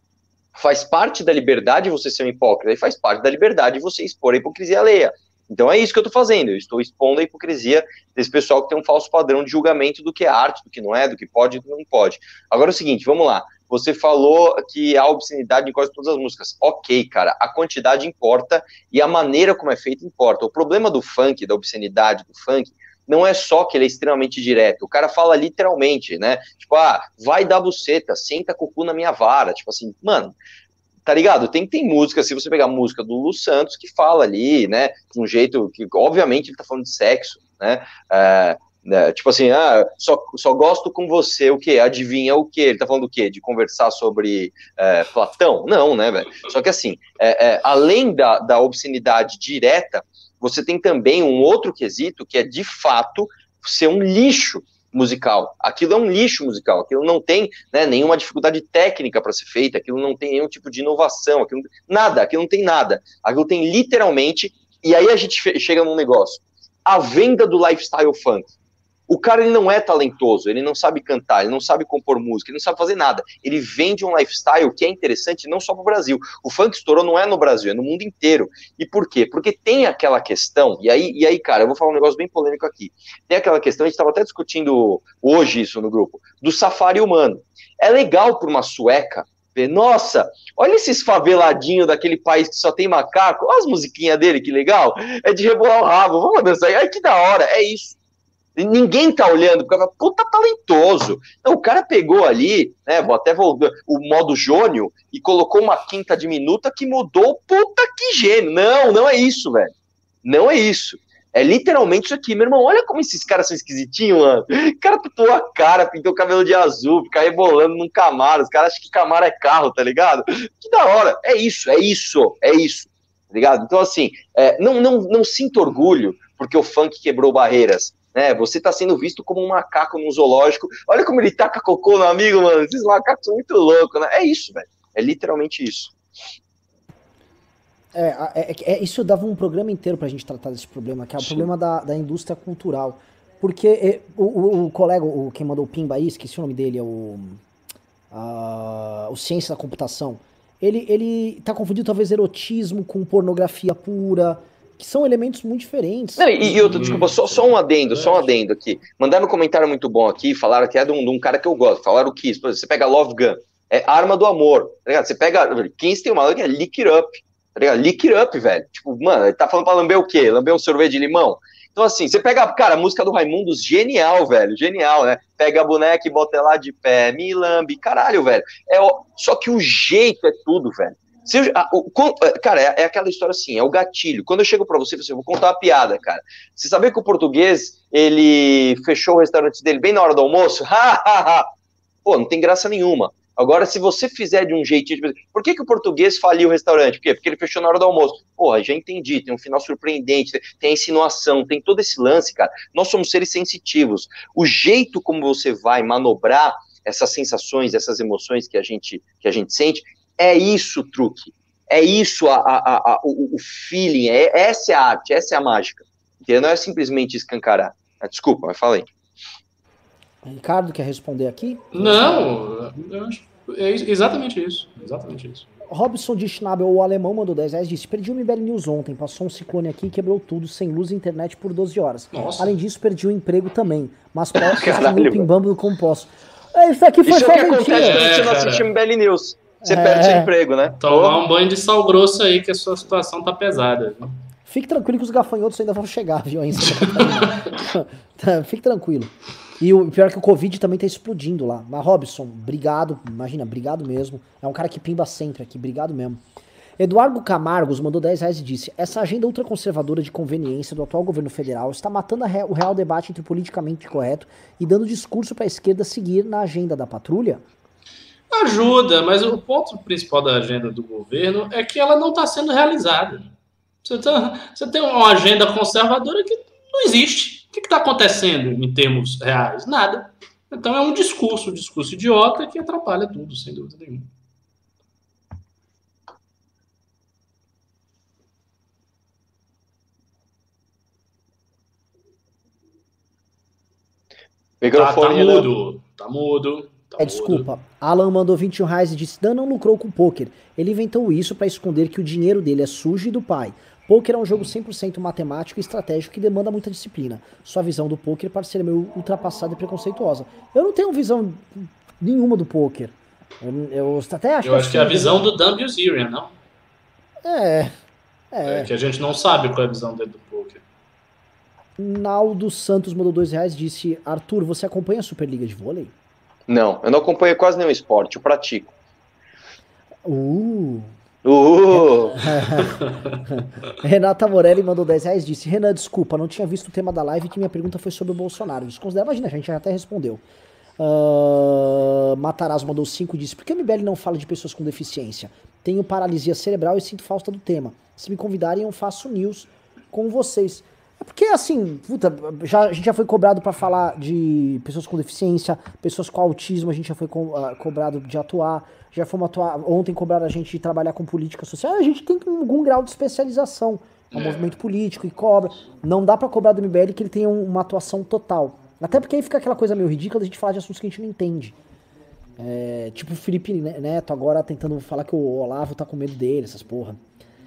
faz parte da liberdade você ser um hipócrita e faz parte da liberdade você expor a hipocrisia alheia. Então é isso que eu estou fazendo, eu estou expondo a hipocrisia desse pessoal que tem um falso padrão de julgamento do que é arte, do que não é, do que pode e do que não pode. Agora é o seguinte, vamos lá. Você falou que há obscenidade em quase todas as músicas. Ok, cara, a quantidade importa e a maneira como é feita importa. O problema do funk, da obscenidade do funk, não é só que ele é extremamente direto. O cara fala literalmente, né? Tipo, ah, vai dar buceta, senta cucu na minha vara. Tipo assim, mano, tá ligado? Tem, tem música, se você pegar música do Lu Santos, que fala ali, né? De um jeito que, obviamente, ele tá falando de sexo, né? É, né? Tipo assim, ah, só, só gosto com você, o quê? Adivinha o quê? Ele tá falando do quê? De conversar sobre é, Platão? Não, né, velho? Só que assim, é, é, além da, da obscenidade direta, você tem também um outro quesito que é, de fato, ser um lixo musical. Aquilo é um lixo musical, aquilo não tem né, nenhuma dificuldade técnica para ser feita, aquilo não tem nenhum tipo de inovação, aquilo, nada, aquilo não tem nada. Aquilo tem literalmente, e aí a gente chega num negócio, a venda do lifestyle funk. O cara ele não é talentoso, ele não sabe cantar, ele não sabe compor música, ele não sabe fazer nada. Ele vende um lifestyle que é interessante não só para o Brasil. O funk estourou não é no Brasil, é no mundo inteiro. E por quê? Porque tem aquela questão, e aí, e aí, cara, eu vou falar um negócio bem polêmico aqui. Tem aquela questão, a gente estava até discutindo hoje isso no grupo, do safari humano. É legal para uma sueca nossa, olha esses faveladinhos daquele país que só tem macaco, olha as musiquinhas dele, que legal. É de rebolar o rabo, vamos dançar. Ai, que da hora, é isso. Ninguém tá olhando, porque fala, puta talentoso. Então, o cara pegou ali, né, até o modo jônio e colocou uma quinta diminuta que mudou, puta que gênio. Não, não é isso, velho. Não é isso. É literalmente isso aqui, meu irmão. Olha como esses caras são esquisitinhos, mano. O cara tatuou a cara, pintou o cabelo de azul, fica rebolando num Camaro. Os caras acham que Camaro é carro, tá ligado? Que da hora. É isso, é isso, é isso. Tá ligado? Então, assim, é, não, não, não sinto orgulho porque o funk quebrou barreiras né? Você está sendo visto como um macaco num zoológico. Olha como ele taca cocô no amigo, mano. Esses macacos são muito loucos, né? É isso, velho. É literalmente isso. É, é, é, isso dava um programa inteiro pra gente tratar desse problema, que é o Sim. problema da, da indústria cultural. Porque é, o, o, o, colega, o, quem mandou o Pimba aí, esqueci o nome dele, é o, a, o Ciência da Computação. Ele, ele tá confundindo talvez erotismo com pornografia pura, que são elementos muito diferentes. Não, e, e outra, desculpa, só, só um adendo, só um adendo aqui. Mandaram um comentário muito bom aqui, falaram que é de um, de um cara que eu gosto, falaram o Kiss, por exemplo, você pega Love Gun, é arma do amor, tá ligado? Você pega, Kiss tem uma que é Lick It Up, tá ligado? Lick It Up, velho. Tipo, mano, ele tá falando pra lamber o quê? Lamber um sorvete de limão? Então, assim, você pega, cara, a música do Raimundos, genial, velho, genial, né? Pega a boneca e bota ela de pé, me lambe, caralho, velho. É, só que o jeito é tudo, velho. Eu, a, o, é, cara, é, é, aquela história assim, é o gatilho. Quando eu chego para você, você, eu vou contar uma piada, cara. Você sabia que o português, ele fechou o restaurante dele bem na hora do almoço? [LAUGHS] Pô, não tem graça nenhuma. Agora, se você fizer de um jeitinho. Tipo, por que, que o português faliu o restaurante? Por quê? Porque ele fechou na hora do almoço. Porra, já entendi. Tem um final surpreendente, tem a insinuação, tem todo esse lance, cara. Nós somos seres sensitivos. O jeito como você vai manobrar essas sensações, essas emoções que a gente, que a gente sente, é isso o truque. É isso a, a, a, o, o feeling. É, essa é a arte, essa é a mágica. Entendeu? Não é simplesmente escancarar. Ah, desculpa, mas falei. Ricardo quer responder aqui? Não, é exatamente isso. Exatamente isso. Robson de Schnabel, o alemão, mandou 10 reais disse: Perdi o MBL News ontem, passou um ciclone aqui e quebrou tudo, sem luz e internet por 12 horas. Nossa. Além disso, perdi o emprego também, mas posso assistir um bâmbalo como posso. É, isso aqui foi Isso é só o que acontece mentira. quando você não É, assiste. MBL News. Você É. perde seu emprego, né? Tomar um banho de sal grosso aí, que a sua situação tá pesada. viu? Fique tranquilo que os gafanhotos ainda vão chegar, viu? Aí [LAUGHS] Fique tranquilo. E o pior é que o Covid também tá explodindo lá. Mas, Robson, obrigado. Imagina, obrigado mesmo. É um cara que pimba sempre aqui, obrigado mesmo. Eduardo Camargos mandou 10 reais e disse: Essa agenda ultraconservadora de conveniência do atual governo federal está matando a re- o real debate entre o politicamente correto e dando discurso para a esquerda seguir na agenda da patrulha? Ajuda, mas o ponto principal da agenda do governo é que ela não está sendo realizada. Você, tá- você tem uma agenda conservadora que não existe. O que está acontecendo em termos reais? Nada. Então é um discurso, um discurso idiota que atrapalha tudo, sem dúvida nenhuma. Tá, tá Microfone, né? mudo, tá mudo. Tá É, desculpa. Alan mandou 21 reais e disse: Dan não lucrou com poker. Ele inventou isso para esconder que o dinheiro dele é sujo e do pai. Poker é um jogo 100% matemático e estratégico que demanda muita disciplina. Sua visão do poker parece ser meio ultrapassada e preconceituosa. Eu não tenho visão nenhuma do poker. Eu, eu até acho Eu acho que é a visão do Dan Bilzerian, não? É. É. É. que a gente não sabe qual é a visão dele do poker. Naldo Santos mandou dois reais e disse: Arthur, você acompanha a Superliga de vôlei? Não, eu não acompanho quase nenhum esporte, eu pratico. Uh. Uh! [LAUGHS] Renata Morelli mandou 10 reais e disse: Renan, desculpa, não tinha visto o tema da live que minha pergunta foi sobre o Bolsonaro. Desconsidera, imagina, a gente já até respondeu. Uh, Matarazzo mandou 5 e disse: Por que o MBL não fala de pessoas com deficiência? Tenho paralisia cerebral e sinto falta do tema. Se me convidarem, eu faço news com vocês. É porque, assim, puta, já, a gente já foi cobrado pra falar de pessoas com deficiência, pessoas com autismo, a gente já foi co- ah, cobrado de atuar, já fomos atuar, ontem cobraram a gente de trabalhar com política social, a gente tem algum grau de especialização, é um movimento político e cobra. Não dá pra cobrar do MBL que ele tenha um- uma atuação total. Até porque aí fica aquela coisa meio ridícula de a gente falar de assuntos que a gente não entende. É, tipo o Felipe Neto agora tentando falar que o Olavo tá com medo dele, essas porra.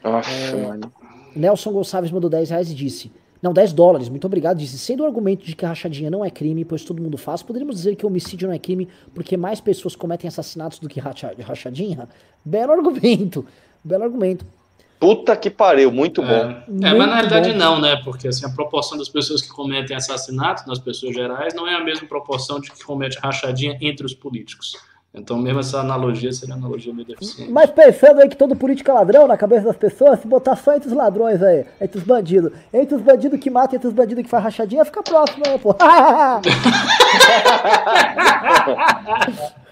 Nossa, É. mano. Nelson Gonçalves mandou 10 reais e disse: Não, 10 dólares, muito obrigado. Disse: Sendo o argumento de que a rachadinha não é crime, pois todo mundo faz, poderíamos dizer que o homicídio não é crime porque mais pessoas cometem assassinatos do que racha- rachadinha? Belo argumento. Belo argumento. Puta que pariu, muito bom. É, é, Muito mas na realidade bom. não, né? Porque assim, a proporção das pessoas que cometem assassinatos nas pessoas gerais não é a mesma proporção de que comete rachadinha entre os políticos. Então, mesmo essa analogia seria uma analogia meio deficiente. Mas pensando aí que todo político é ladrão na cabeça das pessoas, se botar só entre os ladrões aí, entre os bandidos, entre os bandidos que matam e entre os bandidos que faz rachadinha, fica próximo aí, pô. [LAUGHS]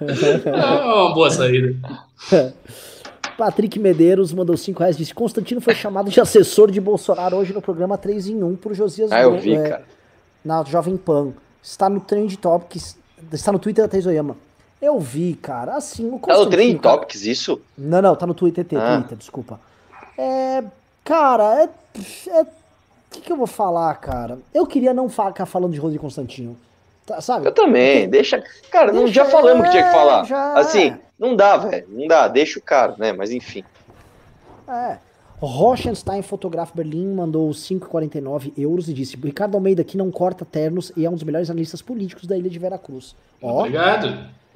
É uma boa saída. [LAUGHS] Patrick Medeiros mandou 5 reais disse: Constantino foi chamado de assessor de Bolsonaro hoje no programa 3 em 1 por Josias Ah, eu vi, é, cara. na Jovem Pan. Está no Trend Topics, está no Twitter da Teizoyama. Eu vi, cara, assim, o Tá no Trending cara- Topics isso? Não, não, tá no Twitter, Twitter, Ah. Twitter, desculpa. É, cara, é, é- o que, que eu vou falar, cara? Eu queria não ficar falando de Rodrigo Constantino, tá, sabe? Eu também, deixa. Cara, não, Deixa- já falamos que tinha que falar. é, já Assim, é. não dá, velho. Não dá, deixa o cara, né? Mas enfim. É. Rochenstein Fotografo Berlim mandou 5,49 euros e disse: Ricardo Almeida aqui não corta ternos e é um dos melhores analistas políticos da ilha de Veracruz. Ó,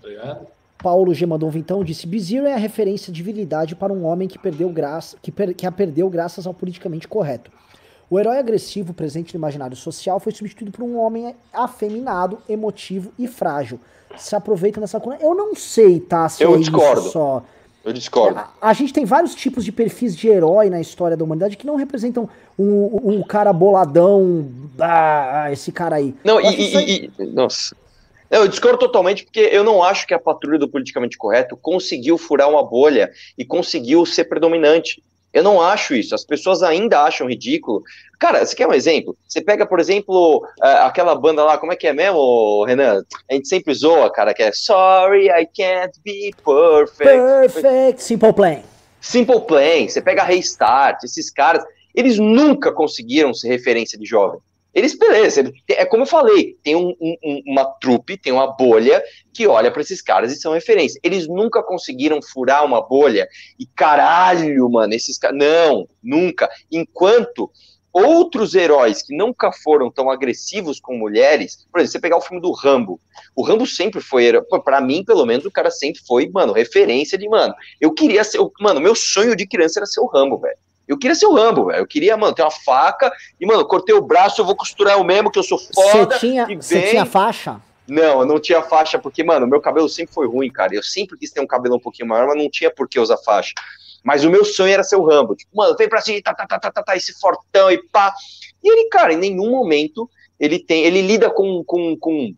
Obrigado. Obrigado. Paulo G mandou um vintão e disse: Bezerra é a referência de virilidade para um homem que perdeu graça, que, per- que a perdeu graças ao politicamente correto. O herói agressivo presente no imaginário social foi substituído por um homem afeminado, emotivo e frágil. Se aproveita dessa cura. Eu não sei, tá? Se Eu é discordo. isso só. Eu discordo. A, a gente tem vários tipos de perfis de herói na história da humanidade que não representam um, um cara boladão, ah, esse cara aí. Não, e, isso aí- e- e- Nossa. Eu discordo totalmente porque eu não acho que a patrulha do politicamente correto conseguiu furar uma bolha e conseguiu ser predominante. Eu não acho isso. As pessoas ainda acham ridículo. Cara, você quer um exemplo? Você pega, por exemplo, aquela banda lá, como é que é mesmo, Renan? A gente sempre zoa, cara, que é Sorry, I can't be perfect. Perfect, Simple Plan. Simple Plan. Você pega Restart, esses caras, eles nunca conseguiram ser referência de jovem. Eles, beleza, é como eu falei, tem um, um, uma trupe, tem uma bolha que olha para esses caras e são referência. Eles nunca conseguiram furar uma bolha e caralho, mano, esses caras. Não, nunca. Enquanto outros heróis que nunca foram tão agressivos com mulheres, por exemplo, você pegar o filme do Rambo, o Rambo sempre foi, para mim, pelo menos, o cara sempre foi, mano, referência de, mano, eu queria ser, mano, meu sonho de criança era ser o Rambo, velho. Eu queria ser o Rambo, velho. Eu queria, mano, ter uma faca e, mano, cortei o braço, eu vou costurar eu mesmo, que eu sou foda. Você tinha, tinha faixa? Não, eu não tinha faixa, porque, mano, meu cabelo sempre foi ruim, cara. Eu sempre quis ter um cabelo um pouquinho maior, mas não tinha por que usar faixa. Mas o meu sonho era ser o Rambo. Tipo, mano, vem pra cima, tá, tá, tá, tá, tá, tá, esse fortão e pá. E ele, cara, em nenhum momento ele tem. Ele lida com, com, com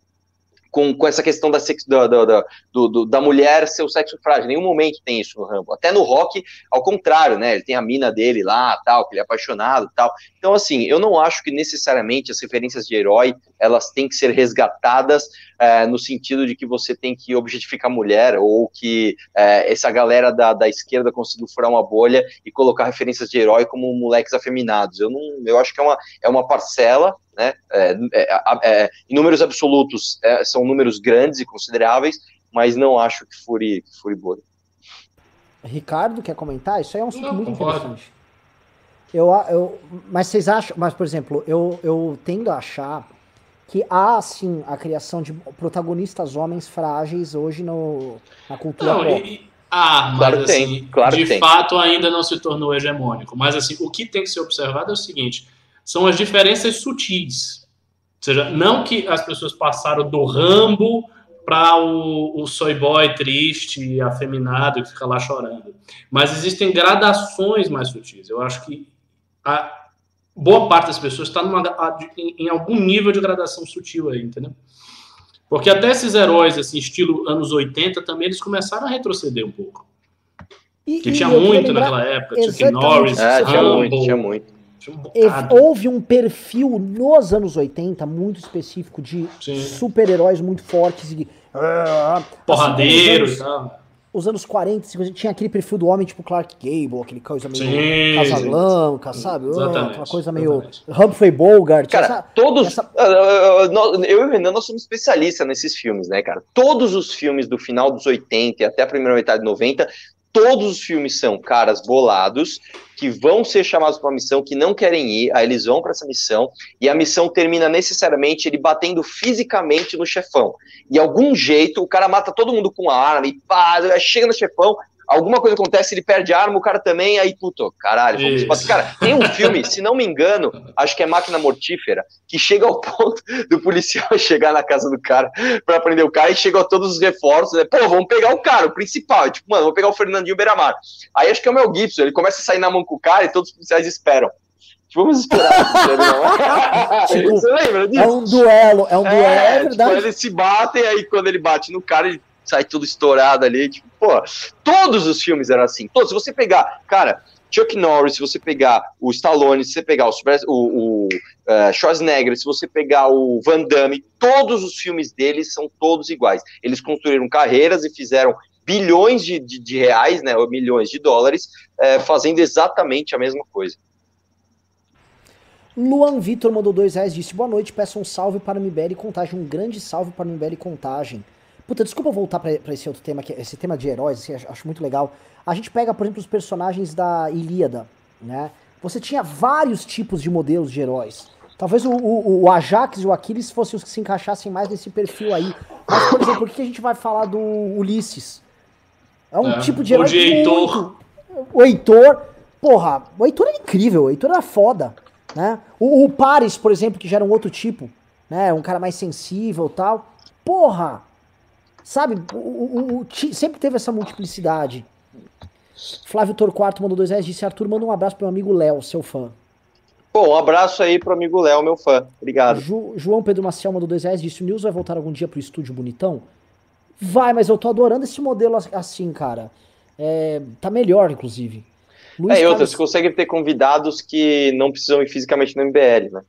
com, com essa questão da, sex, da, da, do, da mulher ser o sexo frágil. Nenhum momento tem isso no Rambo. Até no rock, ao contrário, né? Ele tem a mina dele lá, tal, que ele é apaixonado tal. Então, assim, eu não acho que necessariamente as referências de herói elas têm que ser resgatadas é, no sentido de que você tem que objetificar a mulher ou que é, essa galera da, da esquerda conseguiu furar uma bolha e colocar referências de herói como moleques afeminados. Eu não, eu acho que é uma, é uma parcela né? É, é, é, em números absolutos é, são números grandes e consideráveis, mas não acho que fure, que fure bolha. Ricardo, quer comentar? Isso aí é um assunto muito interessante. Eu, eu, mas vocês acham, mas por exemplo, eu, eu tendo a achar que há sim a criação de protagonistas homens frágeis hoje no, na cultura não, pop. E, ah, mas claro assim, tem, claro de fato ainda não se tornou hegemônico. Mas assim, o que tem que ser observado é o seguinte: são as diferenças sutis. Ou seja, não que as pessoas passaram do Rambo para o, o soy boy triste e afeminado que fica lá chorando. Mas existem gradações mais sutis. Eu acho que a boa parte das pessoas está numa, em, em algum nível de gradação sutil aí, entendeu? Porque até esses heróis, assim, estilo anos 80, também eles começaram a retroceder um pouco. E, que tinha muito naquela época, Chuck Norris, é, tinha muito, tinha muito. Um Houve um perfil nos anos 80 muito específico de super-heróis muito fortes e. Uh, Porradeiros assim, os anos 40, 50, tinha aquele perfil do homem tipo Clark Gable, aquele coisa meio Sim, Casablanca, sabe? Exatamente, uma coisa meio. Exatamente. Humphrey Bogart. Cara, essa, todos. Essa... Eu e o Renan, nós somos especialistas nesses filmes, né, cara? Todos os filmes do final dos 80 e até a primeira metade de 90 todos os filmes são caras bolados que vão ser chamados para uma missão que não querem ir, aí eles vão para essa missão e a missão termina necessariamente ele batendo fisicamente no chefão. E algum jeito o cara mata todo mundo com arma e pá, chega no chefão, alguma coisa acontece, ele perde a arma, o cara também, aí, puto, caralho, vamos Cara, tem um filme, se não me engano, acho que é Máquina Mortífera, que chega ao ponto do policial [LAUGHS] chegar na casa do cara pra prender o cara e chega a todos os reforços, né? Pô, vamos pegar o cara, o principal. tipo, mano, vamos pegar o Fernandinho Beiramar. Aí acho que é o Mel Gibson, ele começa a sair na mão com o cara e todos os policiais esperam. Tipo, vamos esperar. [LAUGHS] tipo, Você lembra disso? É um duelo, é um duelo, é, é verdade. Tipo, eles se batem, aí quando ele bate no cara, ele sai tudo estourado ali. Tipo, pô, todos os filmes eram assim. Todos. Se você pegar, cara, Chuck Norris, se você pegar o Stallone, se você pegar o, o, o uh, Schwarzenegger, se você pegar o Van Damme, todos os filmes deles são todos iguais. Eles construíram carreiras e fizeram bilhões de, de, de reais, né, ou milhões de dólares, uh, fazendo exatamente a mesma coisa. Luan Vitor mandou dois reais, disse boa noite, peço um salve para Mibeli Contagem, um grande salve para Mibeli Contagem. Puta, desculpa voltar para esse outro tema, que esse tema de heróis, assim, acho muito legal. A gente pega, por exemplo, os personagens da Ilíada, né? Você tinha vários tipos de modelos de heróis. Talvez o, o, o, Ajax e o Aquiles fossem os que se encaixassem mais nesse perfil aí. Mas, por exemplo, por que a gente vai falar do Ulisses? É um é, tipo de herói. O de Heitor. O Heitor. Porra, o Heitor era incrível, o Heitor era foda. Né? O, o Paris, por exemplo, que já era um outro tipo, né? Um cara mais sensível tal. Porra! Sabe, o, o, o, sempre teve essa multiplicidade. Flávio Torquato mandou dois reais, disse Arthur, manda um abraço pro meu amigo Léo, seu fã. Pô, um abraço aí pro amigo Léo, meu fã. Obrigado. Ju- João Pedro Maciel mandou dois reais, disse, o News vai voltar algum dia pro estúdio bonitão? Vai, mas eu tô adorando esse modelo as- assim, cara. É, tá melhor, inclusive. Luiz É, e outra, Carlos- você consegue ter convidados que não precisam ir fisicamente no MBL, né?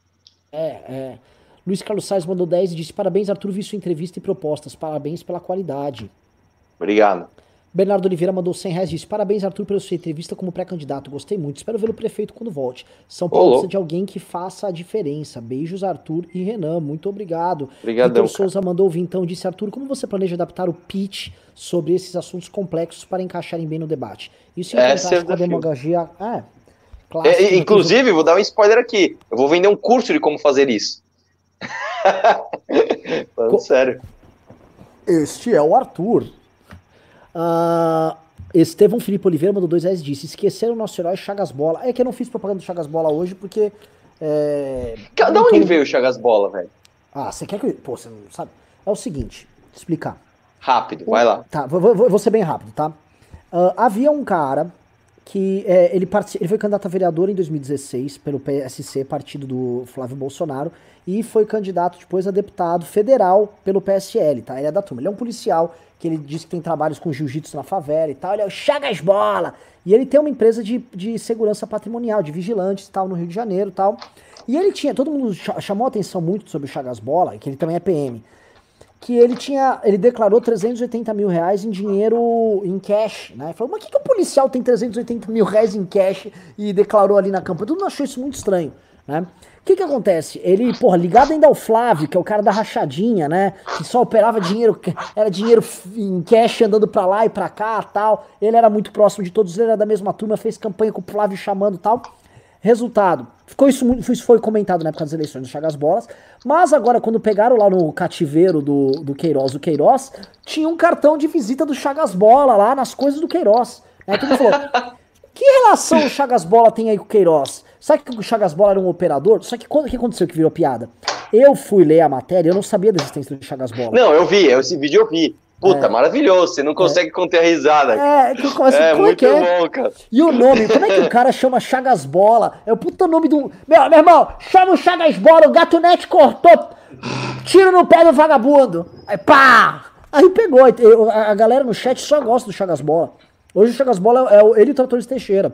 É, é. Luiz Carlos Sainz mandou 10 e disse: Parabéns, Arthur, vi sua entrevista e propostas. Parabéns pela qualidade. Obrigado. Bernardo Oliveira mandou 100 reais e disse: Parabéns, Arthur, pela sua entrevista como pré-candidato. Gostei muito. Espero vê-lo prefeito quando volte. São Paulo precisa de alguém que faça a diferença. Beijos, Arthur e Renan. Muito obrigado. Obrigadão, Vitor Souza mandou vir então disse: Arthur, como você planeja adaptar o pitch sobre esses assuntos complexos para encaixarem bem no debate? Isso é contraste com a demagogia. É. É, clássica e- do- inclusive, vou dar um spoiler aqui. Eu vou vender um curso de como fazer isso. [LAUGHS] Falando Co- sério. Este é o Arthur. Ah, Estevão Felipe Oliveira mandou dois reais e disse: esqueceram o nosso herói Chagas Bola. É que eu não fiz propaganda do Chagas Bola hoje porque. É, Da não onde tô- veio o Chagas Bola, velho? Ah, você quer que. eu- Pô, você não sabe? É o seguinte, explicar. Rápido, vai lá. Tá, vou, vou- vou ser bem rápido, tá? Ah, havia um cara que é, ele, ele foi candidato a vereador em 2016 pelo PSC, partido do Flávio Bolsonaro, e foi candidato depois a deputado federal pelo PSL, tá? Ele é da turma. Ele é um policial que ele diz que tem trabalhos com jiu-jitsu na favela e tal. Ele é o Chagas Bola! E ele tem uma empresa de, de segurança patrimonial, de vigilantes e tal, no Rio de Janeiro e tal. E ele tinha, todo mundo cha- chamou atenção muito sobre o Chagas Bola, que ele também é PM que ele tinha, ele declarou 380 mil reais em dinheiro em cash, né? Falou, mas o que, que o policial tem 380 mil reais em cash e declarou ali na campanha? Todo mundo achou isso muito estranho, né? Que que acontece? Ele, porra, ligado ainda ao Flávio, que é o cara da rachadinha, né? Que só operava dinheiro, era dinheiro em cash andando pra lá e pra cá tal. Ele era muito próximo de todos, ele era da mesma turma, fez campanha com o Flávio chamando tal. Resultado, ficou isso, isso foi comentado na época das eleições do Chagas Bolas, mas agora quando pegaram lá no cativeiro do, do Queiroz, o Queiroz, tinha um cartão de visita do Chagas Bola lá nas coisas do Queiroz. Aí todo mundo falou, que relação o Chagas Bola tem aí com o Queiroz? Sabe que o Chagas Bola era um operador? Só que quando o que aconteceu que virou piada? Eu fui ler a matéria, eu não sabia da existência do Chagas Bola. Não, eu vi, esse vídeo eu vi. Puta, maravilhoso, você não consegue conter a risada. É, que começo, É, como é muito é? bom, cara. E o nome, como é que o [LAUGHS] cara chama Chagas Bola? É o puta nome do. Meu, meu irmão, chama o Chagas Bola, o gato net cortou. Tiro no pé do vagabundo. Aí pá! Aí pegou. A galera no chat só gosta do Chagas Bola. Hoje o Chagas Bola é ele e o Tratores Teixeira.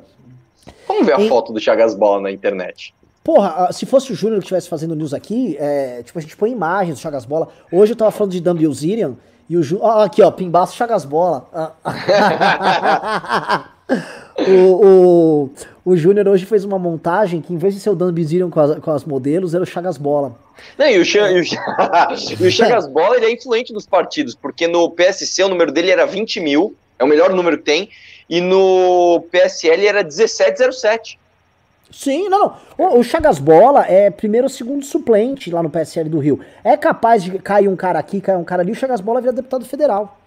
Vamos ver a E- foto do Chagas Bola na internet. Porra, ah, se fosse o Júnior que estivesse fazendo news aqui, é, tipo, a gente põe imagens do Chagas Bola. Hoje eu tava falando de Dan Bilzerian e o Júnior. aqui, ó, Pimbaço Chagas Bola. Ah. [LAUGHS] o o, o Júnior hoje fez uma montagem que, em vez de ser o Dan Bilzerian com as, com as modelos, era o Chagas Bola. Não, e o, Cha- e o [LAUGHS] e o Chagas Bola ele é influente nos partidos, porque no PSC o número dele era 20 mil, é o melhor número que tem, e no PSL era 1707. Sim, não, não. O, o Chagas Bola é primeiro ou segundo suplente lá no PSL do Rio. É capaz de cair um cara aqui, cair um cara ali, o Chagas Bola vira deputado federal.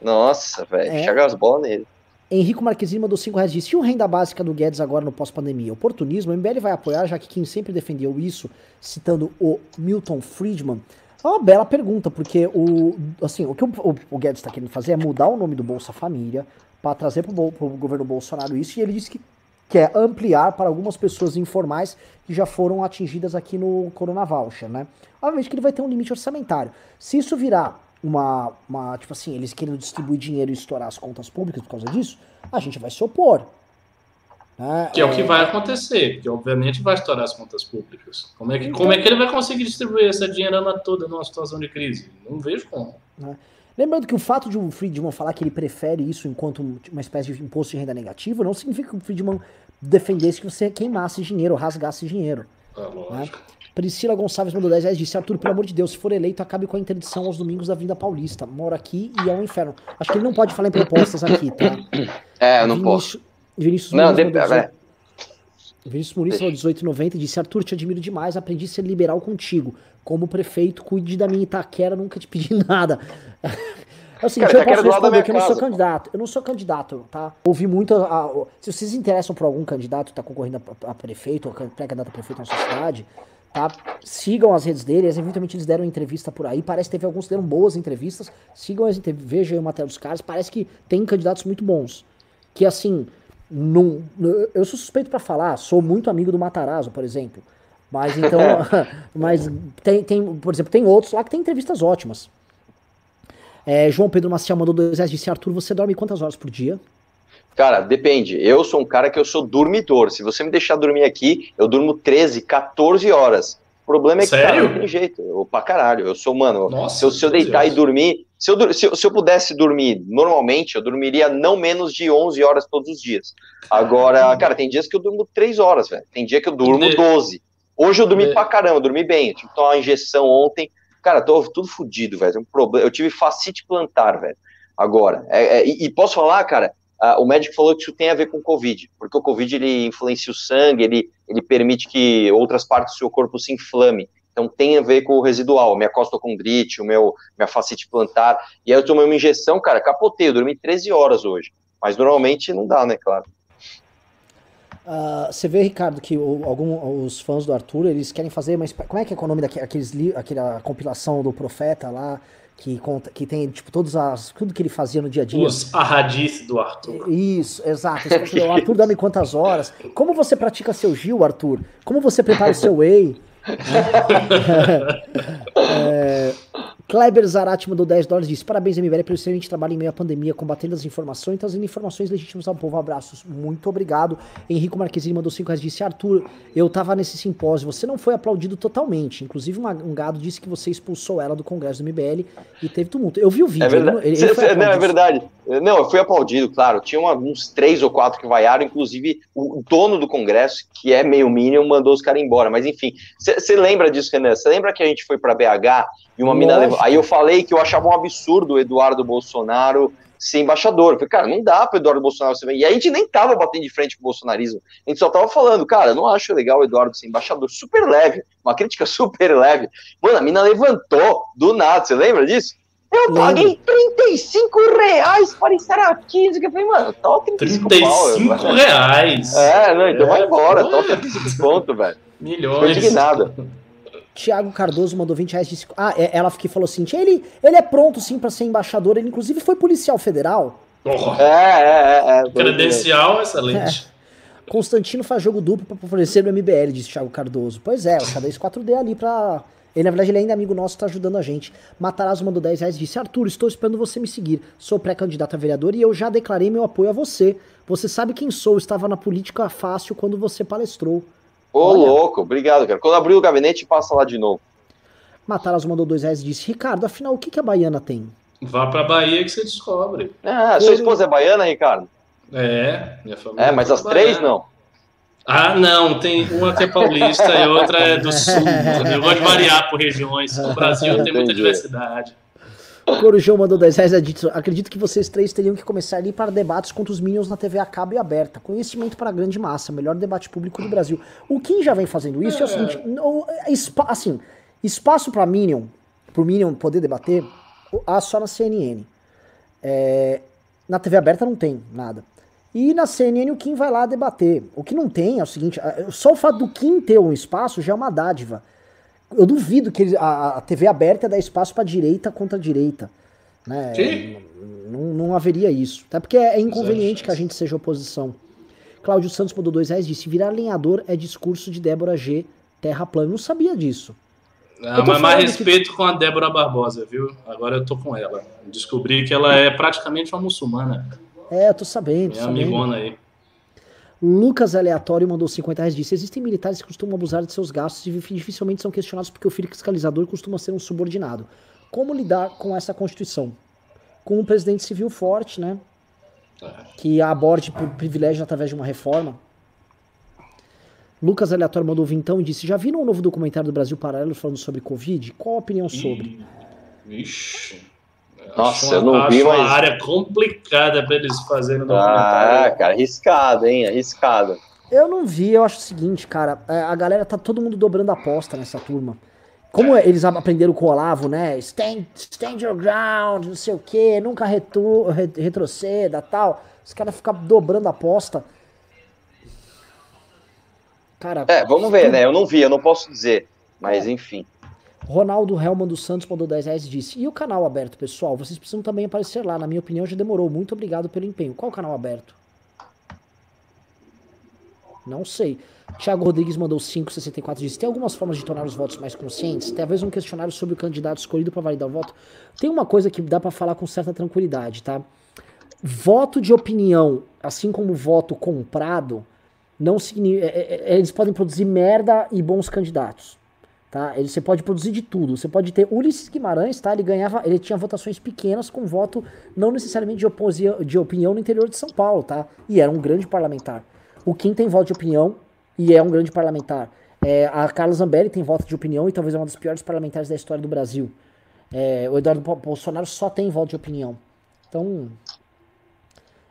Nossa, velho, É. Chagas Bola nele. Henrico Marquezine mandou 5 reais e disse: e o renda básica do Guedes agora no pós-pandemia? Oportunismo? O MBL vai apoiar, já que quem sempre defendeu isso, citando o Milton Friedman. É uma bela pergunta, porque o, assim, o que o, o- o Guedes está querendo fazer é mudar o nome do Bolsa Família para trazer para o governo Bolsonaro isso, e ele disse que quer ampliar para algumas pessoas informais que já foram atingidas aqui no Corona Voucher, né? Obviamente que ele vai ter um limite orçamentário. Se isso virar uma, uma tipo assim, eles querendo distribuir dinheiro e estourar as contas públicas por causa disso, a gente vai se opor. né? Que é o que vai acontecer, porque obviamente vai estourar as contas públicas. Como é que, como é que ele vai conseguir distribuir essa dinheirama toda numa situação de crise? Não vejo como. Lembrando que o fato de o Friedman falar que ele prefere isso enquanto uma espécie de imposto de renda negativo não significa que o Friedman defendesse que você queimasse dinheiro, rasgasse dinheiro. Ah, lógico. Priscila Gonçalves mandou 10 reais e disse: Arthur, pelo amor de Deus, se for eleito, acabe com a interdição aos domingos da Vinda Paulista. Moro aqui e é um inferno. Acho que ele não pode falar em propostas aqui, tá? É, eu não posso. Vinícius- Vinícius Não, de- mandou é, 18 Vinícius Muniz falou 1890 e disse: Arthur, te admiro demais, aprendi a ser liberal contigo. Como prefeito, cuide da minha Itaquera, nunca te pedi [LAUGHS] nada. É o seguinte, Cara, eu posso responder que eu não sou candidato. Eu não sou candidato, tá? Ouvi muito. a- a- se vocês interessam por algum candidato que tá concorrendo a, a prefeito, ou pré-candidato a prefeito na sua cidade, tá? Sigam as redes dele, eventualmente eles deram entrevista por aí. Parece que teve alguns que deram boas entrevistas. Sigam as entrevistas, vejam aí o material dos caras. Parece que tem candidatos muito bons. Que assim, Num, eu sou suspeito para falar, sou muito amigo do Matarazzo, por exemplo. Mas então. [LAUGHS] [LAUGHS] mas tem, tem, por exemplo, tem outros lá que tem entrevistas ótimas. É, João Pedro Maciel mandou dois reais disse: Arthur, você dorme quantas horas por dia? Cara, depende. Eu sou um cara que eu sou dormidor. Se você me deixar dormir aqui, eu durmo 13, 14 horas. O problema é que, Sério? cara, não tem jeito. Eu, pra caralho. Eu sou, mano, Nossa, se eu, se eu deitar Deus. e dormir. Se eu, se, eu, se eu pudesse dormir normalmente, eu dormiria não menos de 11 horas todos os dias. Agora, cara, tem dias que eu durmo 3 horas, velho. Tem dia que eu durmo De- 12. Hoje eu dormi De- pra caramba, eu dormi bem. Eu tive que tomar uma injeção ontem. Cara, tô tudo fodido, velho. Um problema. Eu tive facite plantar, velho. Agora. É- é- e, e posso falar, cara, ah, o médico falou que isso tem a ver com o Covid, porque o Covid ele influencia o sangue, ele, ele permite que outras partes do seu corpo se inflame. Então tem a ver com o residual, minha costocondrite, o meu, minha facite plantar. E aí eu tomei uma injeção, cara, capotei, eu dormi 13 horas hoje. Mas normalmente não dá, né, claro. Ah, você vê, Ricardo, que o- algum, os fãs do Arthur, eles querem fazer, mas como é que é o nome daqueles li- aquela compilação do Profeta lá, que conta, que tem, tipo, todos as, tudo que ele fazia no dia a dia? Os ahadith do Arthur. Isso, exato. [LAUGHS] O Arthur dorme quantas horas? Como você pratica seu Gil, Arthur? Como você prepara o seu whey? [LAUGHS] [LAUGHS] é, Kleber Zarate mandou 10 dólares e disse: Parabéns, MBL, pelo excelente trabalho em meio à pandemia, combatendo as informações, trazendo informações legítimas ao povo. Abraços. Muito obrigado. Henrico Marquezine mandou 5 reais e disse: Arthur, eu tava nesse simpósio, você não foi aplaudido totalmente. Inclusive, uma- um gado disse que você expulsou ela do Congresso do MBL e teve tumulto. Eu vi o vídeo. É verdade. ele- ele não, é verdade. Não, eu fui aplaudido, claro. Tinha uma- uns três ou quatro que vaiaram, inclusive o dono do Congresso, que é meio mínimo, mandou os caras embora. Mas enfim, você lembra disso, Renan? Você lembra que a gente foi para BH e uma mina levou. Aí eu falei que eu achava um absurdo o Eduardo Bolsonaro ser embaixador. Eu falei, cara, não dá pro Eduardo Bolsonaro ser. E a gente nem tava batendo de frente com o bolsonarismo. A gente só tava falando, cara, eu não acho legal o Eduardo ser embaixador. Super leve. Uma crítica [LAUGHS] super leve. Mano, a mina levantou do nada. Você lembra disso? Eu Lembro. paguei 35 reais para estar aqui. Eu falei, mano, tá 35, pau. 35 eu- reais. É, não, então vai É, embora. pô, Tá 35 ponto, velho. Tô Milhões. indignado. [LAUGHS] Tiago Cardoso mandou 20 reais. Disse, ah, é- ela que falou assim: ele, ele é pronto sim pra ser embaixador. Ele, inclusive, foi policial federal. Oh, É, é, é. é. credencial excelente. Constantino faz jogo duplo pra favorecer o MBL, disse Thiago Cardoso. Pois é, o xadrez 4D ali pra. Ele, na verdade, ele ainda é amigo nosso, tá ajudando a gente. Matarazzo mandou 10 reais e disse: Arthur, estou esperando você me seguir. Sou pré-candidato a vereador e eu já declarei meu apoio a você. Você sabe quem sou, estava na política fácil quando você palestrou. Ô, Olha. louco, obrigado, cara. Quando abrir o gabinete, passa lá de novo. Matarazzo mandou 2 reais e disse: Ricardo, afinal, o que, que a baiana tem? Vá pra Bahia que você descobre. Ah, sua esposa é baiana, Ricardo? É, minha família. É, mas as três não. Ah, não, tem uma que é paulista e outra é do sul. [LAUGHS] Eu gosto de variar por regiões. O Brasil tem muita diversidade. Corujão mandou 10 reais Acredito que vocês três teriam que começar a ir para debates contra os Minions na TV a cabo e aberta. Conhecimento para a grande massa, melhor debate público do Brasil. O Kim já vem fazendo isso é, o seguinte: é espa- assim, espaço para Minion, pro Minion poder debater, o- há só na CNN. É, na TV aberta não tem nada. E na CNN o Kim vai lá debater. O que não tem é o seguinte: só o fato do Kim ter um espaço já é uma dádiva. Eu duvido que ele- a, a TV aberta dá espaço para direita contra direita. Né? Sim. Não, não haveria isso. Até porque é inconveniente que a gente seja oposição. Cláudio Santos mandou dois reais e disse: virar lenhador é discurso de Débora G. Terra plana. Não sabia disso. Ah, Eu tô mas mais falando que- respeito com a Débora Barbosa, viu? Agora eu tô com ela. Descobri que ela é praticamente uma muçulmana. É, eu tô sabendo. Tô Minha sabendo. amigona aí. Lucas Aleatório mandou 50 reais disse: Existem militares que costumam abusar de seus gastos e dificilmente são questionados porque o fiscalizador costuma ser um subordinado. Como lidar com essa constituição? Com um presidente civil forte, né? Que aborde por privilégio através de uma reforma. Lucas Aleatório mandou vintão e disse: Já viram o novo documentário do Brasil Paralelo falando sobre Covid? Qual a opinião sobre? Ixi. Nossa, Acho eu não uma, vi, acho uma mas- área complicada pra eles fazerem no Ah, cara, arriscado, hein? Arriscado. Eu não vi, eu acho o seguinte, cara, é, a galera tá todo mundo dobrando a aposta nessa turma. Como eles aprenderam com o Olavo, né? Stand, stand your ground, não sei o quê, nunca retu, re- retroceda tal. Os caras ficam dobrando a aposta. Cara, É, vamos ver, né? Eu não vi, eu não posso dizer. Mas enfim. Ronaldo Helman dos Santos mandou 10 reais e disse: E o canal aberto, pessoal? Vocês precisam também aparecer lá. Na minha opinião, já demorou. Muito obrigado pelo empenho. Qual o canal aberto? Não sei. Thiago Rodrigues mandou 5,64 disse: tem algumas formas de tornar os votos mais conscientes? Talvez um questionário sobre o candidato escolhido para validar o voto. Tem uma coisa que dá para falar com certa tranquilidade, tá? Voto de opinião, assim como voto comprado, não significa. É, é, é, eles podem produzir merda e bons candidatos. Tá? Ele, você pode produzir de tudo. Você pode ter Ulisses Guimarães, tá? Ele ganhava, ele tinha votações pequenas com voto não necessariamente de, oposia, de opinião no interior de São Paulo, tá? E era um grande parlamentar. O Kim tem voto de opinião e é um grande parlamentar. É, a Carla Zambelli tem voto de opinião e talvez é uma das piores parlamentares da história do Brasil. É, o Eduardo Bolsonaro só tem voto de opinião. Então,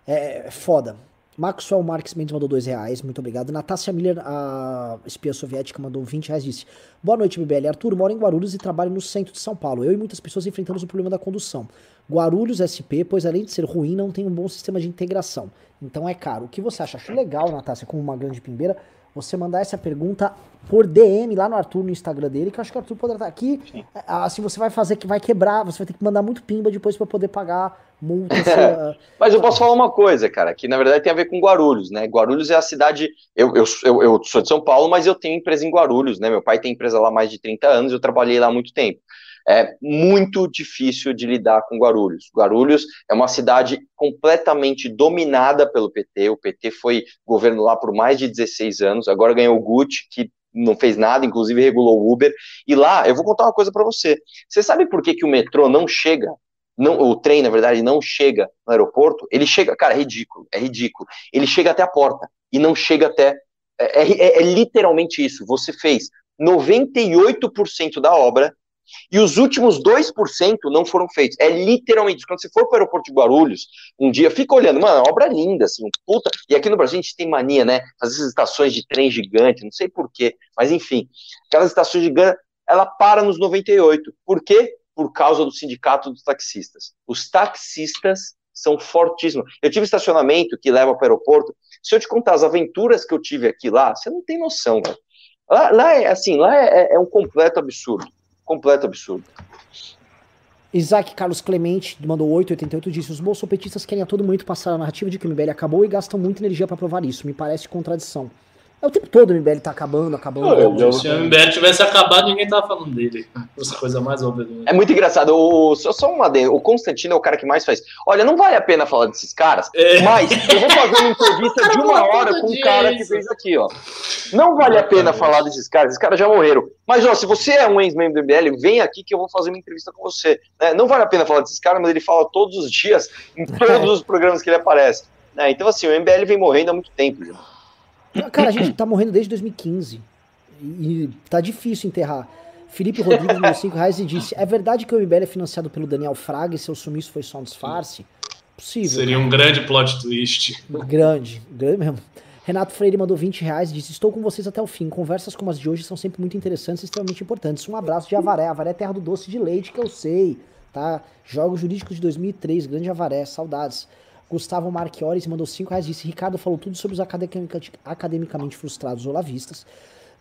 é, é foda. Maxwell Marques Mendes mandou dois reais, muito obrigado. Natácia Miller, a espia soviética, mandou 20 reais disse: Boa noite, BBL. Arthur mora em Guarulhos e trabalha no centro de São Paulo. Eu e muitas pessoas enfrentamos o problema da condução. Guarulhos SP, pois além de ser ruim, não tem um bom sistema de integração. Então é caro. O que você acha? Acho legal, Natácia, como uma grande pimbeira, você mandar essa pergunta por DM lá no Arthur, no Instagram dele, que eu acho que o Arthur poderá estar aqui. Assim, você vai fazer que vai quebrar, você vai ter que mandar muito pimba depois para poder pagar multas. [LAUGHS] uh... Mas eu posso falar uma coisa, cara, que na verdade tem a ver com Guarulhos, né? Guarulhos é a cidade. Eu, eu, eu, eu sou de São Paulo, mas eu tenho empresa em Guarulhos, né? Meu pai tem empresa lá há mais de 30 anos, eu trabalhei lá há muito tempo é muito difícil de lidar com Guarulhos. Guarulhos é uma cidade completamente dominada pelo PT. O PT foi governo lá por mais de 16 anos. Agora ganhou o Gucci, que não fez nada, inclusive regulou o Uber. E lá, eu vou contar uma coisa para você. Você sabe por que, que o metrô não chega? Não, o trem, na verdade, não chega no aeroporto. Ele chega, cara, é ridículo, é ridículo. Ele chega até a porta e não chega até. É, é, é literalmente isso. Você fez 98% da obra e os últimos 2% não foram feitos. É literalmente, quando você for para o aeroporto de Guarulhos, um dia, fica olhando, mano, obra linda, assim, puta. E aqui no Brasil a gente tem mania, né? Essas estações de trem gigante, não sei porquê, mas enfim, aquelas estações gigantes, ela para nos 98. Por quê? Por causa do sindicato dos taxistas. Os taxistas são fortíssimos. Eu tive estacionamento que leva para o aeroporto. Se eu te contar as aventuras que eu tive aqui lá, você não tem noção. Lá, lá é assim, lá é, é um completo absurdo completo absurdo. Isaac Carlos Clemente mandou 888 disse: Os bolsopetistas querem a todo momento passar a narrativa de que o MBL acabou e gastam muita energia para provar isso. Me parece contradição. É o tempo todo o MBL tá acabando, acabando. acabando. Se o MBL tivesse acabado, ninguém tava falando dele. Essa coisa mais óbvia do mundo. É muito engraçado. O, só, só uma O Constantino é o cara que mais faz. Olha, não vale a pena falar desses caras, é. mas eu vou fazer uma entrevista [LAUGHS] de uma hora com um cara que fez aqui, ó. Não vale a pena falar desses caras, esses caras já morreram. Mas, ó, se você é um ex-membro do MBL, vem aqui que eu vou fazer uma entrevista com você. Né? Não vale a pena falar desses caras, mas ele fala todos os dias, em todos [LAUGHS] os programas que ele aparece. Né? Então, assim, o MBL vem morrendo há muito tempo já. Cara, a gente tá morrendo desde 2015. E tá difícil enterrar. Felipe Rodrigues, meus 5 reais, e disse: É verdade que o MBL é financiado pelo Daniel Fraga e seu sumiço foi só um disfarce? Possível. Seria um grande plot twist. Grande, grande mesmo. Renato Freire mandou 20 reais e disse: Estou com vocês até o fim. Conversas como as de hoje são sempre muito interessantes e extremamente importantes. Um abraço de Avaré. Avaré é terra do doce de leite, que eu sei. Tá? Jogos Jurídicos de 2003, grande Avaré, saudades. Gustavo Marchiori mandou 5 reais. Disse: Ricardo falou tudo sobre os academicamente frustrados olavistas.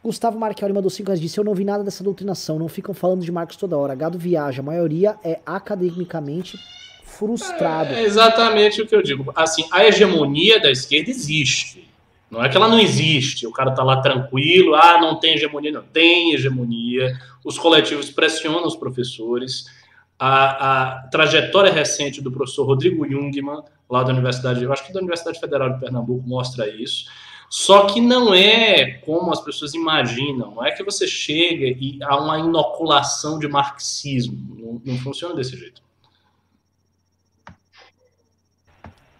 Gustavo Marchiori mandou 5 reais. Disse: Eu não vi nada dessa doutrinação. Não ficam falando de Marcos toda hora. Gado viaja. A maioria é academicamente frustrado. É exatamente o que eu digo. Assim, a hegemonia da esquerda existe. Não é que ela não existe, o cara tá lá tranquilo, ah, não tem hegemonia, não. Tem hegemonia, os coletivos pressionam os professores. A, a trajetória recente do professor Rodrigo Jungmann, lá da Universidade, eu acho que da Universidade Federal de Pernambuco, mostra isso. Só que não é como as pessoas imaginam, não é que você chega e há uma inoculação de marxismo. Não, não funciona desse jeito.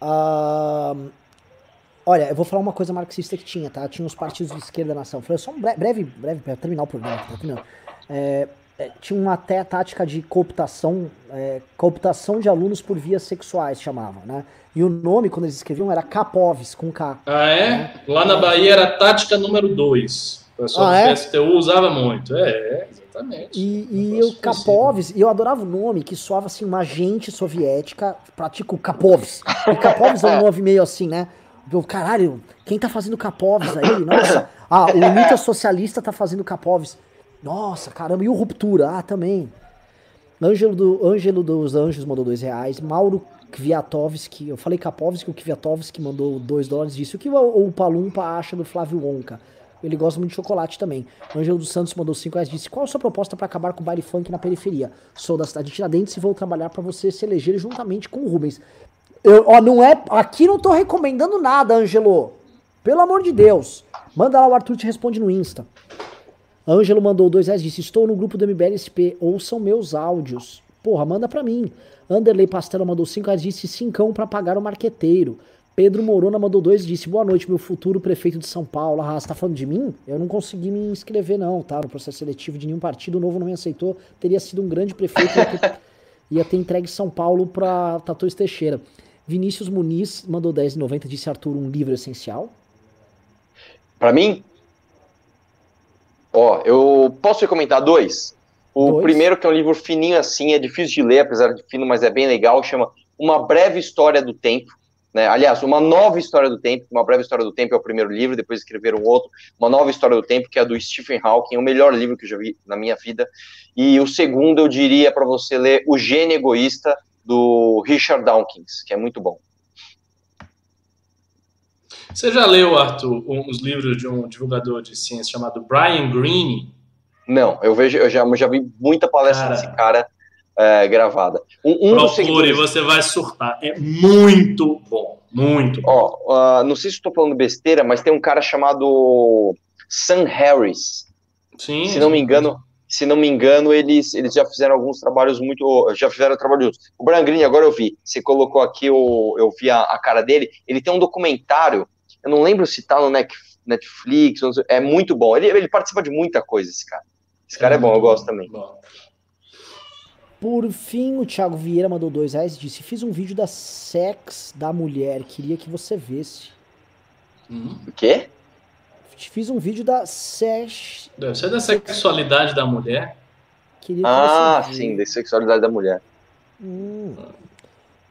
Uh, olha, eu vou falar uma coisa marxista que tinha, tá? Tinha os partidos de esquerda na nação. Foi só um breve, breve, breve para terminar o programa. Tá é, tinha uma até tática de cooptação, é, cooptação de alunos por vias sexuais, chamava, né? E o nome, quando eles escreviam, era Capovs, com K. Ah, é? Né? Lá na Bahia era tática número 2. O pessoal ah, do é? PSTU usava muito. É, exatamente. E, e o Capovs, e eu adorava o nome, que soava assim, uma agente soviética, pratica o Capovs. E Capovs é um nome meio assim, né? Eu, caralho, quem tá fazendo Capovs aí? Nossa, ah, o Unita Socialista tá fazendo Capovs. Nossa, caramba, e o Ruptura? Ah, também. Ângelo, do, Ângelo dos Anjos mandou dois reais. Mauro Kwiatowski, eu falei Kapovski, o Kwiatowski mandou 2 dólares disse o que o, o Palumpa acha do Flávio Onca. Ele gosta muito de chocolate também. Ângelo dos Santos mandou 5 reais disse: Qual a sua proposta para acabar com o baile funk na periferia? Sou da cidade de Tiradentes e vou trabalhar para você se eleger juntamente com o Rubens. Eu, ó, não é. Aqui não tô recomendando nada, Ângelo. Pelo amor de Deus. Manda lá, o Arthur te responde no Insta. Ângelo mandou 2 reais disse: Estou no grupo do MBLSP, ouçam meus áudios. Porra, manda pra mim. Anderley Pastela mandou 5 reais disse: Cincão pra pagar o marqueteiro. Pedro Morona mandou dois disse: Boa noite, meu futuro prefeito de São Paulo. Ah, você tá falando de mim? Eu não consegui me inscrever, não, tá? No processo seletivo de nenhum partido novo não me aceitou. Teria sido um grande prefeito. Ia ter, [LAUGHS] ia ter entregue São Paulo pra Tatuís Teixeira. Vinícius Muniz mandou 10,90 disse Arthur, um livro essencial. Para mim, ó, eu posso recomendar dois. O Dois. primeiro, que é um livro fininho assim, é difícil de ler, apesar de fino, mas é bem legal, chama Uma Breve História do Tempo. Né? Aliás, Uma Nova História do Tempo. Uma Breve História do Tempo é o primeiro livro, depois escreveram outro, Uma Nova História do Tempo, que é do Stephen Hawking, o melhor livro que eu já vi na minha vida. E o segundo, eu diria para você ler O Gênio Egoísta, do Richard Dawkins, que é muito bom. Você já leu, Arthur, os livros de um divulgador de ciência chamado Brian Greene? Não, eu vejo, eu já, eu já vi muita palestra Cara. desse cara é, gravada. Um, um Procure, você vai surtar. É muito bom. Muito bom. ó, ah, não sei se estou falando besteira, mas tem um cara chamado Sam Harris. Sim. Se não me engano, se não me engano, eles, eles já fizeram alguns trabalhos muito, já fizeram trabalho juntos. O Brian Greene, agora eu vi, você colocou aqui, o, eu vi a, a cara dele, ele tem um documentário, eu não lembro se tá no Net- Netflix, não sei, é muito bom. Ele, ele participa de muita coisa, esse cara. Esse cara é bom, eu gosto também. Bom. Por fim, o Thiago Vieira mandou dois reais e disse: Fiz um vídeo da sex da mulher, queria que você visse. Hum. O quê? Fiz um vídeo da sex. Deve ser da sexualidade da mulher. Queria que Ah, você sim, da sexualidade da mulher. Hum.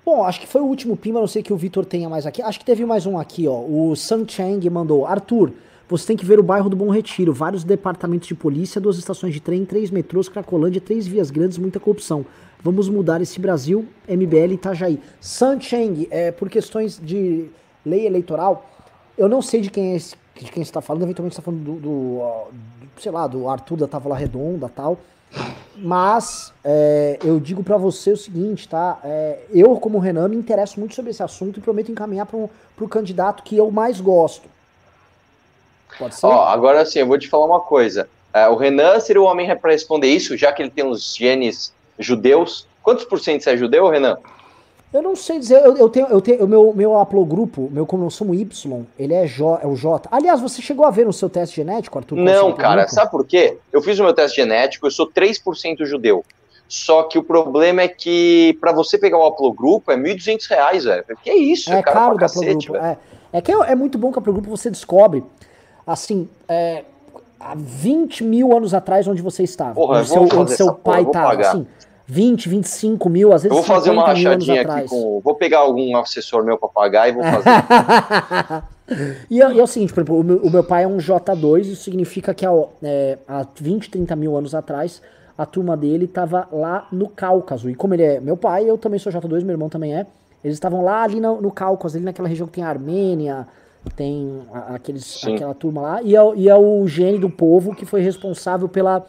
Bom, acho que foi o último pimba, a não sei que o Vitor tenha mais aqui. Acho que teve mais um aqui, ó. O Sun Chang mandou: Arthur, você tem que ver o bairro do Bom Retiro. Vários departamentos de polícia, duas estações de trem, três metrôs, Cracolândia, três vias grandes, muita corrupção. Vamos mudar esse Brasil, MBL Itajaí. Sun Chang, é, por questões de lei eleitoral, eu não sei de quem é esse, de quem está falando, eventualmente está falando do, do, do, sei lá, do Arthur da Távola Redonda tal. Mas é, eu digo pra você o seguinte, tá? É, eu, como Renan, me interesso muito sobre esse assunto e prometo encaminhar para o candidato que eu mais gosto. Pode ser? Ó, agora sim, eu vou te falar uma coisa. É, o Renan seria o homem para responder isso, já que ele tem os genes judeus. Quantos por cento você é judeu, Renan? Eu não sei dizer, eu, eu tenho, eu tenho, o meu, meu haplogrupo, meu cromossomo Y, ele é, J, é o J. Aliás, você chegou a ver no seu teste genético, Arthur? é o Não, cara, sabe por quê? Eu fiz o meu teste genético, eu sou 3% judeu. Só que o problema é que para você pegar o haplogrupo é 1.200 reais, velho. Que isso, É cara caro pra cacete, velho. É, é que é, é muito bom que a haplogrupo você descobre, assim, é, há 20 mil anos atrás onde você estava. Porra, onde seu, onde seu pai estava. pagar. Assim, 20, 25 mil, às Eu vezes vou fazer uma 50 mil anos rachadinha aqui atrás. com. Vou pegar algum assessor meu pra pagar e vou [LAUGHS] fazer. e, é, e é o seguinte, por exemplo, o meu, o meu pai é um J2, isso significa que há, é, há 20, 30 mil anos atrás, a turma dele estava lá no Cáucaso. E como ele é meu pai, eu também sou J2, meu irmão também é. Eles estavam lá ali no, no Cáucaso, ali naquela região que tem a Armênia, tem a- aqueles, Sim. aquela turma lá. E é, o- e é o gene do povo que foi responsável pela,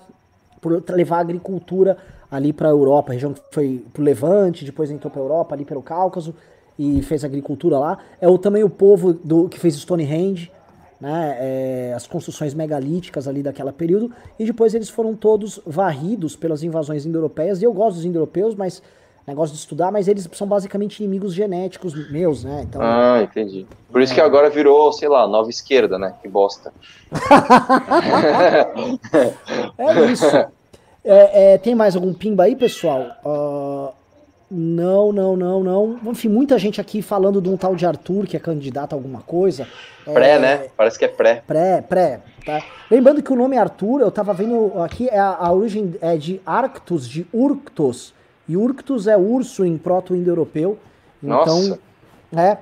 por levar a agricultura ali para a Europa, a região que foi pro Levante, depois entrou para a Europa, ali pelo Cáucaso, e fez agricultura lá. É o, também o povo do, que fez Stonehenge, né, é, as construções megalíticas ali daquela período, e depois eles foram todos varridos pelas invasões indo-europeias, e eu gosto dos indo-europeus, mas negócio de estudar, mas eles são basicamente inimigos genéticos meus, né, então... Ah, entendi. Por isso que agora virou, sei lá, nova esquerda, né? Que bosta. [LAUGHS] [LAUGHS] É isso. É, é, tem mais algum pimba aí, pessoal? Ah, não, não, não, não. Enfim, muita gente aqui falando de um tal de Arthur que é candidato a alguma coisa. É, Pré, né? Parece que é pré. Pré, pré, tá? Lembrando que o nome Arthur, eu tava vendo aqui, é a, a origem é de Arctus, de Urctus. E Urctus é urso em proto-indo-europeu. Então, Nossa. é.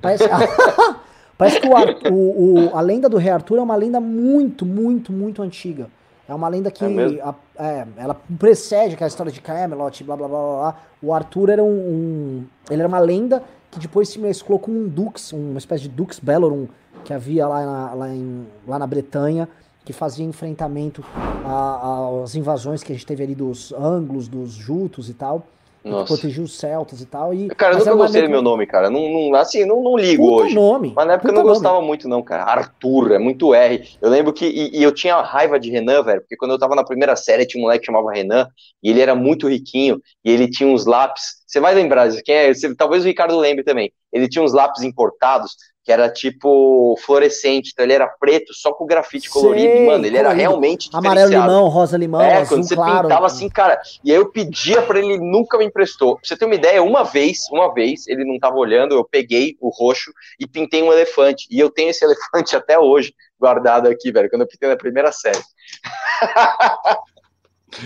Parece, [LAUGHS] parece que o Ar- o- o- a lenda do rei Arthur é uma lenda muito, muito, muito antiga. É uma lenda que É a- é, ela precede aquela história de Camelot, blá blá blá blá. O Arthur era um, um- ele era uma lenda que depois se mesclou com um Dux, uma espécie de Dux Bellorum que havia lá na, lá, em- lá na Bretanha, que fazia enfrentamento às invasões que a gente teve ali dos anglos, dos jutos e tal, Nossa. protegia os celtas e tal. E, Cara, eu nunca uma gostei do meu nome, cara. Não, não, assim, não, não ligo Puta hoje. nome. Mas na época eu não nome. gostava muito, não, cara. Arthur, é muito R. Eu lembro que. E, e eu tinha raiva de Renan, velho, porque quando eu tava na primeira série tinha um moleque que chamava Renan, e ele era muito riquinho, e ele tinha uns lápis. Você vai lembrar? Quem é? Você- talvez o Ricardo lembre também. Ele tinha uns lápis importados, que era tipo fluorescente, então ele era preto, só com grafite Sei, colorido. Mano, ele era colorido. realmente Amarelo limão, rosa limão, É, azul quando você claro. pintava assim, cara, e aí eu pedia pra ele, ele nunca me emprestou. Pra você ter uma ideia, uma vez, uma vez, ele não tava olhando, eu peguei o roxo e pintei um elefante. E eu tenho esse [LAUGHS] elefante até hoje guardado aqui, velho, quando eu pintei na primeira série. [LAUGHS]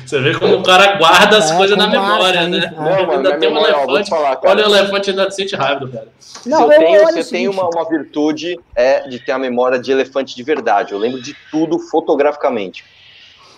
Você vê como o cara guarda as É, coisa na memória, né? É. Não, ainda tem um memória, elefante. falar. Olha o elefante ainda sente raiva do cara. Não, se eu eu- tenho, se eu tenho seguinte, uma, uma virtude é de ter a memória de elefante de verdade. Eu lembro de tudo fotograficamente.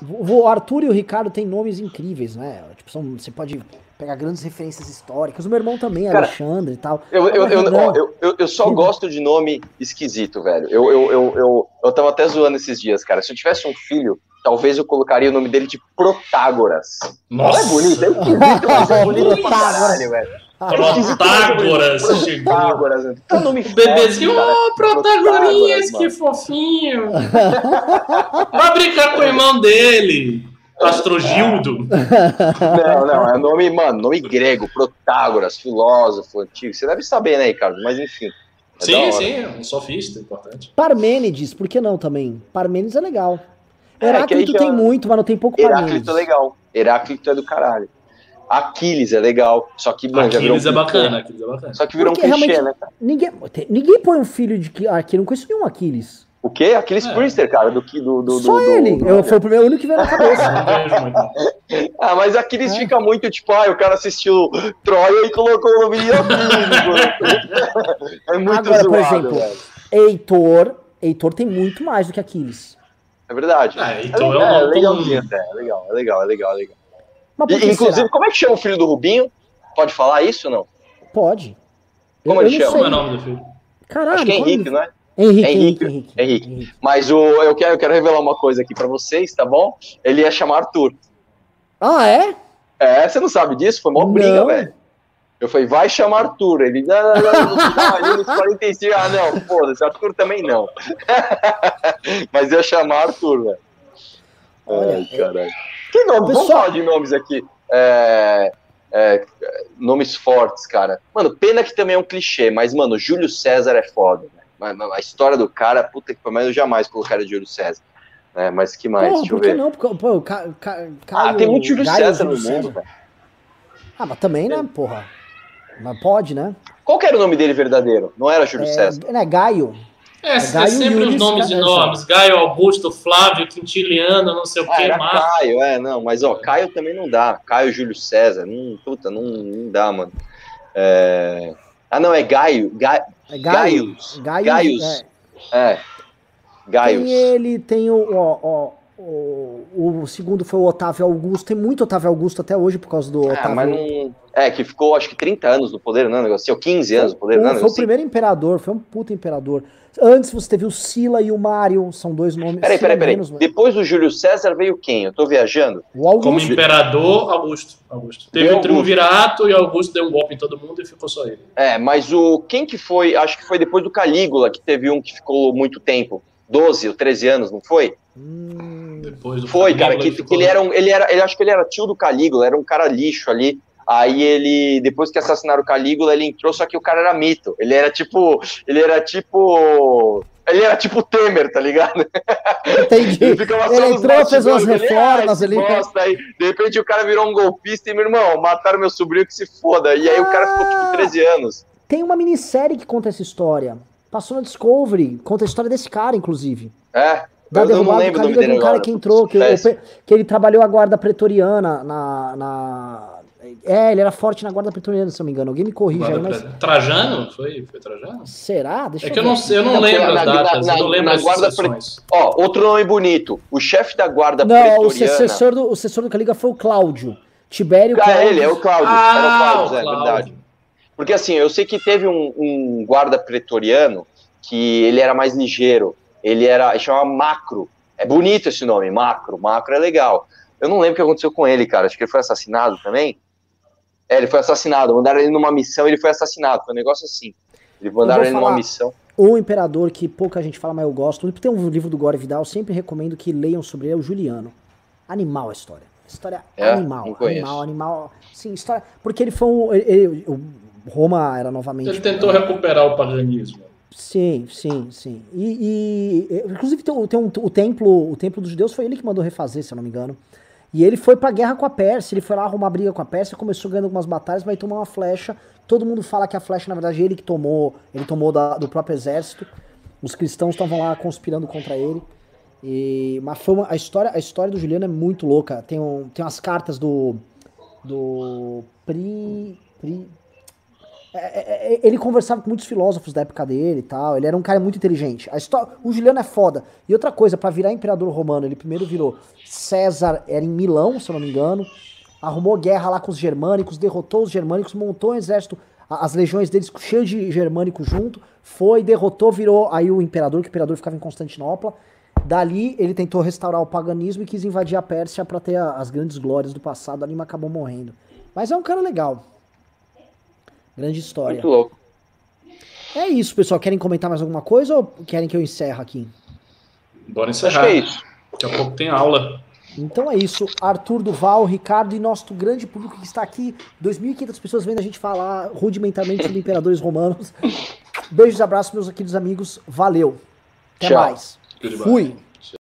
O Arthur e o Ricardo têm nomes incríveis, né? Tipo, são, você pode pegar grandes referências históricas. O meu irmão também, Cara, Alexandre e tal. Eu, eu, ó, eu, eu, eu só gosto de nome esquisito, velho. Eu, eu, eu, eu, eu tava até zoando esses dias, cara. Se eu tivesse um filho, talvez eu colocaria o nome dele de Protágoras. Não é bonito, é esquisito, mas é bonito pra Protágoras. caralho, velho. Protágoras chegou. Protágoras, né? que nome O bebezinho, ô, protagonistas, que fofinho. Vai brincar com o irmão dele, Astrogildo. Não, não, é nome, mano, nome grego, Protágoras, filósofo antigo. Você deve saber, né, Ricardo? Mas enfim. é Sim, hora. sim, um sofista, importante. Parmênides, por que não também? Parmênides é legal. É, Heráclito já- tem muito, mas não tem pouco Parmênides. Heráclito é legal. Heráclito é do caralho. Aquiles é legal. Só que, mano, já virou um Aquiles é clichê. bacana, Aquiles é bacana. Só que virou Porque um clichê, né, cara? Ninguém, ninguém põe um filho de que aqui, eu não conheço nenhum Aquiles. O quê? Aquiles É. Priester, cara, do que do, do, Só do, ele. do- Eu, foi o primeiro único que veio na [LAUGHS] cabeça. [LAUGHS] Ah, mas Aquiles É. fica muito tipo, ah, o cara assistiu Troia e colocou o nome de Aquiles. é muito Agora, por zoado, exemplo, velho. Heitor. Heitor tem muito mais do que Aquiles. É verdade. É, então legal, é é legalzinho até. É legal, é legal, é legal, é legal. Mas por E, inclusive, será? como é que chama o filho do Rubinho? Pode falar isso ou não? Pode. Como eu, ele eu chama? Como é o nome do filho? Caralho, Acho que é Henrique, não é? Henrique, É Henrique, Henrique, Henrique. Mas o, eu, quero, eu quero revelar uma coisa aqui pra vocês, tá bom? Ele ia chamar Arthur. Ah, é? É, você não sabe disso? Foi mó briga, Não. velho. Eu falei, vai chamar Arthur. Ele, não, não, não, ali nos 45, ah, não, foda-se, Arthur também não. [LAUGHS] Mas ia chamar Arthur, velho. Ai, caralho. Que nome? Vamos Pessoal- falar de nomes aqui. É, é, nomes fortes, cara. Mano, pena que também é um clichê, mas, mano, Júlio César é foda. Né? Mas, A história do cara, puta que pariu, eu jamais colocaria Júlio César. É, mas que mais? Porra, Deixa eu por que ver. não? Porque, pô, Ca, Ca, Ah, tem muito Júlio Gaio César no mundo, velho. Ah, mas também, né, porra? Mas pode, né? Qual que era o nome dele verdadeiro? Não era Júlio É, César? né, Gaio. É, é Gaio sempre os nomes Ca- enormes. Gaio, Augusto, Flávio, Quintiliano, não sei o Ah, que, era Marcos. Caio, é, não, mas ó, Caio também não dá. Caio Júlio César, não, puta, não, não dá, mano. É... Ah, não, é Gaio, Ga... É. Gaius. Gaio. Gaius. é. É, Gaius. Tem ele, tem o, ó, ó, o. O segundo foi o Otávio Augusto. Tem muito Otávio Augusto até hoje por causa do É, Otávio. mas não... É, que ficou acho que 30 anos no poder, não é negócio assim, ou 15 anos no poder, não é um foi o assim? primeiro imperador, foi um puta imperador. Antes você teve o Sila e o Mário, são dois nomes. Peraí, peraí, peraí. menos, né? Depois do Júlio César veio quem? Eu tô viajando? O Augusto. Como imperador, Augusto. Augusto. Teve o triunvirato e Augusto deu um golpe em todo mundo e ficou só ele. É, mas o... Quem que foi? Acho que foi depois do Calígula, que teve um que ficou muito tempo. 12 ou 13 anos, não foi? Hum, Depois do Foi, cara, Calígula, que, ele que ficou- ele era um, ele era, ele acho que ele era tio do Calígula, era um cara lixo ali. Aí ele, depois que assassinaram o Calígula, ele entrou, só que o cara era mito. Ele era tipo, ele era tipo, ele era tipo Temer, tá ligado? entendi. [LAUGHS] Ele Ele entrou, fez umas reformas "Ah, ali." bosta aí. De repente o cara virou um golpista e, meu irmão, mataram meu sobrinho que se foda. E aí o cara ficou tipo 13 anos. Tem uma minissérie que conta essa história. Passou na Discovery, conta a história desse cara, inclusive. É, Da eu não derrubada do lembro o nome Calígula de um cara agora. que entrou, que, que ele trabalhou a guarda pretoriana na, na- É, ele era forte na guarda pretoriana, se eu não me engano. Alguém me corrige aí, mas. Trajano? Foi, foi Trajano? Será? Deixa é que eu não, sei, eu não lembro as datas, na, eu não lembro na as guarda pre... Ó, outro nome bonito. O chefe da guarda não, pretoriana... Não, o sucessor do, o sucessor do Caliga foi o Cláudio. Tibério ah, Cláudio. ele, é o Cláudio. Ah, era o Cláudio, é verdade. Porque assim, eu sei que teve um, um, guarda pretoriano que ele era mais ligeiro. Ele era, ele chamava Macro. É bonito esse nome, Macro. Macro é legal. Eu não lembro o que aconteceu com ele, cara. Acho que ele foi assassinado também. É, ele foi assassinado. Mandaram ele numa missão e ele foi assassinado. Foi um negócio assim. Ele mandaram ele numa missão. O imperador que pouca gente fala, mas eu gosto. Tem um livro do Gore Vidal, sempre recomendo que leiam sobre ele, é o Juliano. Animal a história. História é, animal, animal, animal. Sim, história. Porque ele foi um. Ele, ele, Roma era novamente. Ele tentou recuperar o paganismo. Sim, sim, sim. E, e inclusive tem, tem um, o templo, o templo dos judeus foi ele que mandou refazer, se eu não me engano. E ele foi pra guerra com a Pérsia, ele foi lá arrumar briga com a Pérsia, começou ganhando algumas batalhas, vai tomar uma flecha. Todo mundo fala que a flecha, na verdade, ele que tomou, ele tomou da, do próprio exército. Os cristãos estavam lá conspirando contra ele. E, mas foi uma, a, história, a história do Juliano é muito louca. Tem, um, tem umas cartas do. do. Pri. Pri é, é, é, ele conversava com muitos filósofos da época dele e tal. Ele era um cara muito inteligente. A história, o Juliano é foda. E outra coisa, para virar imperador romano, ele primeiro virou César, era em Milão, se eu não me engano. Arrumou guerra lá com os germânicos, derrotou os germânicos, montou um exército, as legiões deles cheias de germânico junto. Foi, derrotou, virou aí o imperador, que o imperador ficava em Constantinopla. Dali ele tentou restaurar o paganismo e quis invadir a Pérsia para ter as grandes glórias do passado. Ali acabou morrendo. Mas é um cara legal. Grande história. Muito louco. É isso, pessoal. Querem comentar mais alguma coisa ou querem que eu encerre aqui? Bora encerrar. Acho que é isso. Daqui a pouco tem aula. Então é isso. Arthur Duval, Ricardo e nosso grande público que está aqui. 2.500 pessoas vendo a gente falar rudimentarmente sobre imperadores romanos. Beijos e abraços, meus queridos amigos. Valeu. Até Tchau. mais. Fui.